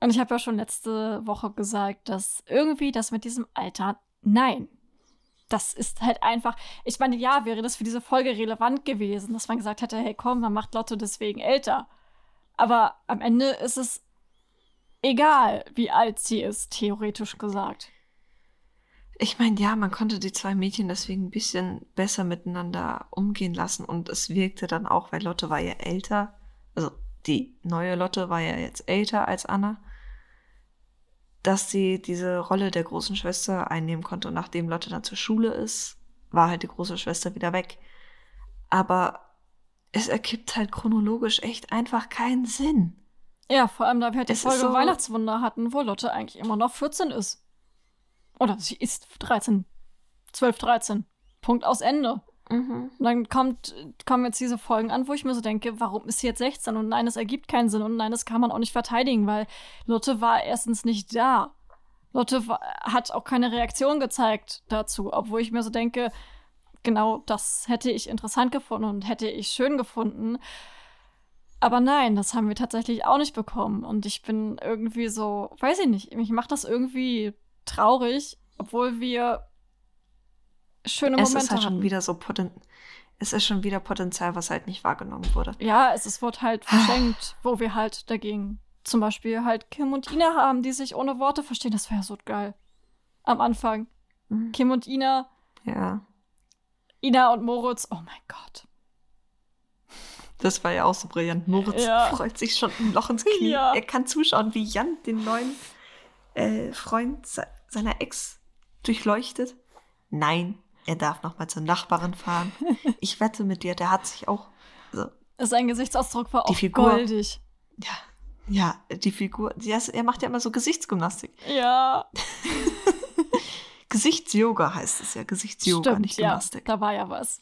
Und ich habe ja schon letzte Woche gesagt, dass irgendwie das mit diesem Alter, nein. Das ist halt einfach, ich meine, ja, wäre das für diese Folge relevant gewesen, dass man gesagt hätte, hey komm, man macht Lotte deswegen älter. Aber am Ende ist es egal, wie alt sie ist, theoretisch gesagt. Ich meine, ja, man konnte die zwei Mädchen deswegen ein bisschen besser miteinander umgehen lassen und es wirkte dann auch, weil Lotte war ja älter, also die neue Lotte war ja jetzt älter als Anna, dass sie diese Rolle der großen Schwester einnehmen konnte und nachdem Lotte dann zur Schule ist, war halt die große Schwester wieder weg. Aber es ergibt halt chronologisch echt einfach keinen Sinn. Ja, vor allem, da wir halt die Es Folge so- Weihnachtswunder hatten, wo Lotte eigentlich immer noch 14 ist. Oder sie ist 13. 12, 13. Punkt aus Ende. Und dann kommt, kommen jetzt diese Folgen an, wo ich mir so denke, warum ist sie jetzt 16? Und nein, das ergibt keinen Sinn. Und nein, das kann man auch nicht verteidigen, weil Lotte war erstens nicht da. Lotte wa- hat auch keine Reaktion gezeigt dazu, obwohl ich mir so denke, genau das hätte ich interessant gefunden und hätte ich schön gefunden. Aber nein, das haben wir tatsächlich auch nicht bekommen. Und ich bin irgendwie so, weiß ich nicht, mich macht das irgendwie traurig, obwohl wir schöne es Momente ist halt hatten. schon wieder so Poten es ist schon wieder Potenzial, was halt nicht wahrgenommen wurde. Ja, es, es wird halt verschenkt, wo wir halt dagegen zum Beispiel halt Kim und Ina haben, die sich ohne Worte verstehen. Das wäre so geil. Am Anfang. Mhm. Kim und Ina, Ja. Ina und Moritz. Oh mein Gott. Das war ja auch so brillant. Moritz Ja. freut sich schon ein Loch ins Knie. Ja. Er kann zuschauen, wie Jan den neuen äh, Freund se seiner Ex durchleuchtet. Nein, er darf noch mal zur Nachbarin fahren. Ich wette mit dir, der hat sich auch. Also, Sein Gesichtsausdruck war auch Figur. goldig. ja, ja, die Figur. die Er macht ja immer so Gesichtsgymnastik. Ja, Gesichtsyoga heißt es ja. Gesichtsyoga, stimmt. nicht Ja, Gymnastik. da war ja was.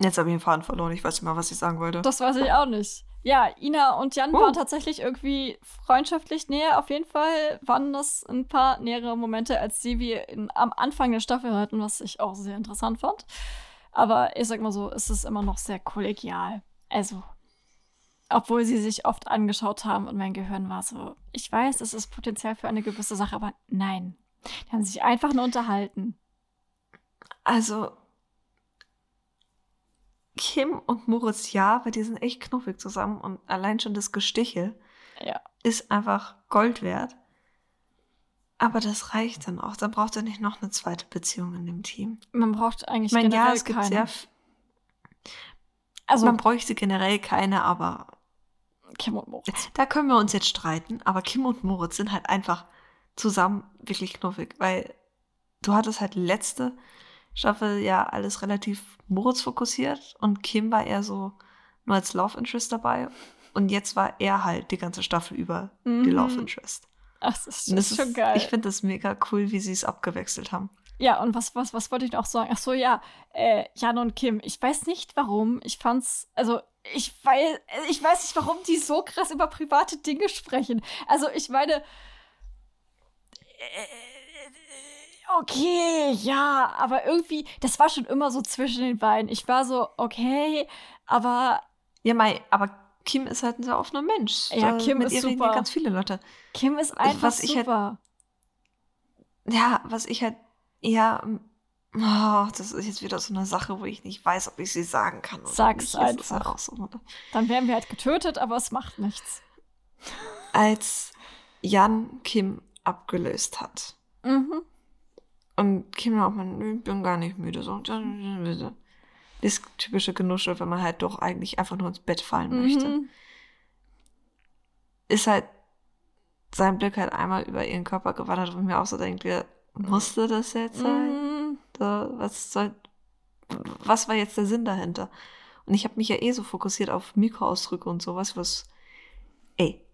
Jetzt habe ich den Faden verloren. Ich weiß nicht mal, was ich sagen wollte. Das weiß ich auch nicht. Ja, Ina und Jan Oh. waren tatsächlich irgendwie freundschaftlich näher. Auf jeden Fall waren das ein paar nähere Momente, als die wir in, am Anfang der Staffel hatten, was ich auch sehr interessant fand. Aber ich sag mal so, es ist immer noch sehr kollegial. Also, obwohl sie sich oft angeschaut haben und mein Gehirn war so, ich weiß, es ist Potenzial für eine gewisse Sache, aber nein. Die haben sich einfach nur unterhalten. Also, Kim und Moritz, ja, weil die sind echt knuffig zusammen und allein schon das Gestichel Ja. ist einfach Gold wert. Aber das reicht dann auch. Dann braucht er nicht noch eine zweite Beziehung in dem Team. Man braucht eigentlich Ich meine, generell ja, es gibt keine. sehr. f- also, man bräuchte generell keine, aber Kim und Moritz. da können wir uns jetzt streiten. Aber Kim und Moritz sind halt einfach zusammen wirklich knuffig, weil du hattest halt letzte Staffel ja alles relativ Moritz fokussiert und Kim war eher so nur als Love Interest dabei. Und jetzt war er halt die ganze Staffel über die Mhm. Love Interest. Ach, das ist, das das ist schon geil. Ich finde das mega cool, wie sie es abgewechselt haben. Ja, und was, was, was wollte ich noch sagen? Ach so, ja, äh, Jan und Kim. Ich weiß nicht warum. Ich fand's, also ich weiß, ich weiß nicht, warum die so krass über private Dinge sprechen. Also ich meine, okay, ja, aber irgendwie, das war schon immer so zwischen den beiden. Ich war so, okay, aber Ja, Mai, aber Kim ist halt ein sehr offener Mensch. Ja, Da- Kim mit ist ihr reden super. ja ganz viele Leute. Kim ist einfach was ich halt- super. Ja, was ich halt eher. Oh, das ist jetzt wieder so eine Sache, wo ich nicht weiß, ob ich sie sagen kann. oder Sag's nicht. Halt einfach. so, Dann werden wir halt getötet, aber es macht nichts. als Jan Kim abgelöst hat. Mhm. Und Kim auch mal, "Nö, ich bin gar nicht müde. So, das typische Genuschel, wenn man halt doch eigentlich einfach nur ins Bett fallen möchte. Mhm. Ist halt sein Blick halt einmal über ihren Körper gewandert, wo ich mir auch so denke, musste das jetzt sein? Mhm. Was soll, was war jetzt der Sinn dahinter? Und ich habe mich ja eh so fokussiert auf Mikroausdrücke und sowas, was, ey,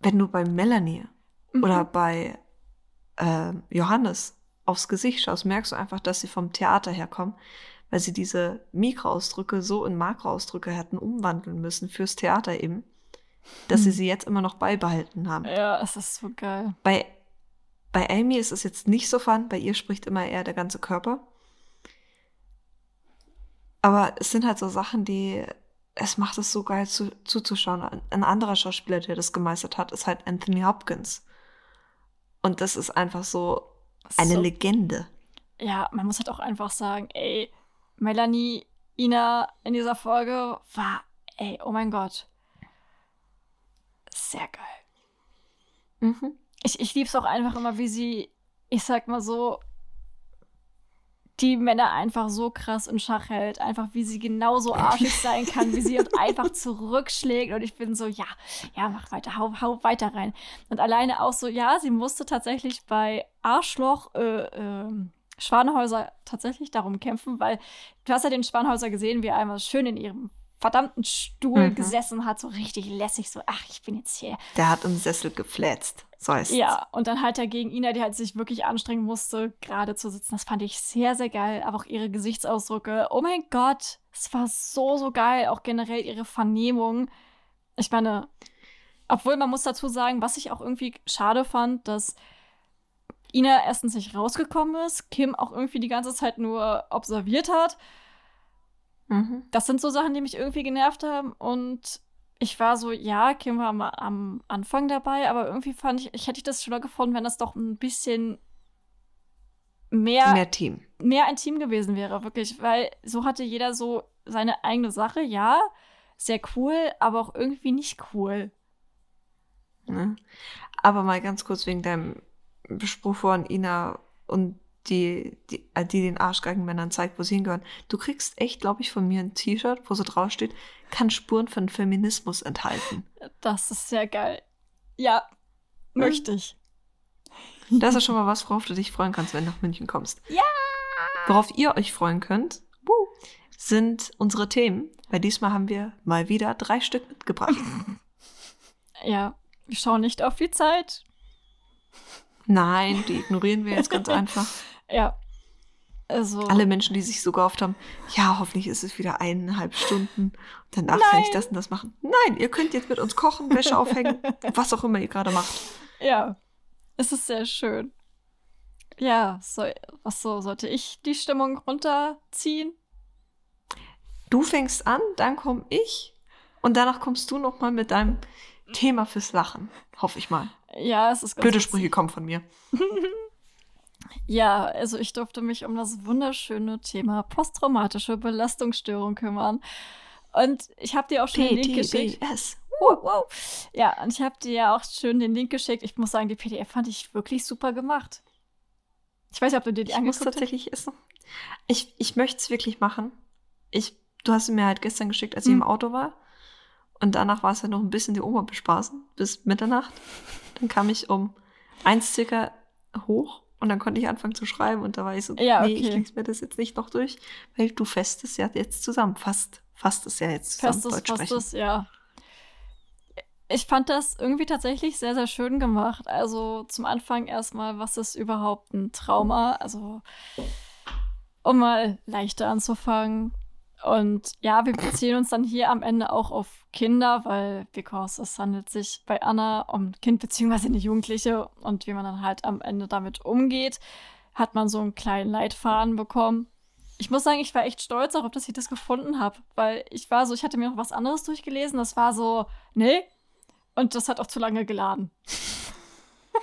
wenn du bei Melanie Mhm. oder bei ähm, Johannes aufs Gesicht schaust, merkst du einfach, dass sie vom Theater herkommen, weil sie diese Mikroausdrücke so in Makroausdrücke hätten umwandeln müssen fürs Theater eben, dass sie Mhm. sie jetzt immer noch beibehalten haben. Ja, es ist so geil. Bei, bei Amy ist es jetzt nicht so fun, bei ihr spricht immer eher der ganze Körper. Aber es sind halt so Sachen, die, es macht es so geil zu, zuzuschauen. Ein- Ein anderer Schauspieler, der das gemeistert hat, ist halt Anthony Hopkins. Und das ist einfach so eine so, Legende. Ja, man muss halt auch einfach sagen, ey, Melanie, Ina in dieser Folge war, ey, oh mein Gott. Sehr geil. Mhm. Ich, ich liebe es auch einfach immer, wie sie, ich sag mal so, die Männer einfach so krass in Schach hält. Einfach, wie sie genauso arschig sein kann, wie sie uns einfach zurückschlägt. Und ich bin so, ja, ja, mach weiter, hau, hau weiter rein. Und alleine auch so, ja, sie musste tatsächlich bei Arschloch äh, ähm, Schwanhäuser tatsächlich darum kämpfen, weil du hast ja den Schwanhäuser gesehen, wie er einmal schön in ihrem verdammten Stuhl Mhm. gesessen hat, so richtig lässig, so, ach, ich bin jetzt hier. Der hat im Sessel geflätzt. So heißt Ja, und dann halt dagegen Ina, die halt sich wirklich anstrengen musste, gerade zu sitzen. Das fand ich sehr, sehr geil. Aber auch ihre Gesichtsausdrücke. Oh mein Gott, es war so, so geil. Auch generell ihre Vernehmung. Ich meine, Obwohl, man muss dazu sagen, was ich auch irgendwie schade fand, dass Ina erstens nicht rausgekommen ist, Kim auch irgendwie die ganze Zeit nur observiert hat. Mhm. Das sind so Sachen, die mich irgendwie genervt haben. Und ich war so, ja, Kim war mal am Anfang dabei, aber irgendwie fand ich, ich hätte das schöner gefunden, wenn das doch ein bisschen mehr, Mehr Team. mehr ein Team gewesen wäre, wirklich. Weil so hatte jeder so seine eigene Sache, ja, sehr cool, aber auch irgendwie nicht cool. Ne? Aber mal ganz kurz wegen deinem Spruch von Ina und die, die, äh, die den Arschgeigenmännern zeigt, wo sie hingehören. Du kriegst echt, glaube ich, von mir ein T-Shirt, wo so drauf steht, kann Spuren von Feminismus enthalten. Das ist sehr geil. Ja, möchte ich. Das ist schon mal was, worauf du dich freuen kannst, wenn du nach München kommst. Ja! Worauf ihr euch freuen könnt, sind unsere Themen. Weil diesmal haben wir mal wieder drei Stück mitgebracht. Ja, wir schauen nicht auf die Zeit. Nein, die ignorieren wir jetzt ganz einfach. Ja. Also. Alle Menschen, die sich so gehofft haben, ja, hoffentlich ist es wieder eineinhalb Stunden. Und danach kann ich das und das machen. Nein, ihr könnt jetzt mit uns kochen, Wäsche aufhängen, was auch immer ihr gerade macht. Ja, es ist sehr schön. Ja, so, was so sollte ich die Stimmung runterziehen? Du fängst an, dann komme ich und danach kommst du noch mal mit deinem Thema fürs Lachen. Hoffe ich mal. Ja, es ist ganz Blöde. Sprüche kommen von mir. Ja, also ich durfte mich um das wunderschöne Thema posttraumatische Belastungsstörung kümmern. Und ich habe dir auch schon den Link geschickt. PTBS. Wow, wow. Ja, und ich habe dir ja auch schön den Link geschickt. Ich muss sagen, die PDF fand ich wirklich super gemacht. Ich weiß nicht, ob du dir die Ich muss angeguckt hast. tatsächlich essen. Ich, ich möchte es wirklich machen. Ich, du hast sie mir halt gestern geschickt, als ich Hm. im Auto war. Und danach war es ja noch ein bisschen die Oma bespaßen, bis Mitternacht. Dann kam ich um eins circa hoch und dann konnte ich anfangen zu schreiben und da war ich so, Ja, nee, ich okay. lese mir das jetzt nicht noch durch, weil du es ja jetzt zusammen, fast, fast es ja jetzt zusammen Festes, Deutsch sprechen. festes, ja. Ich fand das irgendwie tatsächlich sehr, sehr schön gemacht. Also zum Anfang erstmal, was ist überhaupt ein Trauma? Also, um mal leichter anzufangen. Und ja, wir beziehen uns dann hier am Ende auch auf Kinder, weil, because es handelt sich bei Anna um ein Kind beziehungsweise eine Jugendliche und wie man dann halt am Ende damit umgeht, hat man so einen kleinen Leitfaden bekommen. Ich muss sagen, ich war echt stolz darauf, dass ich das gefunden habe, weil ich war so, ich hatte mir noch was anderes durchgelesen, das war so, nee, und das hat auch zu lange geladen.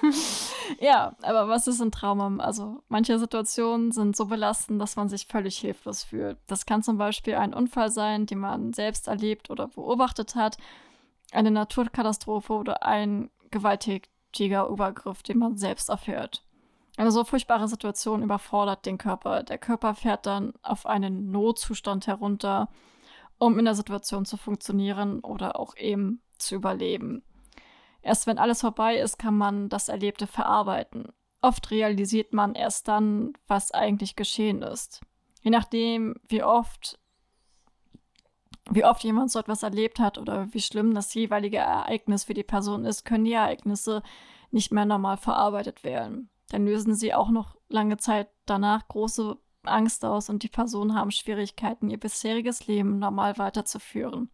ja, aber was ist ein Trauma? Also manche Situationen sind so belastend, dass man sich völlig hilflos fühlt. Das kann zum Beispiel ein Unfall sein, den man selbst erlebt oder beobachtet hat, eine Naturkatastrophe oder ein gewalttätiger Übergriff, den man selbst erfährt. Eine so furchtbare Situation überfordert den Körper. Der Körper fährt dann auf einen Notzustand herunter, um in der Situation zu funktionieren oder auch eben zu überleben. Erst wenn alles vorbei ist, kann man das Erlebte verarbeiten. Oft realisiert man erst dann, was eigentlich geschehen ist. Je nachdem, wie oft, wie oft jemand so etwas erlebt hat oder wie schlimm das jeweilige Ereignis für die Person ist, können die Ereignisse nicht mehr normal verarbeitet werden. Dann lösen sie auch noch lange Zeit danach große Angst aus und die Personen haben Schwierigkeiten, ihr bisheriges Leben normal weiterzuführen.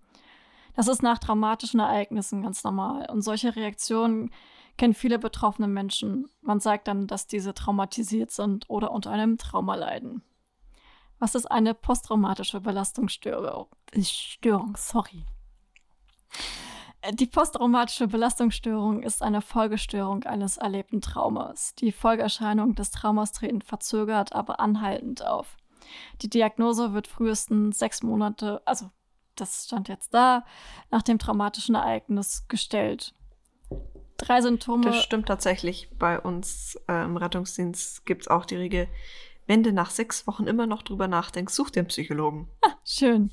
Das ist nach traumatischen Ereignissen ganz normal. Und solche Reaktionen kennen viele betroffene Menschen. Man sagt dann, dass diese traumatisiert sind oder unter einem Trauma leiden. Was ist eine posttraumatische Belastungsstörung? Störung, sorry. Die posttraumatische Belastungsstörung ist eine Folgestörung eines erlebten Traumas. Die Folgeerscheinungen des Traumas treten verzögert, aber anhaltend auf. Die Diagnose wird frühestens sechs Monate, also das stand jetzt da, nach dem traumatischen Ereignis gestellt. Drei Symptome. Das stimmt tatsächlich. Bei uns äh, im Rettungsdienst gibt es auch die Regel, wenn du nach sechs Wochen immer noch drüber nachdenkst, such dir einen Psychologen. Schön.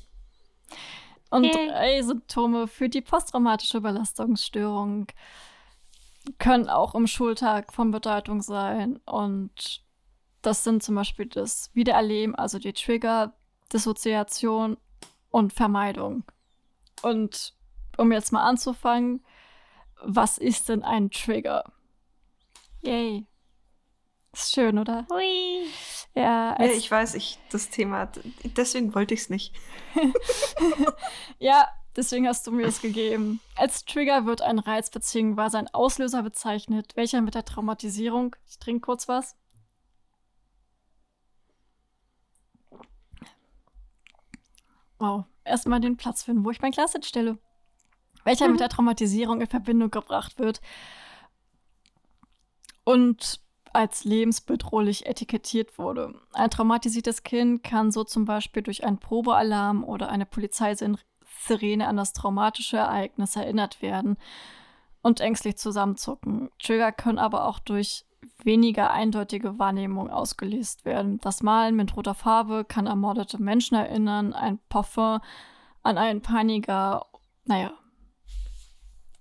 Und Yay. drei Symptome für die posttraumatische Belastungsstörung können auch im Schultag von Bedeutung sein. Und das sind zum Beispiel das Wiedererleben, also die Trigger, Dissoziation und Vermeidung. Und um jetzt mal anzufangen, was ist denn ein Trigger? Yay. Ist schön, oder? Hui. Ja, Ja, ich weiß, ich das Thema, deswegen wollte ich es nicht. ja deswegen hast du mir es gegeben. Als Trigger wird ein Reiz bzw. ein Auslöser bezeichnet, welcher mit der Traumatisierung, ich trinke kurz was, Wow, erstmal den Platz finden, wo ich mein Glas hinstelle. Welcher mhm. mit der Traumatisierung in Verbindung gebracht wird und als lebensbedrohlich etikettiert wurde. Ein traumatisiertes Kind kann so zum Beispiel durch einen Probealarm oder eine Polizeisirene an das traumatische Ereignis erinnert werden und ängstlich zusammenzucken. Trigger können aber auch durch weniger eindeutige Wahrnehmung ausgelöst werden. Das Malen mit roter Farbe kann ermordete Menschen erinnern, ein Parfum an einen Paniker. Naja,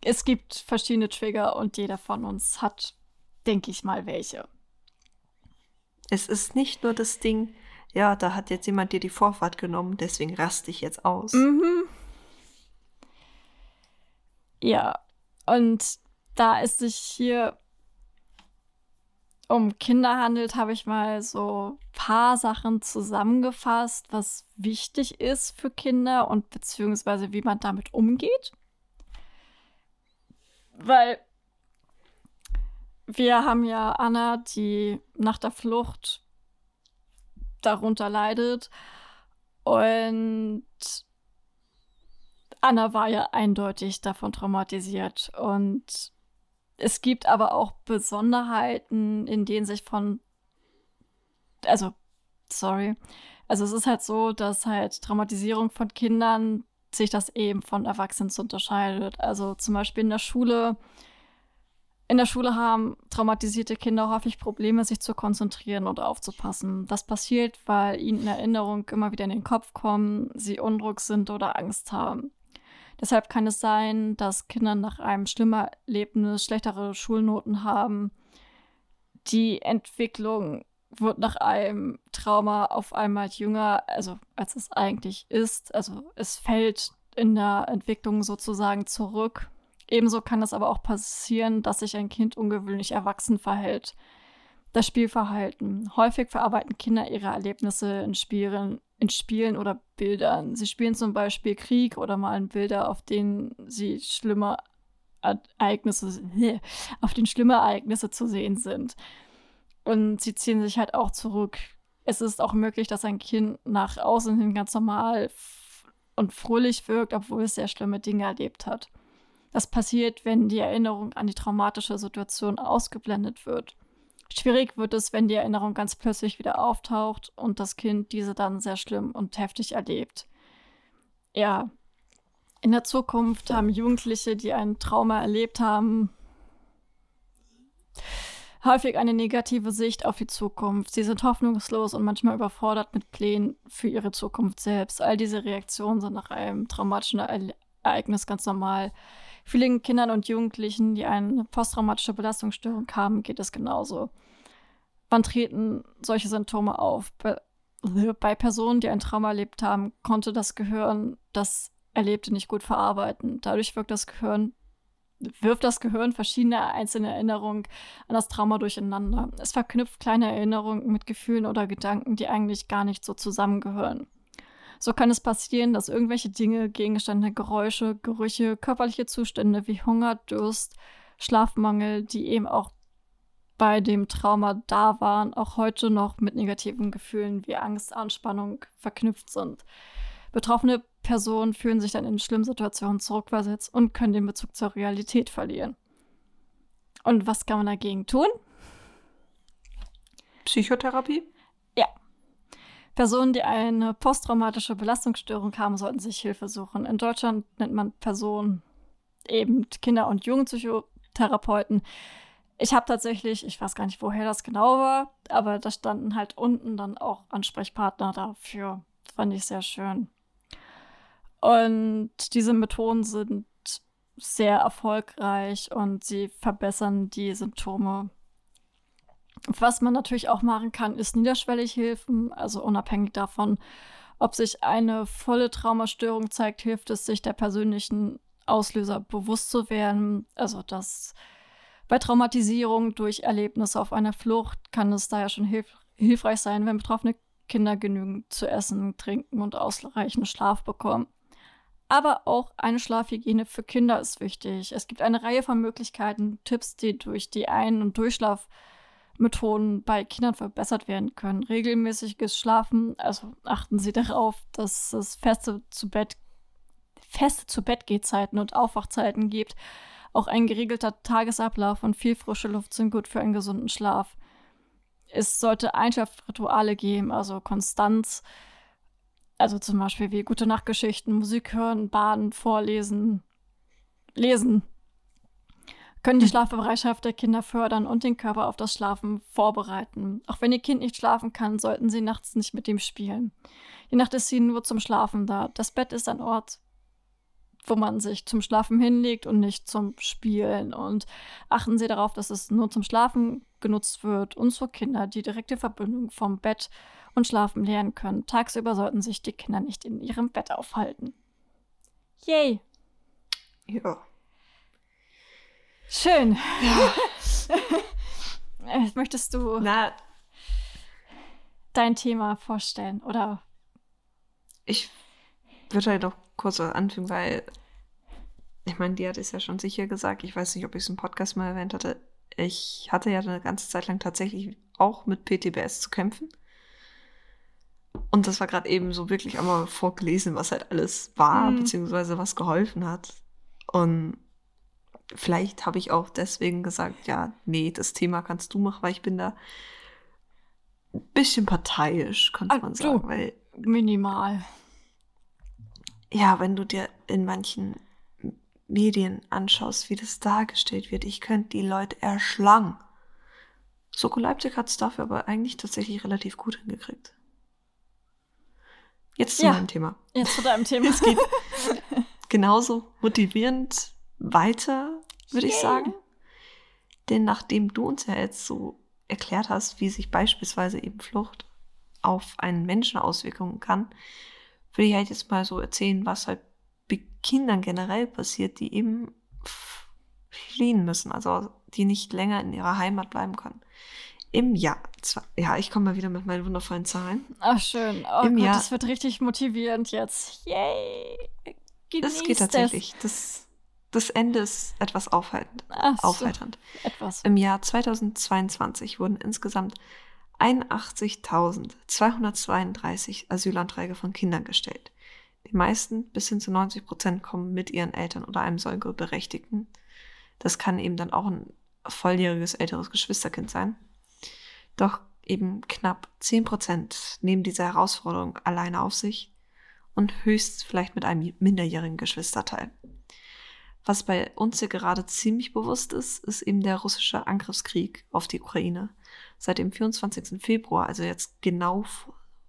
es gibt verschiedene Trigger und jeder von uns hat, denke ich mal, welche. Es ist nicht nur das Ding, ja, da hat jetzt jemand dir die Vorfahrt genommen, deswegen raste ich jetzt aus. Mhm. Ja, und da es sich hier um Kinder handelt, habe ich mal so ein paar Sachen zusammengefasst, was wichtig ist für Kinder und beziehungsweise wie man damit umgeht. Weil wir haben ja Anna, die nach der Flucht darunter leidet. Und Anna war ja eindeutig davon traumatisiert. Und es gibt aber auch Besonderheiten, in denen sich von, also, sorry, also es ist halt so, dass halt Traumatisierung von Kindern sich das eben von Erwachsenen unterscheidet. Also zum Beispiel in der Schule, in der Schule haben traumatisierte Kinder häufig Probleme, sich zu konzentrieren und aufzupassen. Das passiert, weil ihnen Erinnerungen immer wieder in den Kopf kommen, sie unruhig sind oder Angst haben. Deshalb kann es sein, dass Kinder nach einem schlimmer Erlebnis schlechtere Schulnoten haben. Die Entwicklung wird nach einem Trauma auf einmal jünger, also als es eigentlich ist. Also es fällt in der Entwicklung sozusagen zurück. Ebenso kann es aber auch passieren, dass sich ein Kind ungewöhnlich erwachsen verhält. Das Spielverhalten. Häufig verarbeiten Kinder ihre Erlebnisse in Spielen, in Spielen oder Bildern. Sie spielen zum Beispiel Krieg oder malen Bilder, auf denen sie schlimme Ereignisse, auf den schlimme Ereignisse zu sehen sind. Und sie ziehen sich halt auch zurück. Es ist auch möglich, dass ein Kind nach außen hin ganz normal und fröhlich wirkt, obwohl es sehr schlimme Dinge erlebt hat. Das passiert, wenn die Erinnerung an die traumatische Situation ausgeblendet wird. Schwierig wird es, wenn die Erinnerung ganz plötzlich wieder auftaucht und das Kind diese dann sehr schlimm und heftig erlebt. Ja, in der Zukunft haben Jugendliche, die ein Trauma erlebt haben, häufig eine negative Sicht auf die Zukunft. Sie sind hoffnungslos und manchmal überfordert mit Plänen für ihre Zukunft selbst. All diese Reaktionen sind nach einem traumatischen Ereignis ganz normal. Vielen Kindern und Jugendlichen, die eine posttraumatische Belastungsstörung haben, geht es genauso. Wann treten solche Symptome auf? Bei, Personen, die ein Trauma erlebt haben, konnte das Gehirn das Erlebte nicht gut verarbeiten. Dadurch wirkt das Gehirn wirft das Gehirn verschiedene einzelne Erinnerungen an das Trauma durcheinander. Es verknüpft kleine Erinnerungen mit Gefühlen oder Gedanken, die eigentlich gar nicht so zusammengehören. So kann es passieren, dass irgendwelche Dinge, Gegenstände, Geräusche, Gerüche, körperliche Zustände wie Hunger, Durst, Schlafmangel, die eben auch bei dem Trauma da waren, auch heute noch mit negativen Gefühlen wie Angst, Anspannung verknüpft sind. Betroffene Personen fühlen sich dann in schlimmen Situationen zurückversetzt und können den Bezug zur Realität verlieren. Und was kann man dagegen tun? Psychotherapie? Ja. Personen, die eine posttraumatische Belastungsstörung haben, sollten sich Hilfe suchen. In Deutschland nennt man Personen eben Kinder- und Jugendpsychotherapeuten. Ich habe tatsächlich, ich weiß gar nicht, woher das genau war, aber da standen halt unten dann auch Ansprechpartner dafür. Das fand ich sehr schön. Und diese Methoden sind sehr erfolgreich und sie verbessern die Symptome was man natürlich auch machen kann, ist niederschwellig helfen, also unabhängig davon, ob sich eine volle Traumastörung zeigt, hilft es sich der persönlichen Auslöser bewusst zu werden. Also dass bei Traumatisierung durch Erlebnisse auf einer Flucht kann es daher schon hilf hilfreich sein, wenn betroffene Kinder genügend zu essen, trinken und ausreichend Schlaf bekommen. Aber auch eine Schlafhygiene für Kinder ist wichtig. Es gibt eine Reihe von Möglichkeiten, Tipps, die durch die Ein- und Durchschlafmethoden bei Kindern verbessert werden können. Regelmäßiges Schlafen, also achten Sie darauf, dass es feste zu Bett, feste zu Bettgehzeiten und Aufwachzeiten gibt. Auch ein geregelter Tagesablauf und viel frische Luft sind gut für einen gesunden Schlaf. Es sollte Einschlafrituale geben, also Konstanz, also zum Beispiel wie gute Nachtgeschichten, Musik hören, baden, vorlesen, lesen. Können die Hm. Schlafbereitschaft der Kinder fördern und den Körper auf das Schlafen vorbereiten. Auch wenn ihr Kind nicht schlafen kann, sollten sie nachts nicht mit ihm spielen. Die Nacht ist sie nur zum Schlafen da. Das Bett ist ein Ort, wo man sich zum Schlafen hinlegt und nicht zum Spielen. Und achten Sie darauf, dass es nur zum Schlafen genutzt wird und für Kinder die direkte Verbindung vom Bett und Schlafen lernen können. Tagsüber sollten sich die Kinder nicht in ihrem Bett aufhalten. Yay! Ja. Schön. Äh, Möchtest du Na, dein Thema vorstellen? Oder ich würde halt noch kurz was anfügen, weil ich meine, die hat es ja schon sicher gesagt. Ich weiß nicht, ob ich es im Podcast mal erwähnt hatte. Ich hatte ja eine ganze Zeit lang tatsächlich auch mit PTBS zu kämpfen. Und das war gerade eben so wirklich einmal vorgelesen, was halt alles war, Mhm. beziehungsweise was geholfen hat. Und vielleicht habe ich auch deswegen gesagt, ja, nee, das Thema kannst du machen, weil ich bin da ein bisschen parteiisch, könnte Ah, man sagen. Weil minimal? Ja, wenn du dir in manchen Medien anschaust, wie das dargestellt wird, ich könnte die Leute erschlagen. Soko Leipzig hat es dafür aber eigentlich tatsächlich relativ gut hingekriegt. Jetzt zu Ja. meinem Thema. Jetzt zu deinem Thema. Es geht genauso motivierend weiter, würde ich sagen. Denn nachdem du uns ja jetzt so erklärt hast, wie sich beispielsweise eben Flucht auf einen Menschen auswirken kann, würde ich halt jetzt mal so erzählen, was halt bei Kindern generell passiert, die eben fliehen müssen, also die nicht länger in ihrer Heimat bleiben können. Im Jahr, zwei, ja, ich komme mal wieder mit meinen wundervollen Zahlen. Ach, schön. Oh Im Gott, Jahr- das wird richtig motivierend jetzt. Yay! Genießt Das geht tatsächlich. Das, das Ende ist etwas aufhaltend, Ach so, aufheiternd. etwas. Im Jahr 2022 wurden insgesamt 81.232 Asylanträge von Kindern gestellt. Die meisten, bis hin zu 90 Prozent, kommen mit ihren Eltern oder einem Säugeberechtigten. Das kann eben dann auch ein volljähriges älteres Geschwisterkind sein. Doch eben knapp 10 Prozent nehmen diese Herausforderung alleine auf sich und höchst vielleicht mit einem minderjährigen Geschwisterteil. Was bei uns ja gerade ziemlich bewusst ist, ist eben der russische Angriffskrieg auf die Ukraine. Seit dem 24. Februar, also jetzt genau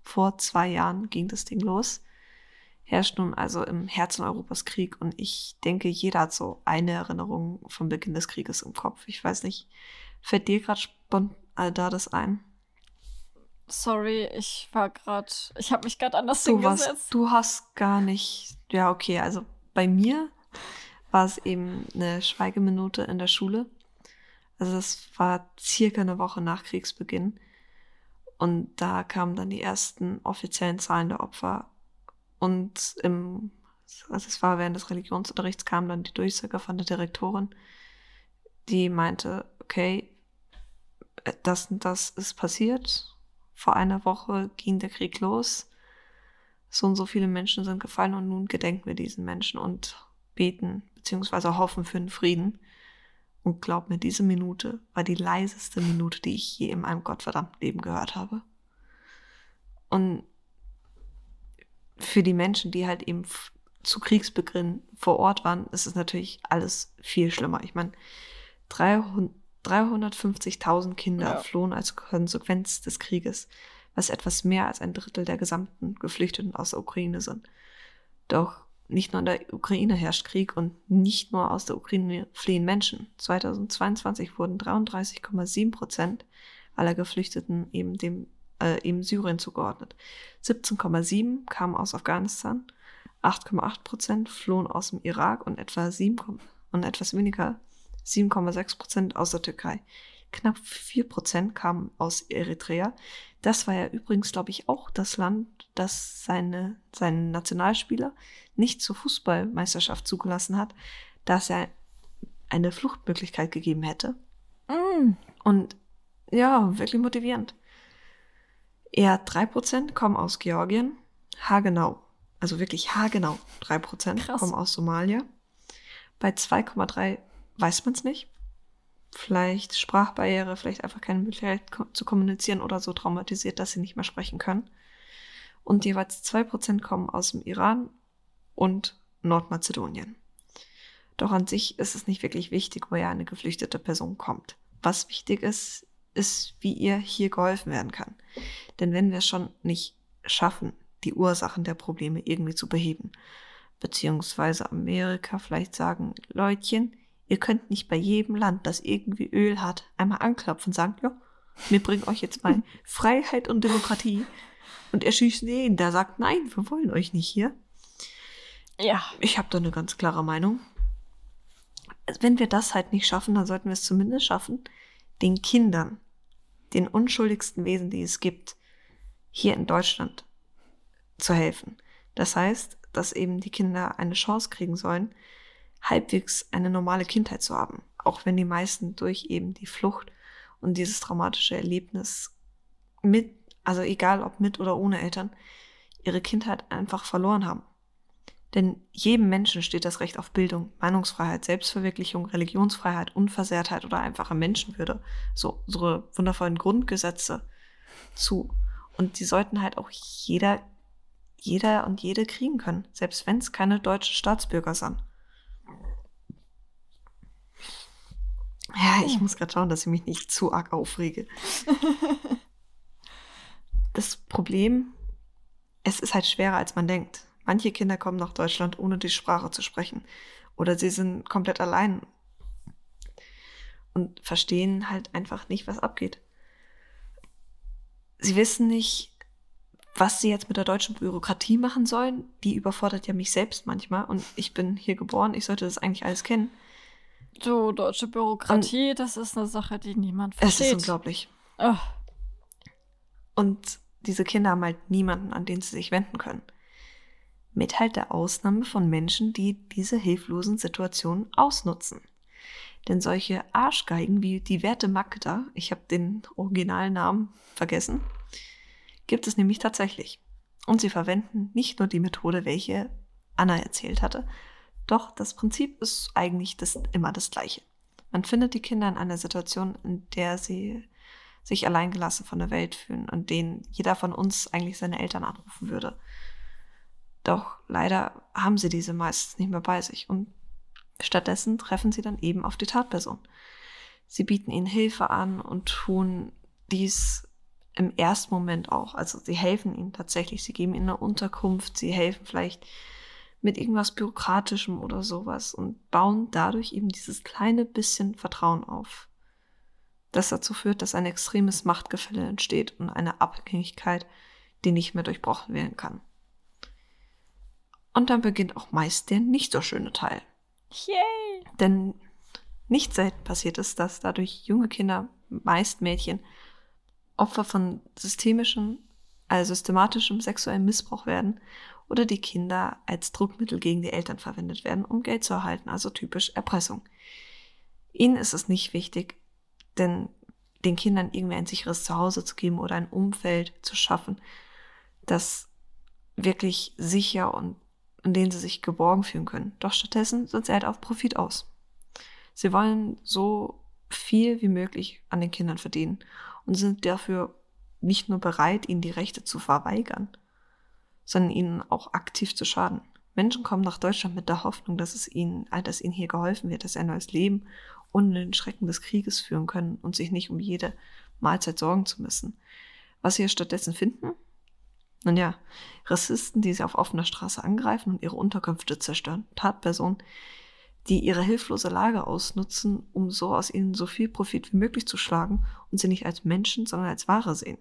vor zwei Jahren, ging das Ding los. Herrscht nun also im Herzen Europas Krieg und ich denke, jeder hat so eine Erinnerung vom Beginn des Krieges im Kopf. Ich weiß nicht, fällt dir gerade spontan da das ein? Sorry, ich war gerade. Ich habe mich gerade anders Du, hingesetzt. du hast gar nicht. Ja, okay, also bei mir war es eben eine Schweigeminute in der Schule. Also das war circa eine Woche nach Kriegsbeginn. Und da kamen dann die ersten offiziellen Zahlen der Opfer. Und im, also es war während des Religionsunterrichts kam dann die Durchsage von der Direktorin, die meinte, okay, das und das ist passiert. Vor einer Woche ging der Krieg los so und so viele Menschen sind gefallen und nun gedenken wir diesen Menschen und beten beziehungsweise hoffen für den Frieden. Und glaub mir, diese Minute war die leiseste Minute, die ich je in meinem gottverdammten Leben gehört habe. Und für die Menschen, die halt eben zu Kriegsbeginn vor Ort waren, ist es natürlich alles viel schlimmer. Ich meine, 300 350.000 Kinder Ja. flohen als Konsequenz des Krieges, was etwas mehr als ein Drittel der gesamten Geflüchteten aus der Ukraine sind. Doch nicht nur in der Ukraine herrscht Krieg und nicht nur aus der Ukraine fliehen Menschen. 2022 wurden 33,7 Prozent aller Geflüchteten eben dem äh, eben Syrien zugeordnet. 17,7 kamen aus Afghanistan, 8,8 Prozent flohen aus dem Irak und etwa 7, und etwas weniger 7,6 Prozent aus der Türkei. Knapp 4% kamen aus Eritrea. Das war ja übrigens, glaube ich, auch das Land, das seine, seinen Nationalspieler nicht zur Fußballmeisterschaft zugelassen hat, da es ja eine Fluchtmöglichkeit gegeben hätte. Mm. Und ja, wirklich motivierend. Eher 3% kommen aus Georgien. Haargenau. Also wirklich haargenau. 3% Krass. kommen aus Somalia. Bei 2,3 weiß man es nicht. Vielleicht Sprachbarriere, vielleicht einfach keine Möglichkeit zu kommunizieren oder so traumatisiert, dass sie nicht mehr sprechen können. Und jeweils 2% kommen aus dem Iran und Nordmazedonien. Doch an sich ist es nicht wirklich wichtig, woher eine geflüchtete Person kommt. Was wichtig ist, ist, wie ihr hier geholfen werden kann. Denn wenn wir es schon nicht schaffen, die Ursachen der Probleme irgendwie zu beheben, beziehungsweise Amerika vielleicht sagen, Leutchen, ihr könnt nicht bei jedem Land, das irgendwie Öl hat, einmal anklopfen und sagen, ja, wir bringen euch jetzt mal Freiheit und Demokratie und erschießen den, der sagt, nein, wir wollen euch nicht hier. Ja. Ich habe da eine ganz klare Meinung. Wenn wir das halt nicht schaffen, dann sollten wir es zumindest schaffen, den Kindern, den unschuldigsten Wesen, die es gibt, hier in Deutschland zu helfen. Das heißt, dass eben die Kinder eine Chance kriegen sollen, halbwegs eine normale Kindheit zu haben. Auch wenn die meisten durch eben die Flucht und dieses traumatische Erlebnis mit, also egal ob mit oder ohne Eltern, ihre Kindheit einfach verloren haben. Denn jedem Menschen steht das Recht auf Bildung, Meinungsfreiheit, Selbstverwirklichung, Religionsfreiheit, Unversehrtheit oder einfache Menschenwürde. So unsere wundervollen Grundgesetze zu. Und die sollten halt auch jeder, jeder und jede kriegen können, selbst wenn es keine deutschen Staatsbürger sind. Ja, ich muss gerade schauen, dass ich mich nicht zu arg aufrege. Das Problem, es ist halt schwerer, als man denkt. Manche Kinder kommen nach Deutschland, ohne die Sprache zu sprechen. Oder sie sind komplett allein und verstehen halt einfach nicht, was abgeht. Sie wissen nicht, was sie jetzt mit der deutschen Bürokratie machen sollen. Die überfordert ja mich selbst manchmal. Und ich bin hier geboren, ich sollte das eigentlich alles kennen. Du, deutsche Bürokratie, das ist eine Sache, die niemand Es ist versteht. unglaublich. Oh, Und diese Kinder haben halt niemanden, an den sie sich wenden können. Mit halt der Ausnahme von Menschen, die diese hilflosen Situationen ausnutzen. Denn solche Arschgeigen wie die Werte Magda, ich habe den Originalnamen vergessen, gibt es nämlich tatsächlich. Und sie verwenden nicht nur die Methode, welche Anna erzählt hatte, doch das Prinzip ist eigentlich das, immer das gleiche. Man findet die Kinder in einer Situation, in der sie sich alleingelassen von der Welt fühlen und denen jeder von uns eigentlich seine Eltern anrufen würde. Doch leider haben sie diese meistens nicht mehr bei sich und stattdessen treffen sie dann eben auf die Tatperson. Sie bieten ihnen Hilfe an und tun dies im ersten Moment auch. Also sie helfen ihnen tatsächlich, sie geben ihnen eine Unterkunft, sie helfen vielleicht mit irgendwas Bürokratischem oder sowas und bauen dadurch eben dieses kleine bisschen Vertrauen auf das dazu führt, dass ein extremes Machtgefälle entsteht und eine Abhängigkeit, die nicht mehr durchbrochen werden kann. Und dann beginnt auch meist der nicht so schöne Teil. yay. Denn nicht selten passiert es, dass dadurch junge Kinder, meist Mädchen, Opfer von systemischem, also systematischem sexuellem Missbrauch werden oder die Kinder als Druckmittel gegen die Eltern verwendet werden, um Geld zu erhalten, also typisch Erpressung. Ihnen ist es nicht wichtig, denn den Kindern irgendwie ein sicheres Zuhause zu geben oder ein Umfeld zu schaffen, das wirklich sicher und in denen sie sich geborgen fühlen können. Doch stattdessen sind sie halt auf Profit aus. Sie wollen so viel wie möglich an den Kindern verdienen und sind dafür nicht nur bereit, ihnen die Rechte zu verweigern, sondern ihnen auch aktiv zu schaden. Menschen kommen nach Deutschland mit der Hoffnung, dass es ihnen, dass ihnen hier geholfen wird, dass sie ein neues Leben ohne den Schrecken des Krieges führen können und sich nicht um jede Mahlzeit sorgen zu müssen. Was sie stattdessen finden? Nun ja, Rassisten, die sie auf offener Straße angreifen und ihre Unterkünfte zerstören. Tatpersonen, die ihre hilflose Lage ausnutzen, um so aus ihnen so viel Profit wie möglich zu schlagen und sie nicht als Menschen, sondern als Ware sehen.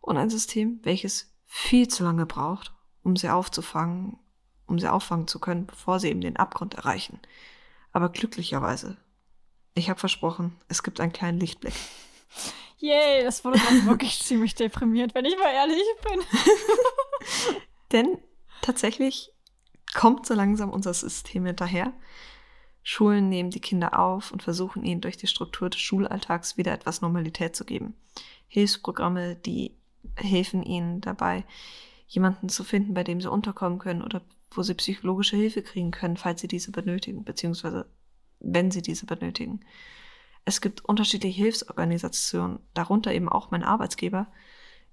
Und ein System, welches viel zu lange braucht, um sie aufzufangen, um sie auffangen zu können, bevor sie eben den Abgrund erreichen. Aber glücklicherweise Ich habe versprochen, es gibt einen kleinen Lichtblick. Yay, das wurde dann wirklich ziemlich deprimiert, wenn ich mal ehrlich bin. Denn tatsächlich kommt so langsam unser System hinterher. Schulen nehmen die Kinder auf und versuchen ihnen durch die Struktur des Schulalltags wieder etwas Normalität zu geben. Hilfsprogramme, die helfen ihnen dabei, jemanden zu finden, bei dem sie unterkommen können oder wo sie psychologische Hilfe kriegen können, falls sie diese benötigen, beziehungsweise wenn sie diese benötigen. Es gibt unterschiedliche Hilfsorganisationen, darunter eben auch mein Arbeitsgeber,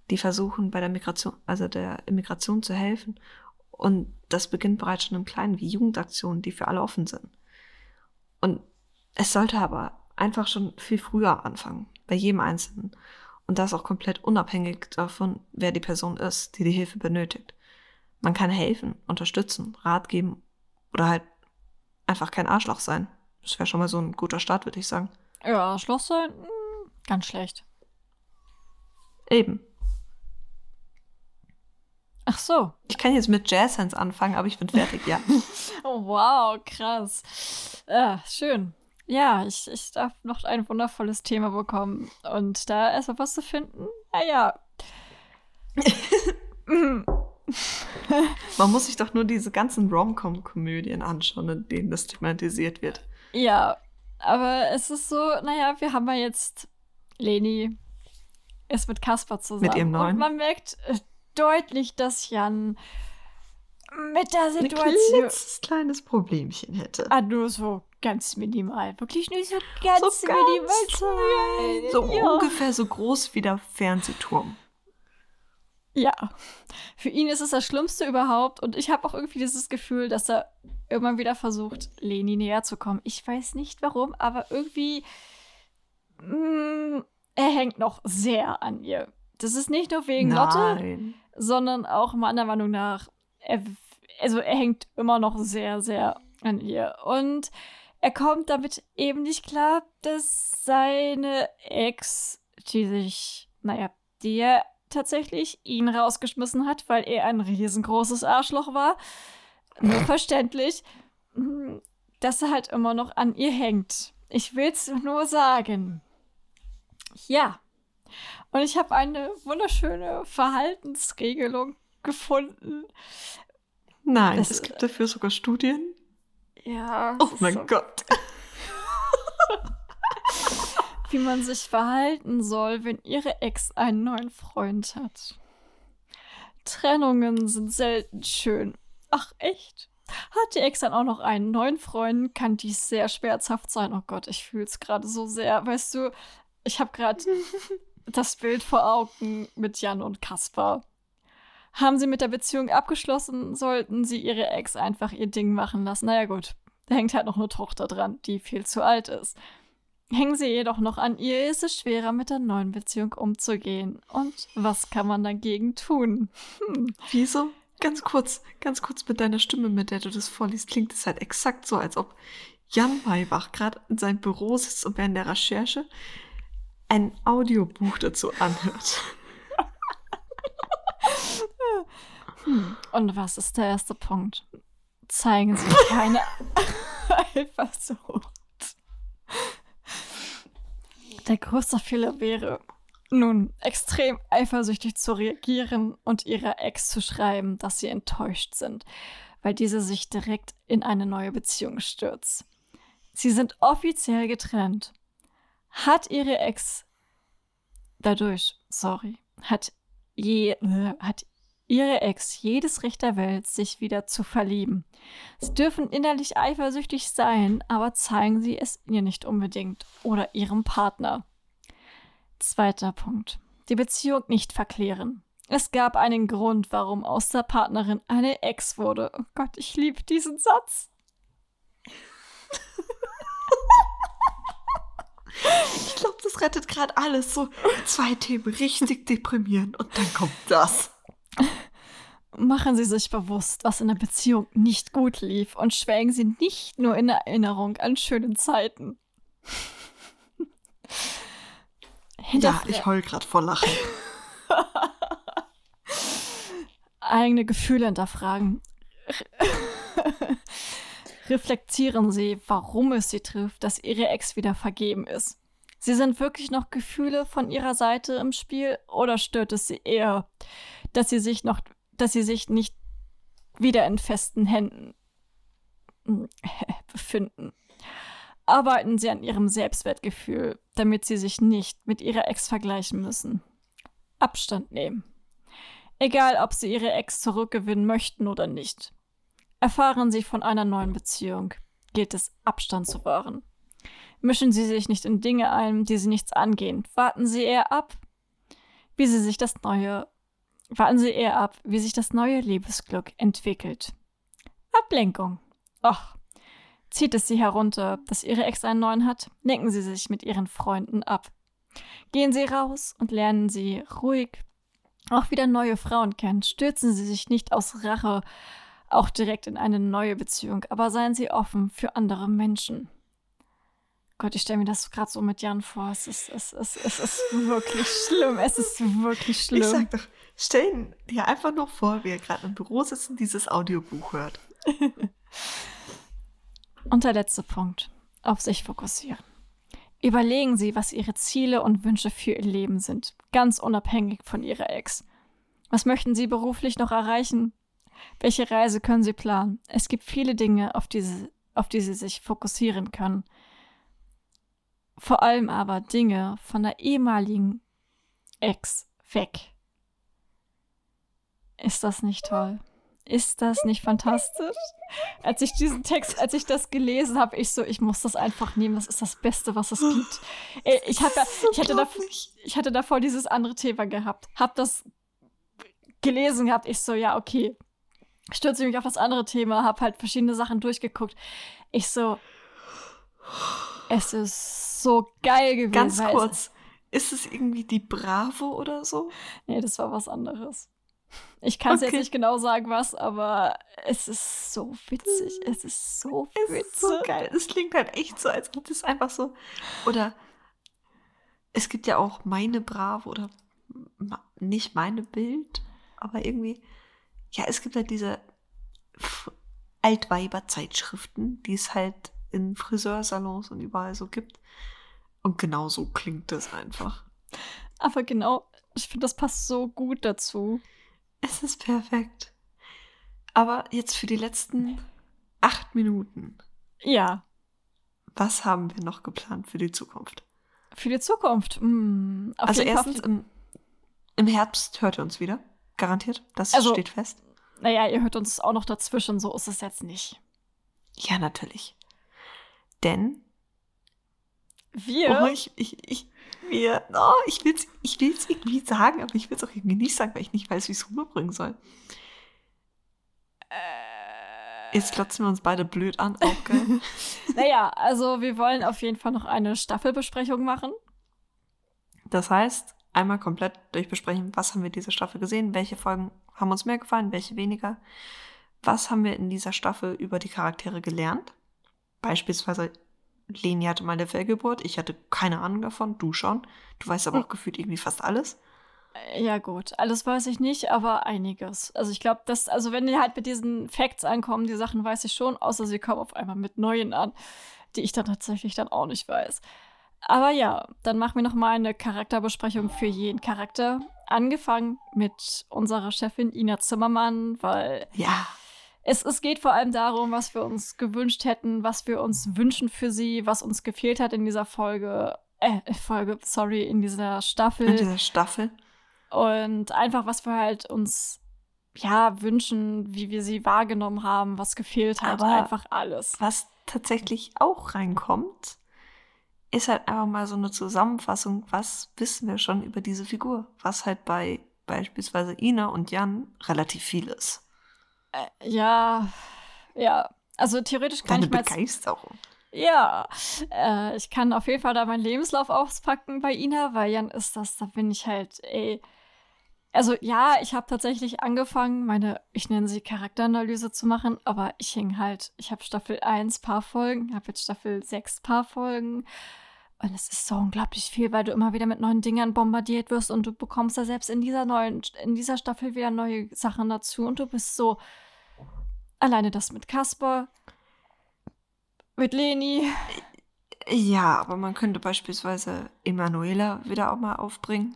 die versuchen bei der Migration, also der Immigration zu helfen. Und das beginnt bereits schon im Kleinen, wie Jugendaktionen, die für alle offen sind. Und es sollte aber einfach schon viel früher anfangen, bei jedem Einzelnen. Und das auch komplett unabhängig davon, wer die Person ist, die die Hilfe benötigt. Man kann helfen, unterstützen, Rat geben oder halt einfach kein Arschloch sein. Das wäre schon mal so ein guter Start, würde ich sagen. Ja, Schloss sein, hm, ganz schlecht. Eben. Ach so. Ich kann jetzt mit Jazzhands anfangen, aber ich bin fertig, ja. oh, wow, krass. Ah, schön. Ja, ich, ich darf noch ein wundervolles Thema bekommen. Und da erstmal was zu finden, naja. Man muss sich doch nur diese ganzen Rom-Com-Komödien anschauen, in denen das thematisiert wird. Ja, aber es ist so, naja, wir haben ja jetzt Leni ist mit Kasper zusammen. Mit ihrem neuen. Und man merkt äh, deutlich, dass Jan mit der Situation. Ein kleines Problemchen hätte. Ah, nur so ganz minimal. Wirklich nur so ganz, so minimal. Ganz klein. So ja. ungefähr so groß wie der Fernsehturm. Ja. Für ihn ist es das Schlimmste überhaupt. Und ich habe auch irgendwie dieses Gefühl, dass er irgendwann wieder versucht, Leni näher zu kommen. Ich weiß nicht warum, aber irgendwie. Mh, mm, er hängt noch sehr an ihr. Das ist nicht nur wegen Nein. Lotte, sondern auch meiner Meinung nach, er, also er hängt immer noch sehr, sehr an ihr. Und er kommt damit eben nicht klar, dass seine Ex, die sich, naja, die er tatsächlich ihn rausgeschmissen hat, weil er ein riesengroßes Arschloch war, nur verständlich, dass er halt immer noch an ihr hängt. Ich will's nur sagen. Ja. Und ich habe eine wunderschöne Verhaltensregelung gefunden. Nein, das, es gibt dafür sogar Studien. Ja. Oh mein so Gott. Wie man sich verhalten soll, wenn ihre Ex einen neuen Freund hat. Trennungen sind selten schön. Ach, echt? Hat die Ex dann auch noch einen neuen Freund, kann dies sehr schmerzhaft sein. Oh Gott, ich fühle es gerade so sehr. Weißt du, ich habe gerade das Bild vor Augen mit Jan und Kaspar. Haben sie mit der Beziehung abgeschlossen, sollten sie ihre Ex einfach ihr Ding machen lassen. Naja gut, da hängt halt noch eine Tochter dran, die viel zu alt ist. Hängen sie jedoch noch an ihr, ist es schwerer, mit der neuen Beziehung umzugehen. Und was kann man dagegen tun? Hm. Wieso? Ganz kurz, ganz kurz mit deiner Stimme, mit der du das vorliest, klingt es halt exakt so, als ob Jan Maybach gerade in seinem Büro sitzt und während der Recherche ein Audiobuch dazu anhört. Hm. Und was ist der erste Punkt? Zeigen Sie keine Eifersucht. Der größte Fehler wäre, nun extrem eifersüchtig zu reagieren und ihrer Ex zu schreiben, dass sie enttäuscht sind, weil diese sich direkt in eine neue Beziehung stürzt. Sie sind offiziell getrennt. Hat ihre Ex dadurch, sorry, hat je, äh, hat ihre Ex jedes Recht der Welt, sich wieder zu verlieben. Sie dürfen innerlich eifersüchtig sein, aber zeigen sie es ihr nicht unbedingt oder ihrem Partner. Zweiter Punkt. Die Beziehung nicht verklären. Es gab einen Grund, warum aus der Partnerin eine Ex wurde. Oh Gott, ich liebe diesen Satz. Ich glaube, das rettet gerade alles. So zwei Themen richtig deprimieren und dann kommt das. Machen Sie sich bewusst, was in der Beziehung nicht gut lief und schwelgen Sie nicht nur in Erinnerung an schöne Zeiten. ja, ich heul gerade vor Lachen. Eigene Gefühle hinterfragen. Reflektieren Sie, warum es Sie trifft, dass Ihre Ex wieder vergeben ist. Sie sind wirklich noch Gefühle von ihrer Seite im Spiel oder stört es sie eher, dass sie sich noch, dass sie sich nicht wieder in festen Händen befinden? Arbeiten Sie an Ihrem Selbstwertgefühl, damit Sie sich nicht mit Ihrer Ex vergleichen müssen. Abstand nehmen. Egal, ob Sie Ihre Ex zurückgewinnen möchten oder nicht. Erfahren Sie von einer neuen Beziehung, gilt es Abstand zu wahren. Mischen Sie sich nicht in Dinge ein, die Sie nichts angehen. Warten Sie eher ab, wie Sie sich das neue, warten Sie eher ab, wie sich das neue Liebesglück entwickelt. Ablenkung. Ach, zieht es Sie herunter, dass Ihre Ex einen neuen hat? Lenken Sie sich mit Ihren Freunden ab. Gehen Sie raus und lernen Sie ruhig auch wieder neue Frauen kennen. Stürzen Sie sich nicht aus Rache auch direkt in eine neue Beziehung, aber seien Sie offen für andere Menschen. Gott, ich stelle mir das gerade so mit Jan vor. Es ist, es, es, es ist wirklich schlimm. Es ist wirklich schlimm. Ich sag doch, stell dir einfach nur vor, wie er gerade im Büro sitzt und dieses Audiobuch hört. und der letzte Punkt. Auf sich fokussieren. Überlegen Sie, was Ihre Ziele und Wünsche für Ihr Leben sind, ganz unabhängig von Ihrer Ex. Was möchten Sie beruflich noch erreichen? Welche Reise können Sie planen? Es gibt viele Dinge, auf die Sie, auf die Sie sich fokussieren können. Vor allem aber Dinge von der ehemaligen Ex weg. Ist das nicht toll? Ist das nicht fantastisch? Als ich diesen Text, als ich das gelesen habe, ich so, ich muss das einfach nehmen. Das ist das Beste, was es gibt. Ich, hab, ich, hatte davor, ich hatte davor dieses andere Thema gehabt. Hab das gelesen gehabt. Ich so, ja, okay. Stürze mich auf das andere Thema, hab halt verschiedene Sachen durchgeguckt. Ich so, es ist so geil gewesen. Ganz kurz. Ist es irgendwie die Bravo oder so? Nee, das war was anderes. Ich kann es okay. jetzt nicht genau sagen, was, aber es ist so witzig. Es ist so witzig. Es ist so geil. Es klingt halt echt so, als ob es einfach so. Oder es gibt ja auch meine Bravo oder nicht meine Bild, aber irgendwie. Ja, es gibt halt diese Altweiber-Zeitschriften, die es halt in Friseursalons und überall so gibt. Und genau so klingt das einfach. Aber genau, ich finde, das passt so gut dazu. Es ist perfekt. Aber jetzt für die letzten acht Minuten. Ja. Was haben wir noch geplant für die Zukunft? Für die Zukunft? Hm, also erstens, im, im, Herbst hört ihr uns wieder. Garantiert. Das also, steht fest. Naja, ihr hört uns auch noch dazwischen. So ist es jetzt nicht. Ja, natürlich. Denn wir. Oh, ich, ich, ich, wir, oh, ich will es ich will's irgendwie sagen, aber ich will es auch irgendwie nicht sagen, weil ich nicht weiß, wie ich es rüberbringen soll. Äh. Jetzt klotzen wir uns beide blöd an, auch geil. naja, also wir wollen auf jeden Fall noch eine Staffelbesprechung machen. Das heißt, einmal komplett durchbesprechen, was haben wir diese Staffel gesehen, welche Folgen haben uns mehr gefallen, welche weniger. Was haben wir in dieser Staffel über die Charaktere gelernt? Beispielsweise, Leni hatte mal eine Fehlgeburt, ich hatte keine Ahnung davon, du schon. Du weißt aber hm. auch gefühlt irgendwie fast alles. Äh, ja, gut. Alles weiß ich nicht, aber einiges. Also ich glaube, dass, also wenn die halt mit diesen Facts ankommen, die Sachen weiß ich schon, außer sie kommen auf einmal mit neuen an, die ich dann tatsächlich dann auch nicht weiß. Aber ja, dann machen wir nochmal eine Charakterbesprechung für jeden Charakter. Angefangen mit unserer Chefin Ina Zimmermann, weil. Ja es, es geht vor allem darum, was wir uns gewünscht hätten, was wir uns wünschen für sie, was uns gefehlt hat in dieser Folge, äh, Folge, sorry, in dieser Staffel. In dieser Staffel. Und einfach, was wir halt uns ja wünschen, wie wir sie wahrgenommen haben, was gefehlt hat, Aber einfach alles. Was tatsächlich auch reinkommt, ist halt einfach mal so eine Zusammenfassung, was wissen wir schon über diese Figur, was halt bei beispielsweise Ina und Jan relativ viel ist. Äh, ja, ja. Also theoretisch kann Deine ich mal. Begeisterung. Ja, äh, ich kann auf jeden Fall da meinen Lebenslauf auspacken bei Ina, weil Jan ist das, da bin ich halt, ey. Also ja, ich habe tatsächlich angefangen, meine, ich nenne sie Charakteranalyse zu machen, aber ich hing halt, ich habe Staffel 1 paar Folgen, habe jetzt Staffel 6 paar Folgen. Und es ist so unglaublich viel, weil du immer wieder mit neuen Dingern bombardiert wirst und du bekommst da selbst in dieser neuen, in dieser Staffel wieder neue Sachen dazu und du bist so alleine das mit Kasper. Mit Leni. Ja, aber man könnte beispielsweise Emanuela wieder auch mal aufbringen.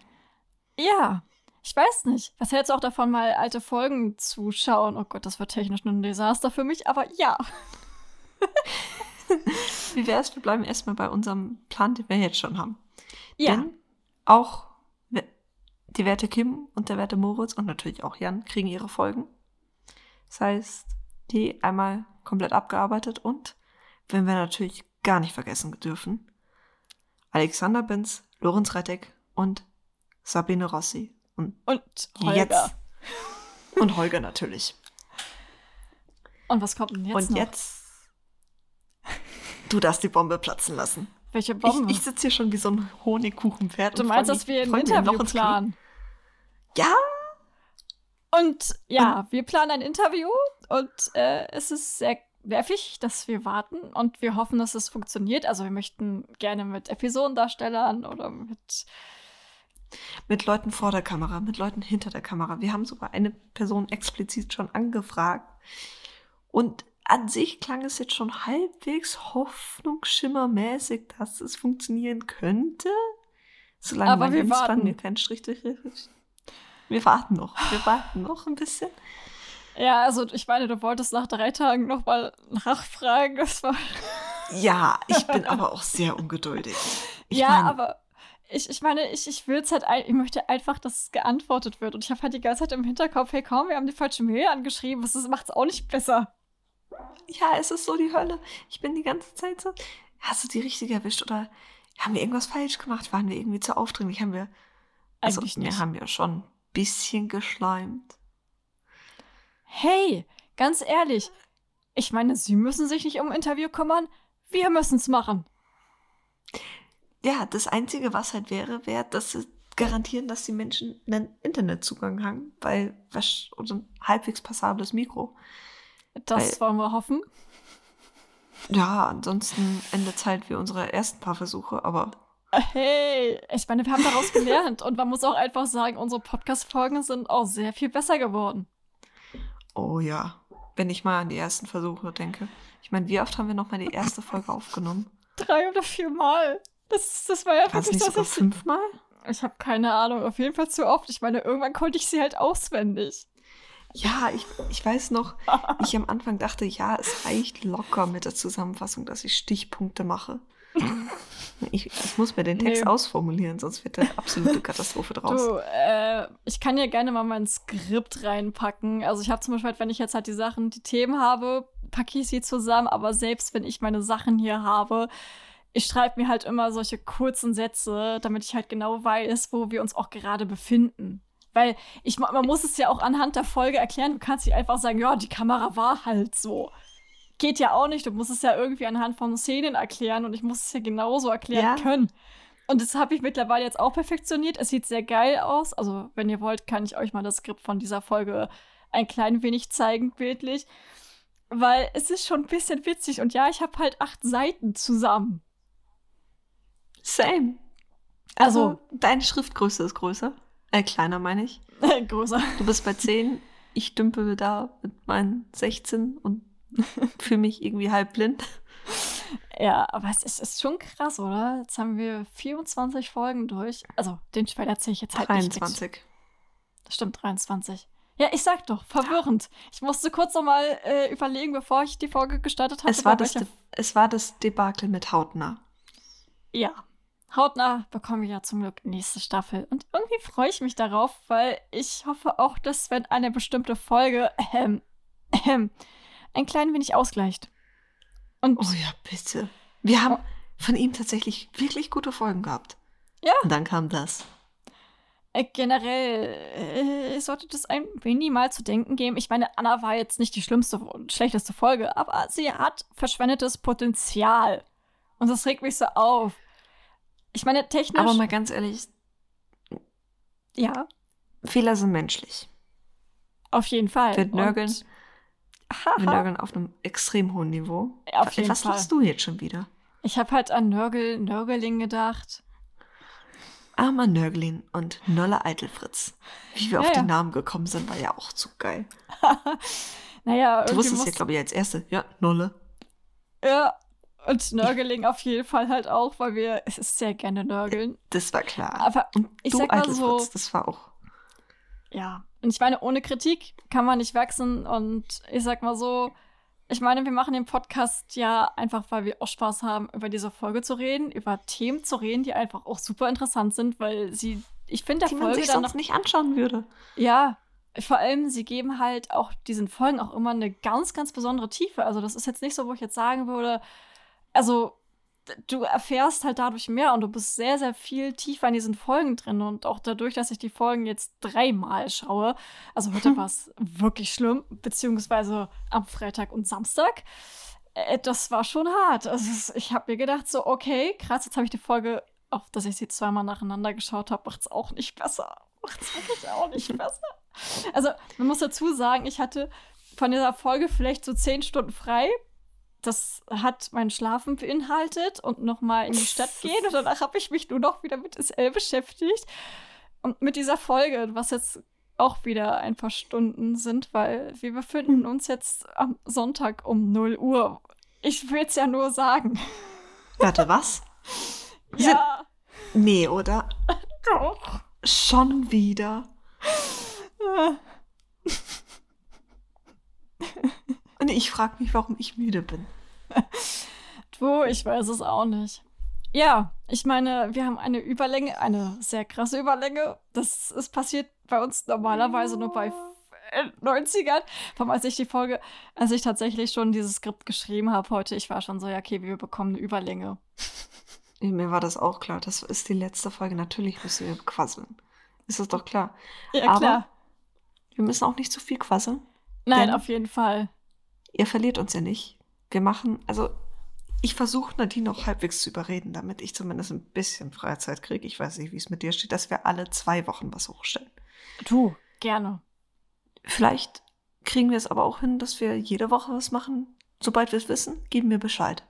Ja. Ich weiß nicht. Was hältst du auch davon, mal alte Folgen zu schauen? Oh Gott, das wird technisch nur ein Desaster für mich, aber ja. Wie wäre es, wir bleiben erstmal bei unserem Plan, den wir jetzt schon haben. Ja. Denn auch die Werte Kim und der Werte Moritz und natürlich auch Jan kriegen ihre Folgen. Das heißt, die einmal komplett abgearbeitet und, wenn wir natürlich gar nicht vergessen dürfen, Alexander Benz, Lorenz Rettek und Sabine Rossi. Und Und Holger. jetzt. Und Holger natürlich. Und was kommt denn jetzt und noch? jetzt. Du darfst die Bombe platzen lassen. Welche Ich, Bombe? ich sitze hier schon wie so ein Honigkuchenpferd. du und meinst, dass wir ein noch Interview Knie. planen? Ja, Und ja, wir planen ein Interview und äh, es ist sehr nervig, dass wir warten und wir hoffen, dass es funktioniert. Also wir möchten gerne mit Episodendarstellern oder mit mit Leuten vor der Kamera, mit Leuten hinter der Kamera. Wir haben sogar eine Person explizit schon angefragt. Und an sich klang es jetzt schon halbwegs hoffnungsschimmermäßig, dass es funktionieren könnte. Solange Aber wir warten. mir keinen Strich durch. Wir warten noch. Wir warten noch ein bisschen. Ja, also ich meine, du wolltest nach drei Tagen nochmal nachfragen. Das war. Ja, ich bin aber auch sehr ungeduldig. Ich ja, meine, aber ich, ich meine, ich, ich will es halt, ich möchte einfach, dass geantwortet wird. Und ich habe halt die ganze Zeit im Hinterkopf, hey komm, wir haben die falsche Mail angeschrieben. Das macht es auch nicht besser. Ja, es ist so die Hölle. Ich bin die ganze Zeit so. Hast du die richtig erwischt oder haben wir irgendwas falsch gemacht? Waren wir irgendwie zu aufdringlich? Haben wir. Also, Eigentlich wir nicht. haben ja schon ein bisschen geschleimt. Hey, ganz ehrlich, ich meine, Sie müssen sich nicht um ein Interview kümmern. Wir müssen es machen. Ja, das Einzige, was halt wäre, wäre, dass sie garantieren, dass die Menschen einen Internetzugang haben, weil was oder ein halbwegs passables Mikro. Das wollen wir hoffen. Ja, ansonsten endet halt wie unsere ersten paar Versuche, aber Hey, ich meine, wir haben daraus gelernt. Und man muss auch einfach sagen, unsere Podcast-Folgen sind auch sehr viel besser geworden. oh ja, wenn ich mal an die ersten Versuche denke. Ich meine, wie oft haben wir nochmal die erste Folge aufgenommen? Drei oder vier Mal. Das, das war ja War es wirklich nicht das. Ich, fünfmal? ich habe keine Ahnung. Auf jeden Fall zu oft. Ich meine, irgendwann konnte ich sie halt auswendig. Ja, ich, ich weiß noch, ich am Anfang dachte, ja, es reicht locker mit der Zusammenfassung, dass ich Stichpunkte mache. Ich, ich muss mir den Text Nee. ausformulieren, sonst wird eine absolute Katastrophe draus. Du, äh, ich kann ja gerne mal mein Skript reinpacken. Also ich habe zum Beispiel, halt, wenn ich jetzt halt die Sachen, die Themen habe, packe ich sie zusammen. Aber selbst wenn ich meine Sachen hier habe, ich schreibe mir halt immer solche kurzen Sätze, damit ich halt genau weiß, wo wir uns auch gerade befinden. Weil ich, man muss es ja auch anhand der Folge erklären. Du kannst nicht einfach sagen, ja, die Kamera war halt so. Geht ja auch nicht. Du musst es ja irgendwie anhand von Szenen erklären und ich muss es ja genauso erklären Ja. können. Und das habe ich mittlerweile jetzt auch perfektioniert. Es sieht sehr geil aus. Also, wenn ihr wollt, kann ich euch mal das Skript von dieser Folge ein klein wenig zeigen, bildlich. Weil es ist schon ein bisschen witzig. Und ja, ich habe halt acht Seiten zusammen. Same. Also- Also, deine Schriftgröße ist größer. Äh, kleiner meine ich. Größer. Du bist bei 10, ich dümpel da mit meinen 16 und fühle mich irgendwie halb blind. Ja, aber es ist, ist schon krass, oder? Jetzt haben wir 24 Folgen durch. Also, den Teil erzähle ich jetzt halt nicht. 23. Mit. Stimmt, 23. Ja, ich sag doch, verwirrend. Ich musste kurz noch mal äh, überlegen, bevor ich die Folge gestartet habe. Es war, das, welcher es war das Debakel mit Hautnah. Ja. Hautnah bekommen wir ja zum Glück nächste Staffel. Und irgendwie freue ich mich darauf, weil ich hoffe auch, dass wenn eine bestimmte Folge ähm, ähm, ein klein wenig ausgleicht. Und Oh ja, bitte. Wir haben von ihm tatsächlich wirklich gute Folgen gehabt. Ja. Und dann kam das. äh, generell äh, sollte das ein wenig mal zu denken geben. Ich meine, Anna war jetzt nicht die schlimmste und schlechteste Folge, aber sie hat verschwendetes Potenzial. Und das regt mich so auf. Ich meine, technisch. Aber mal ganz ehrlich, ja, Fehler sind menschlich. auf jeden Fall. Wir nörgeln. Wir nörgeln auf einem extrem hohen Niveau. Auf jeden Was Fall. machst du jetzt schon wieder? Ich habe halt an Nörgel, Nörgeling gedacht. Armer Nörgelin und Nolle Eitelfritz. Wie wir Ja, auf den Namen gekommen sind, war ja auch zu geil. Naja, Du wusstest ja, glaube ich, als Erste. Ja, Nolle. ja, Und Nörgeling auf jeden Fall halt auch, weil wir es ist sehr gerne nörgeln. Das war klar. Aber Und ich du, sag mal Eitelfritz, so- das war auch. ja. Und ich meine, ohne Kritik kann man nicht wachsen. Und ich sag mal so, ich meine, wir machen den Podcast ja einfach, weil wir auch Spaß haben, über diese Folge zu reden, über Themen zu reden, die einfach auch super interessant sind, weil sie, ich finde der die man Folge sich dann sonst noch nicht anschauen würde. Ja, vor allem, sie geben halt auch diesen Folgen auch immer eine ganz, ganz besondere Tiefe. Also, das ist jetzt nicht so, wo ich jetzt sagen würde, also, du erfährst halt dadurch mehr und du bist sehr, sehr viel tiefer in diesen Folgen drin. Und auch dadurch, dass ich die Folgen jetzt dreimal schaue, also heute war es wirklich schlimm, beziehungsweise am Freitag und Samstag. Äh, Das war schon hart. Also, ich habe mir gedacht, so, okay, krass, jetzt habe ich die Folge, auch dass ich sie zweimal nacheinander geschaut habe, macht es auch nicht besser. Macht es wirklich auch nicht besser. Also, man muss dazu sagen, ich hatte von dieser Folge vielleicht so zehn Stunden frei. Das hat mein Schlafen beinhaltet und nochmal in die Stadt gehen. Und danach habe ich mich nur noch wieder mit SL beschäftigt. Und mit dieser Folge, was jetzt auch wieder ein paar Stunden sind, weil wir befinden uns jetzt am Sonntag um 0 Uhr. Ich will es ja nur sagen. Warte, was? Sind- Ja, Nee, oder? doch. Schon wieder. Und ich frage mich, warum ich müde bin. Du, ich weiß es auch nicht. Ja, ich meine, wir haben eine Überlänge, eine sehr krasse Überlänge. Das ist passiert bei uns normalerweise nur bei äh, 90ern. Vor allem, als ich die Folge, als ich tatsächlich schon dieses Skript geschrieben habe heute, ich war schon so, ja, okay, wir bekommen eine Überlänge. Mir war das auch klar. Das ist die letzte Folge. Natürlich müssen wir quasseln. Ist das doch klar. Ja, Aber- klar. Wir müssen auch nicht zu viel quasseln. Nein, auf jeden Fall. Ihr verliert uns ja nicht. Wir machen, also ich versuche Nadine auch halbwegs zu überreden, damit ich zumindest ein bisschen Freizeit kriege. Ich weiß nicht, wie es mit dir steht, dass wir alle zwei Wochen was hochstellen. Du, gerne. Vielleicht kriegen wir es aber auch hin, dass wir jede Woche was machen. Sobald wir es wissen, geben wir Bescheid.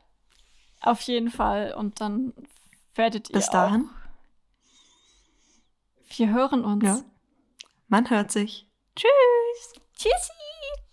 Auf jeden Fall. Und dann werdet ihr. Bis dahin, Auch. Wir hören uns. ja. Man hört sich. Tschüss. Tschüssi.